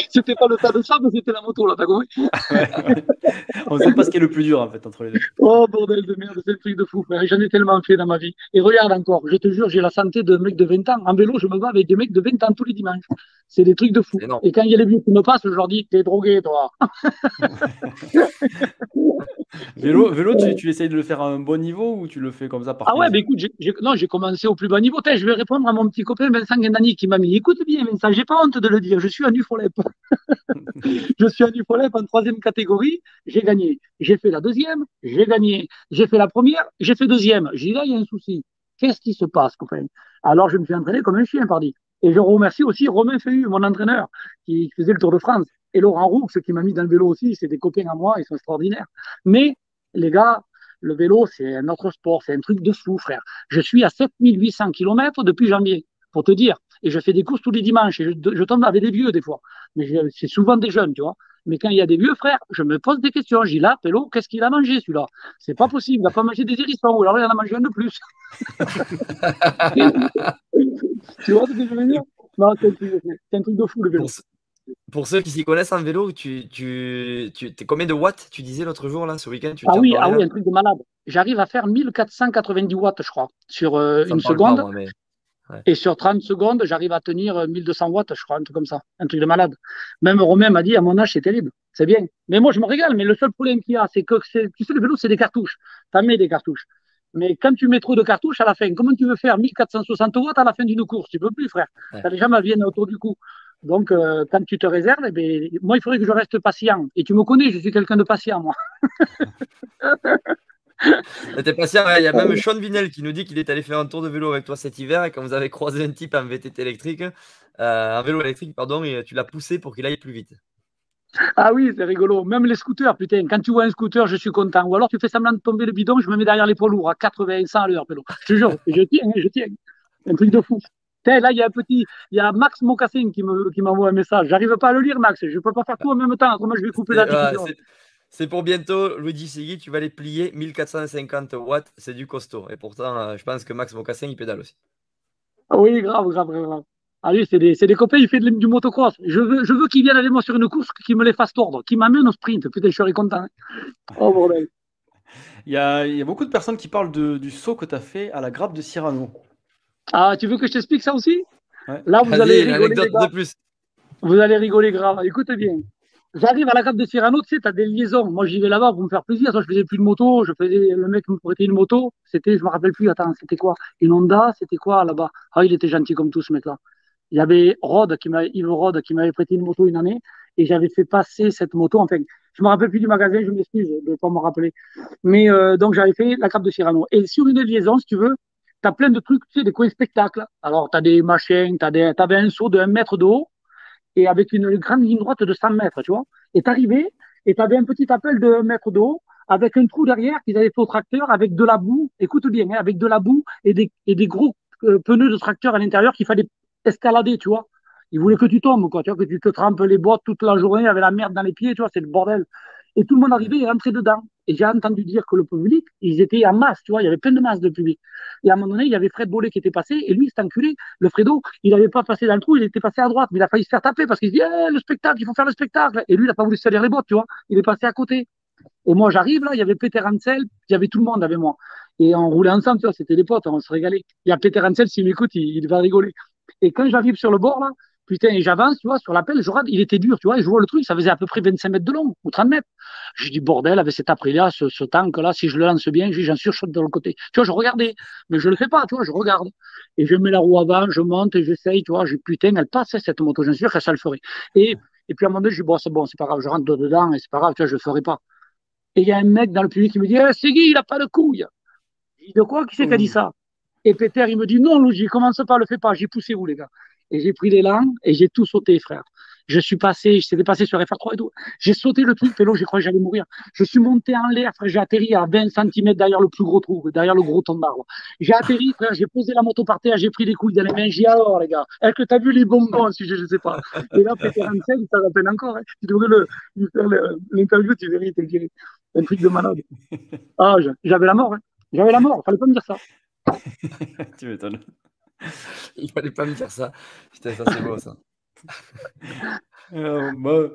c'était pas le tas de sable, c'était la moto, là, t'as compris On sait pas ce qui est le plus dur, en fait, entre les deux. Oh, bordel de merde, c'est le truc de fou, frère. J'en ai tellement fait dans ma vie. Et regarde encore, je te jure, j'ai la santé d'un mec de 20 ans. En vélo, je me bats avec des mecs de 20 ans tous les dimanches. C'est des trucs de fou. Et quand il y a les vieux qui me passent, je leur dis, t'es drogué, toi. vélo, vélo tu, tu, essayes de le faire à un bon niveau ou tu le fais comme ça par Ah ouais, mais écoute, non, j'ai commencé au plus bas niveau. je vais répondre à mon petit copain Vincent Gendani qui m'a mis, écoute bien, Vincent, j'ai pas honte de le dire, je suis un Je suis un Ufolep en troisième catégorie, j'ai gagné. J'ai fait la deuxième, j'ai gagné. J'ai fait la première, j'ai fait deuxième. J'ai dit, là, il y a un souci. Qu'est-ce qui se passe, copain Alors, je me suis entraîné comme un chien, pardi. Et je remercie aussi Romain Fehu, mon entraîneur, qui faisait le Tour de France. Et Laurent Roux, qui m'a mis dans le vélo aussi, c'est des copains à moi, ils sont extraordinaires. Mais, les gars, le vélo, c'est un autre sport, c'est un truc de fou, frère. Je suis à 7800 km depuis janvier, pour te dire. Et je fais des courses tous les dimanches. Et je, tombe avec des vieux, des fois. Mais c'est souvent des jeunes, tu vois. Mais quand il y a des vieux frères, je me pose des questions. J'ai là, Pélo, qu'est-ce qu'il a mangé, celui-là? C'est pas possible. Il n'a pas mangé des hérissons. Ou alors il en a mangé un de plus. tu vois ce que je veux dire? Non, c'est un, truc de fou, le vélo. Pour ceux qui s'y connaissent en vélo, tu, tu, tu es combien de watts tu disais l'autre jour, là, ce week-end Ah oui, ah oui, un truc de malade. J'arrive à faire 1490 watts, je crois, sur euh, une seconde. Et sur 30 secondes, j'arrive à tenir 1200 watts, je crois, un truc comme ça. Un truc de malade. Même Romain m'a dit, à mon âge, c'est terrible. C'est bien. Mais moi, je me régale. Mais le seul problème qu'il y a, c'est que, tu sais, le vélo, c'est des cartouches. Tu mets des cartouches. Mais quand tu mets trop de cartouches à la fin, comment tu veux faire 1460 watts à la fin d'une course? Tu peux plus, frère. Ça, les jambes viennent autour du cou. Donc, euh, quand tu te réserves, eh ben, moi, il faudrait que je reste patient. Et tu me connais, je suis quelqu'un de patient, moi. T'es patient, il y a même Sean Vinel qui nous dit qu'il est allé faire un tour de vélo avec toi cet hiver et quand vous avez croisé un type en VTT électrique, euh, en vélo électrique, pardon, et tu l'as poussé pour qu'il aille plus vite. Ah oui, c'est rigolo. Même les scooters, putain, quand tu vois un scooter, je suis content. Ou alors tu fais semblant de tomber le bidon, je me mets derrière les poids lourds à 80, 100 à l'heure, Je te jure, je tiens, je tiens. Un truc de fou là, il y a un petit, il y a Max Mocassin qui m'envoie un message. J'arrive pas à le lire, Max. Je peux pas faire tout en même temps. Comment je vais couper la discussion C'est pour bientôt, Luigi Segui, tu vas les plier 1450 watts, c'est du costaud. Et pourtant, euh, je pense que Max Mocassin, il pédale aussi. Ah oui, grave, grave, grave. Ah c'est des, des, copains, il fait du motocross. Je veux, je veux qu'il vienne avec moi sur une course, qu'il me les fasse tordre, qu'il m'amène au sprint. Putain, je serais content. Hein. Oh bordel. Il y, a, il y a beaucoup de personnes qui parlent de, du saut que tu as fait à la grappe de Cyrano. Ah, tu veux que je t'explique ça aussi? Là, vous allez rigoler. De plus. Vous allez rigoler grave. Écoute bien. J'arrive à la cave de Cyrano, tu sais, tu as des liaisons. Moi, j'y vais là-bas pour me faire plaisir. Soit je faisais plus de moto, je faisais, le mec me prêtait une moto. C'était, je me rappelle plus, attends, c'était quoi? Une Honda, c'était quoi là-bas? Ah, il était gentil comme tout, ce mec-là. Il y avait Rod, qui m'a, Yves Rod, qui m'avait prêté une moto une année et j'avais fait passer cette moto. Enfin, je me rappelle plus du magasin, je m'excuse de pas me rappeler. Mais euh, donc, j'avais fait la cave de Cyrano. Et sur une liaison, si tu veux, tu as plein de trucs, tu sais, des coins spectacles. Alors, tu as des machines, tu avais un saut de 1 mètre de et avec une grande ligne droite de 100 mètres, tu vois. Et tu arrivais et tu avais un petit appel de 1 mètre de haut avec un trou derrière qu'ils avaient fait au tracteur avec de la boue, écoute bien, hein, avec de la boue et des, et des gros euh, pneus de tracteur à l'intérieur qu'il fallait escalader, tu vois. Ils voulaient que tu tombes, quoi, tu vois, que tu te trempes les bottes toute la journée avec la merde dans les pieds, tu vois, c'est le bordel. Et tout le monde arrivait et rentrait dedans. Et j'ai entendu dire que le public, ils étaient en masse, tu vois, il y avait plein de masse de public. Et à un moment donné, il y avait Fred Bollet qui était passé, et lui, cet enculé, le Fredo, il n'avait pas passé dans le trou, il était passé à droite, mais il a failli se faire taper parce qu'il se dit, eh, le spectacle, il faut faire le spectacle. Et lui, il n'a pas voulu se salir les bottes, tu vois, il est passé à côté. Et moi, j'arrive là, il y avait Peter Hansel, il y avait tout le monde avec moi. Et on roulait ensemble, tu vois, c'était des potes, on se régalait. Il y a Peter Hansel, s'il m'écoute, il, il va rigoler. Et quand j'arrive sur le bord, là, putain, et j'avance, tu vois, sur l'appel, je il était dur, tu vois, et je vois le truc, ça faisait à peu près 25 mètres de long, ou 30 mètres. J'ai dit, bordel, avec cet après-là, ce, ce tank-là, si je le lance bien, j'en sursaute de l'autre côté. Tu vois, je regardais, mais je le fais pas, tu vois, je regarde. Et je mets la roue avant, je monte et j'essaye, tu vois, j'ai putain, elle passe, hein, cette moto, j'en suis sûr que ça le ferait. Et, et puis à un moment donné, je dis, bon, c'est bon, c'est pas grave, je rentre dedans, et c'est pas grave, tu vois, je le ferai pas. Et il y a un mec dans le public qui me dit, eh, c'est Guy, il a pas de couilles. Je dis, de quoi, qui c'est qui a dit ça? Et Peter, il me dit, non, Luigi, commence pas, le fais pas, j'ai poussé vous, les gars. Et j'ai pris l'élan et j'ai tout sauté, frère. Je suis passé, je s'étais passé sur FR3 et tout. J'ai sauté le truc, pélo, j'ai cru que j'allais mourir. Je suis monté en l'air, frère, j'ai atterri à 20 cm derrière le plus gros trou, derrière le gros ton d'arbre. J'ai atterri, frère, j'ai posé la moto par terre, j'ai pris les couilles dans les mains, j'ai alors, les gars, est-ce que t'as vu les bonbons, si je, je sais pas. Et là, Peter Hansel, il s'en rappelle encore, hein. Tu devrais le, l'interview, tu verrais, il te le dirait. Un truc de malade. Ah, j'avais la mort, hein. J'avais la mort, fallait pas me dire ça. tu m'étonnes. Il fallait pas me dire ça. Putain, ça c'est beau ça. Euh,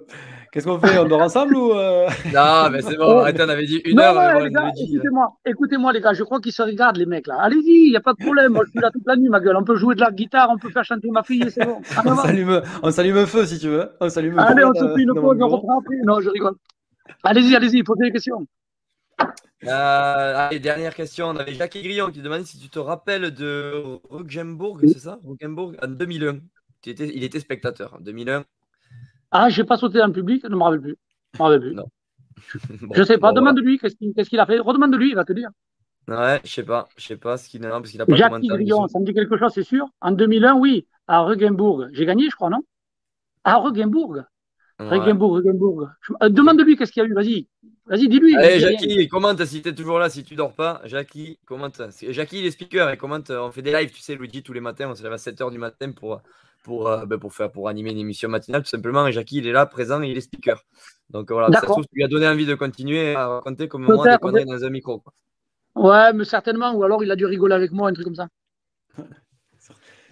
Qu'est-ce qu'on fait On dort ensemble ou euh? Non, mais c'est bon, arrêtez, on avait dit une non, heure. bon, les gars, euh, écoutez-moi, écoutez-moi, les gars, je crois qu'ils se regardent, les mecs, là. Allez-y, il n'y a pas de problème. Moi, je suis là toute la nuit, ma gueule. On peut jouer de la guitare, on peut faire chanter ma fille, c'est bon. On s'allume, on s'allume un feu si tu veux. On s'allume Allez, feu on se fait une pause, on reprend après. Non, je rigole. Allez-y, allez-y, posez des questions. Euh, allez, dernière question. On avait Jacques Grillon qui demandait si tu te rappelles de Ruggenbourg, c'est ça? Ruggenbourg en 2001. Tu étais, il était spectateur en 2001. Ah, j'ai pas sauté dans le public, je ne me rappelle plus. Je me rappelle plus. Non. Bon, je sais pas, bon, demande-lui qu'est-ce qu'il qu'est-ce qu'il a fait? Redemande-lui, il va te dire. Ouais, je sais pas. Je sais pas ce qu'il a, parce qu'il a pas Jacques. Grillon, ça me dit quelque chose, c'est sûr. En 2001, oui, à Ruggenbourg. J'ai gagné, je crois, non? À Ruggenbourg. Ouais. Je- euh, Demande-lui qu'est-ce qu'il y a eu, vas-y. Vas-y, dis-lui. Allez. Jackie, commente si t'es toujours là, si tu dors pas. Jackie, commente. Jackie, il est speaker, il commente. On fait des lives, tu sais, Luigi, tous les matins. On se lève à 7h du matin pour, pour, euh, ben, pour, faire, pour animer une émission matinale, tout simplement. Et Jackie, il est là, présent, et il est speaker. Donc voilà, ça trouve, tu lui as donné envie de continuer à raconter comme moi des conneries dans un micro. quoi. Ouais, mais certainement. Ou alors il a dû rigoler avec moi, un truc comme ça.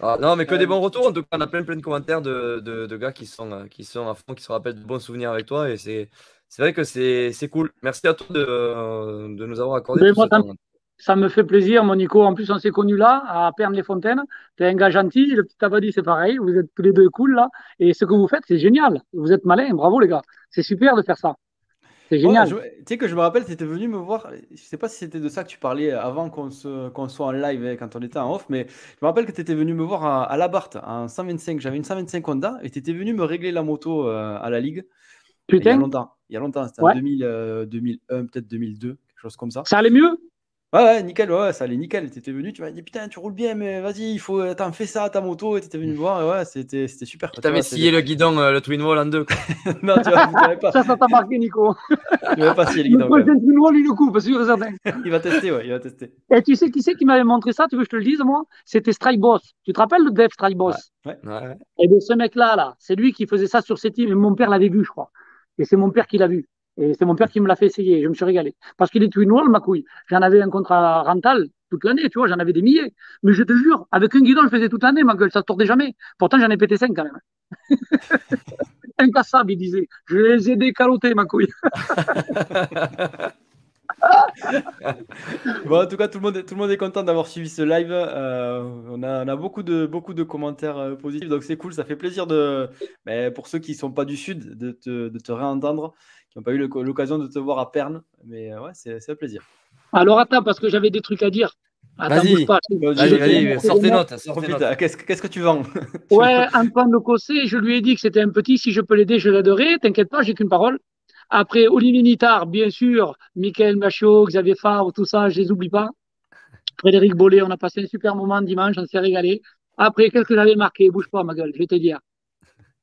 Ah, non, mais que Euh, des bons retours. En tout cas, on a plein, plein de commentaires de, de, de gars qui sont, euh, qui sont à fond, qui se rappellent de bons souvenirs avec toi. Et c'est c'est vrai que c'est c'est cool. Merci à toi de, de nous avoir accordé tout moi, ce ça- temps. Ça me fait plaisir, mon Nico. En plus, on s'est connus là, à Pernes-les-Fontaines. T'es un gars gentil. Le petit Abadi, c'est pareil. Vous êtes tous les deux cool, là. Et ce que vous faites, c'est génial. Vous êtes malins. Bravo, les gars. C'est super de faire ça. C'est génial. je- tu sais que je me rappelle, tu étais venu me voir. Je sais pas si c'était de ça que tu parlais avant qu'on se, qu'on soit en live hein, quand on était en off, mais je me rappelle que tu étais venu me voir à, à la Barthe en 125. J'avais une 125 Honda et tu étais venu me régler la moto euh, à la Ligue. Il y a Putain, longtemps. Il y a longtemps. C'était en Ouais. 2000, euh, 2001, peut-être 2002, quelque chose comme ça. ça allait mieux? Ouais, ouais, nickel, ouais, ouais, ça allait nickel. Tu étais venu, tu m'as dit putain, tu roules bien, mais vas-y, il faut. Attends, fais ça à ta moto. Et tu étais venu me voir. et ouais, c'était c'était super. Tu T'avais c'est scié le guidon, euh, le Twin Wall en deux. quoi. non, tu vois, pas, Ça, ça t'a marqué, Nico. tu m'avais pas scié le Le guidon. prochain Twin lui le coupe, sûr et certain. Il va tester, ouais, il va tester. Et tu sais qui c'est qui m'avait montré ça Tu veux que je te le dise, moi? C'était Strike Boss. Tu te rappelles le Dave Strike Boss? Ouais. Et bien, ce mec-là, là, c'est lui qui faisait ça sur ses teams. Et mon père l'avait vu, je crois. Et c'est mon père qui l'a vu. Et c'est mon père qui me l'a fait essayer. Je me suis régalé. Parce qu'il est twin wall, ma couille. J'en avais un contrat rental toute l'année, tu vois, j'en avais des milliers. Mais je te jure, avec un guidon, je faisais toute l'année, ma gueule, ça se tordait jamais. Pourtant, j'en ai pété cinq quand même. Incassable, il disait. Je les ai décalotés, ma couille. Bon, en tout cas, tout le monde est, tout le monde est content d'avoir suivi ce live. Euh, on, a, on a beaucoup de, beaucoup de commentaires euh, positifs, donc c'est cool. Ça fait plaisir de, ben, pour ceux qui ne sont pas du Sud de te, de te réentendre, qui n'ont pas eu l'occasion de te voir à Perne. Mais euh, ouais, c'est c'est un plaisir. Alors attends, parce que j'avais des trucs à dire. Attends, Vas-y. sortez notes. Qu'est-ce qu'est-ce que tu vends? Ouais, Antoine Le Cossé, je lui ai dit que c'était un petit, si je peux l'aider, je l'aiderai. T'inquiète pas, j'ai qu'une parole. Après, Olivier Nittard, bien sûr, Michael Machiot, Xavier Favre, tout ça, je les oublie pas. Frédéric Bollet, on a passé un super moment dimanche, on s'est régalé. Après, qu'est-ce que j'avais marqué? Bouge pas, ma gueule, je vais te dire.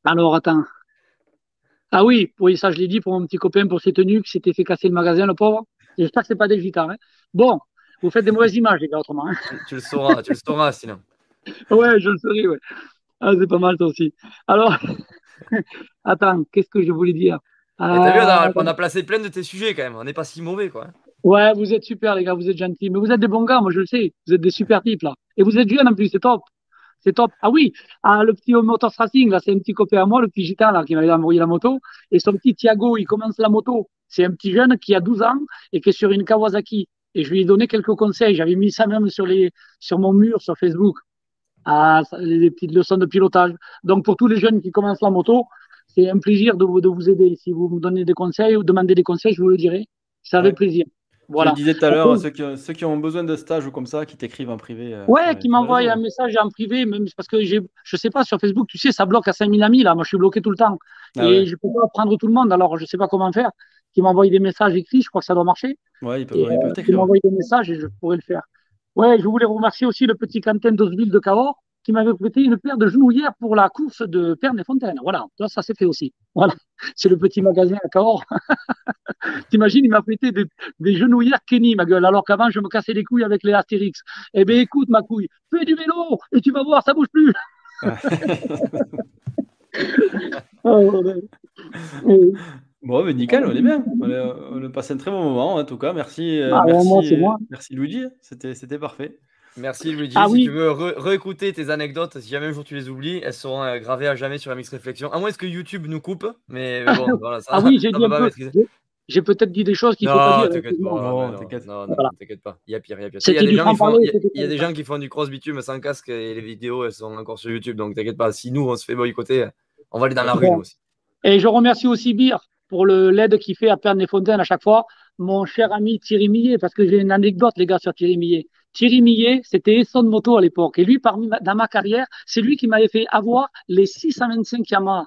Alors, attends. Ah oui, oui, ça, je l'ai dit pour mon petit copain, pour ses tenues, qui s'était fait casser le magasin, le pauvre. J'espère que c'est pas des gitans. Hein. Bon, vous faites des mauvaises images, les gars, autrement. hein. Tu, tu le sauras, tu le sauras sinon. Ouais, je le saurais, ouais. Ah, c'est pas mal, ça aussi. Alors, attends, qu'est-ce que je voulais dire? T'as vu, on a, on a placé plein de tes sujets quand même. On n'est pas si mauvais, quoi. Ouais, vous êtes super, les gars, vous êtes gentils. Mais vous êtes des bons gars, moi je le sais. Vous êtes des super types, là. Et vous êtes jeunes en plus, c'est top. C'est top. Ah oui, ah, le petit Motors Racing, là, c'est un petit copain à moi, le petit gitan, là, qui m'avait envoyé la moto. Et son petit Thiago, il commence la moto. C'est un petit jeune qui a 12 ans et qui est sur une Kawasaki. Et je lui ai donné quelques conseils. J'avais mis ça même sur les, sur mon mur, sur Facebook. Ah, les petites leçons de pilotage. Donc, pour tous les jeunes qui commencent la moto, c'est un plaisir de vous, de vous aider. Si vous me donnez des conseils ou demandez des conseils, je vous le dirai. C'est avec Ouais. plaisir. Je Voilà. le disais tout à l'heure, ceux qui, ont- ceux qui ont besoin de stage ou comme ça, qui t'écrivent en privé. euh, Ouais, qui sur m'envoie les un message en privé, même parce que je sais pas, sur Facebook, tu sais, ça bloque à 5000 amis, là. Moi, je suis bloqué tout le temps. Ah et ouais. je peux pas prendre tout le monde, alors je sais pas comment faire. Qui m'envoie des messages écrits, je crois que ça doit marcher. Ouais, ils peuvent, Et, ils peuvent euh, qui t'écrire. m'envoie des messages et je pourrais le faire. Ouais, je voulais remercier aussi le petit Quentin d'Osville de Cahors qui m'avait prêté une paire de genouillères pour la course de Perne-et-Fontaine. Voilà, ça, ça s'est fait aussi. Voilà, c'est le petit magasin à Cahors. T'imagines, il m'a prêté des, des genouillères Kenny, ma gueule, alors qu'avant, je me cassais les couilles avec les Astérix. Eh bien, écoute, ma couille, fais du vélo et tu vas voir, ça bouge plus. Oh. Et- Bon, mais nickel, on est bien. On a, on a passé un très bon moment, en tout cas. Merci, euh, Ah, merci, moi, euh, moi. merci Luigi. C'était parfait. Merci Luigi. Ah si oui. tu veux re- réécouter tes anecdotes, si jamais un jour tu les oublies, elles seront euh, gravées à jamais sur la Mix Réflexion. À moins que YouTube nous coupe, mais, mais bon, voilà, ça, Ah oui, j'ai dit un peu. maîtriser. j'ai- peut-être dit des choses qu'il faut pas Non, dire. t'inquiète pas. Non, non, t'inquiète. non, non, Voilà. t'inquiète pas. Il y a pire, il y a pire. Il y a des gens qui font, franc-parler, il y a- c'était il y a des pas- gens qui font du cross bitume sans casque et les vidéos elles sont encore sur YouTube, donc t'inquiète pas. Si nous on se fait boycotter, on va aller dans la rue aussi. Et je remercie aussi Bir pour le l'aide qu'il fait à Perne et Fontaine à chaque fois. Mon cher ami Thierry Millet, parce que j'ai une anecdote, les gars, sur Thierry Millet. Thierry Millet, c'était Esson Moto à l'époque. Et lui, parmi dans ma carrière, c'est lui qui m'avait fait avoir les 625 Yamaha.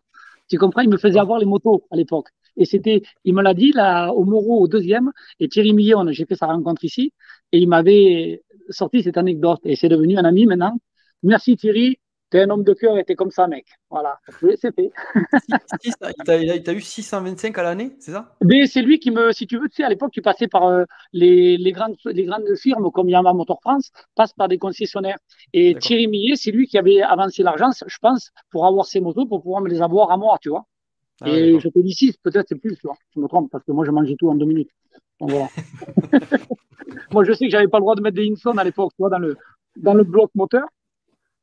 Tu comprends? Il me faisait avoir les motos à l'époque. Et c'était, il me l'a dit, là, au Moro, au deuxième. Et Thierry Millet, j'ai fait sa rencontre ici. Et il m'avait sorti cette anecdote. Et c'est devenu un ami maintenant. Merci Thierry. T'es un homme de cœur et t'es comme ça, mec. Voilà. C'est fait. Il t'a eu 625 à l'année, c'est ça? Mais c'est lui qui me, si tu veux, tu sais, à l'époque, tu passais par euh, les, les, grandes, les grandes firmes comme Yamaha Motor France, passent par des concessionnaires. Et. Thierry Millet, c'est lui qui avait avancé l'argent, je pense, pour avoir ces motos, pour pouvoir me les avoir à moi, tu vois. Ah, et je te dis 6, peut-être c'est plus, tu vois. Je me trompe, parce que moi, je mangeais tout en deux minutes. Donc voilà. moi, je sais que j'avais pas le droit de mettre des Inson à l'époque, tu vois, dans le, dans le bloc moteur.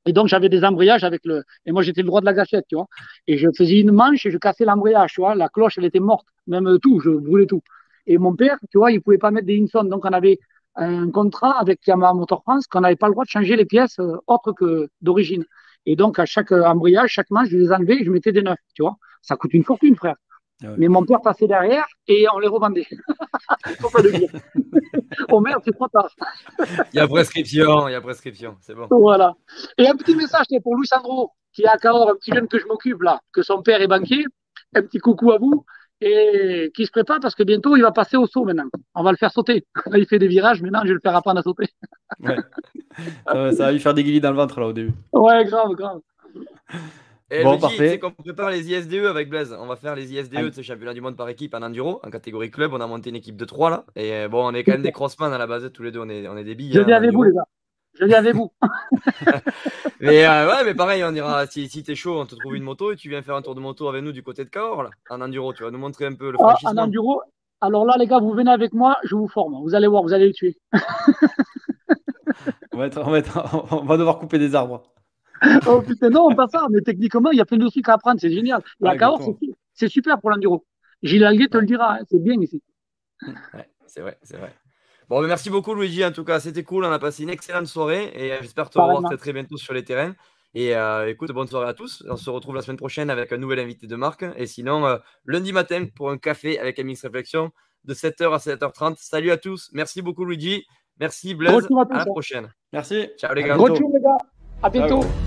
Et donc, j'avais des embrayages avec le. Et moi, j'étais le droit de la gâchette, tu vois. Et je faisais une manche et je cassais l'embrayage, tu vois. La cloche, elle était morte. Même tout, je brûlais tout. Et mon père, tu vois, il pouvait pas mettre des Inson. Donc, on avait un contrat avec Yamaha Motor France qu'on n'avait pas le droit de changer les pièces euh, autres que d'origine. Et donc, à chaque euh, embrayage, chaque manche, je les enlevais et je mettais des neufs, tu vois. Ça coûte une fortune, frère. Ah. Mais mon père passait derrière et on les revendait. Faut pas le dire. oh merde, c'est trop tard. Il y a prescription, il y a prescription, c'est bon. Voilà. Et un petit message c'est pour Louis Sandro, qui est à Cahors, un petit jeune que je m'occupe là, que son père est banquier. Un petit coucou à vous. Et qui se prépare parce que bientôt il va passer au saut maintenant. On va le faire sauter. Là, il fait des virages, maintenant je vais le faire apprendre à sauter. Ouais. ça, va, ça va lui faire des guillis dans le ventre là au début. Ouais, grave, grave. Et Bon, Luigi, parfait. qu'on prépare les ISDE avec Blaise. On va faire les ISDE, tu sais, championnat du monde par équipe en enduro, en catégorie club. On a monté une équipe de 3 là. Et euh, bon, on est quand même des crossman à la base, tous les deux, on est, on est des billes. Je hein, viens en avec vous, les gars. Je viens avec vous. Mais euh, ouais, mais pareil, on ira. Si, si t'es chaud, on te trouve une moto et tu viens faire un tour de moto avec nous du côté de Cahors là, en enduro. Tu vas nous montrer un peu le Ah, en franchissement. enduro. Alors là, les gars, vous venez avec moi, je vous forme. Vous allez voir, vous allez le tuer. On va, être- on va être- on va devoir couper des arbres. Oh putain, non, pas ça, mais techniquement, il y a plein de trucs à apprendre, c'est génial. La Ouais, Cahors, exactement. c'est super pour l'enduro. Gilles Alguet te le dira, hein, c'est bien ici. Ouais, c'est vrai, c'est vrai. Bon, mais merci beaucoup, Luigi. En tout cas, c'était cool. On a passé une excellente soirée et euh, j'espère te revoir très très bientôt sur les terrains. Et euh, écoute, bonne soirée à tous. On se retrouve la semaine prochaine avec un nouvel invité de marque. Et sinon, euh, lundi matin pour un café avec Amix Réflexion de 7h à 7h30. Salut à tous. Merci beaucoup, Luigi. Merci, Blaise. À tous, À la hein. prochaine. Merci. Ciao, les gars. gars. À bientôt. Ciao.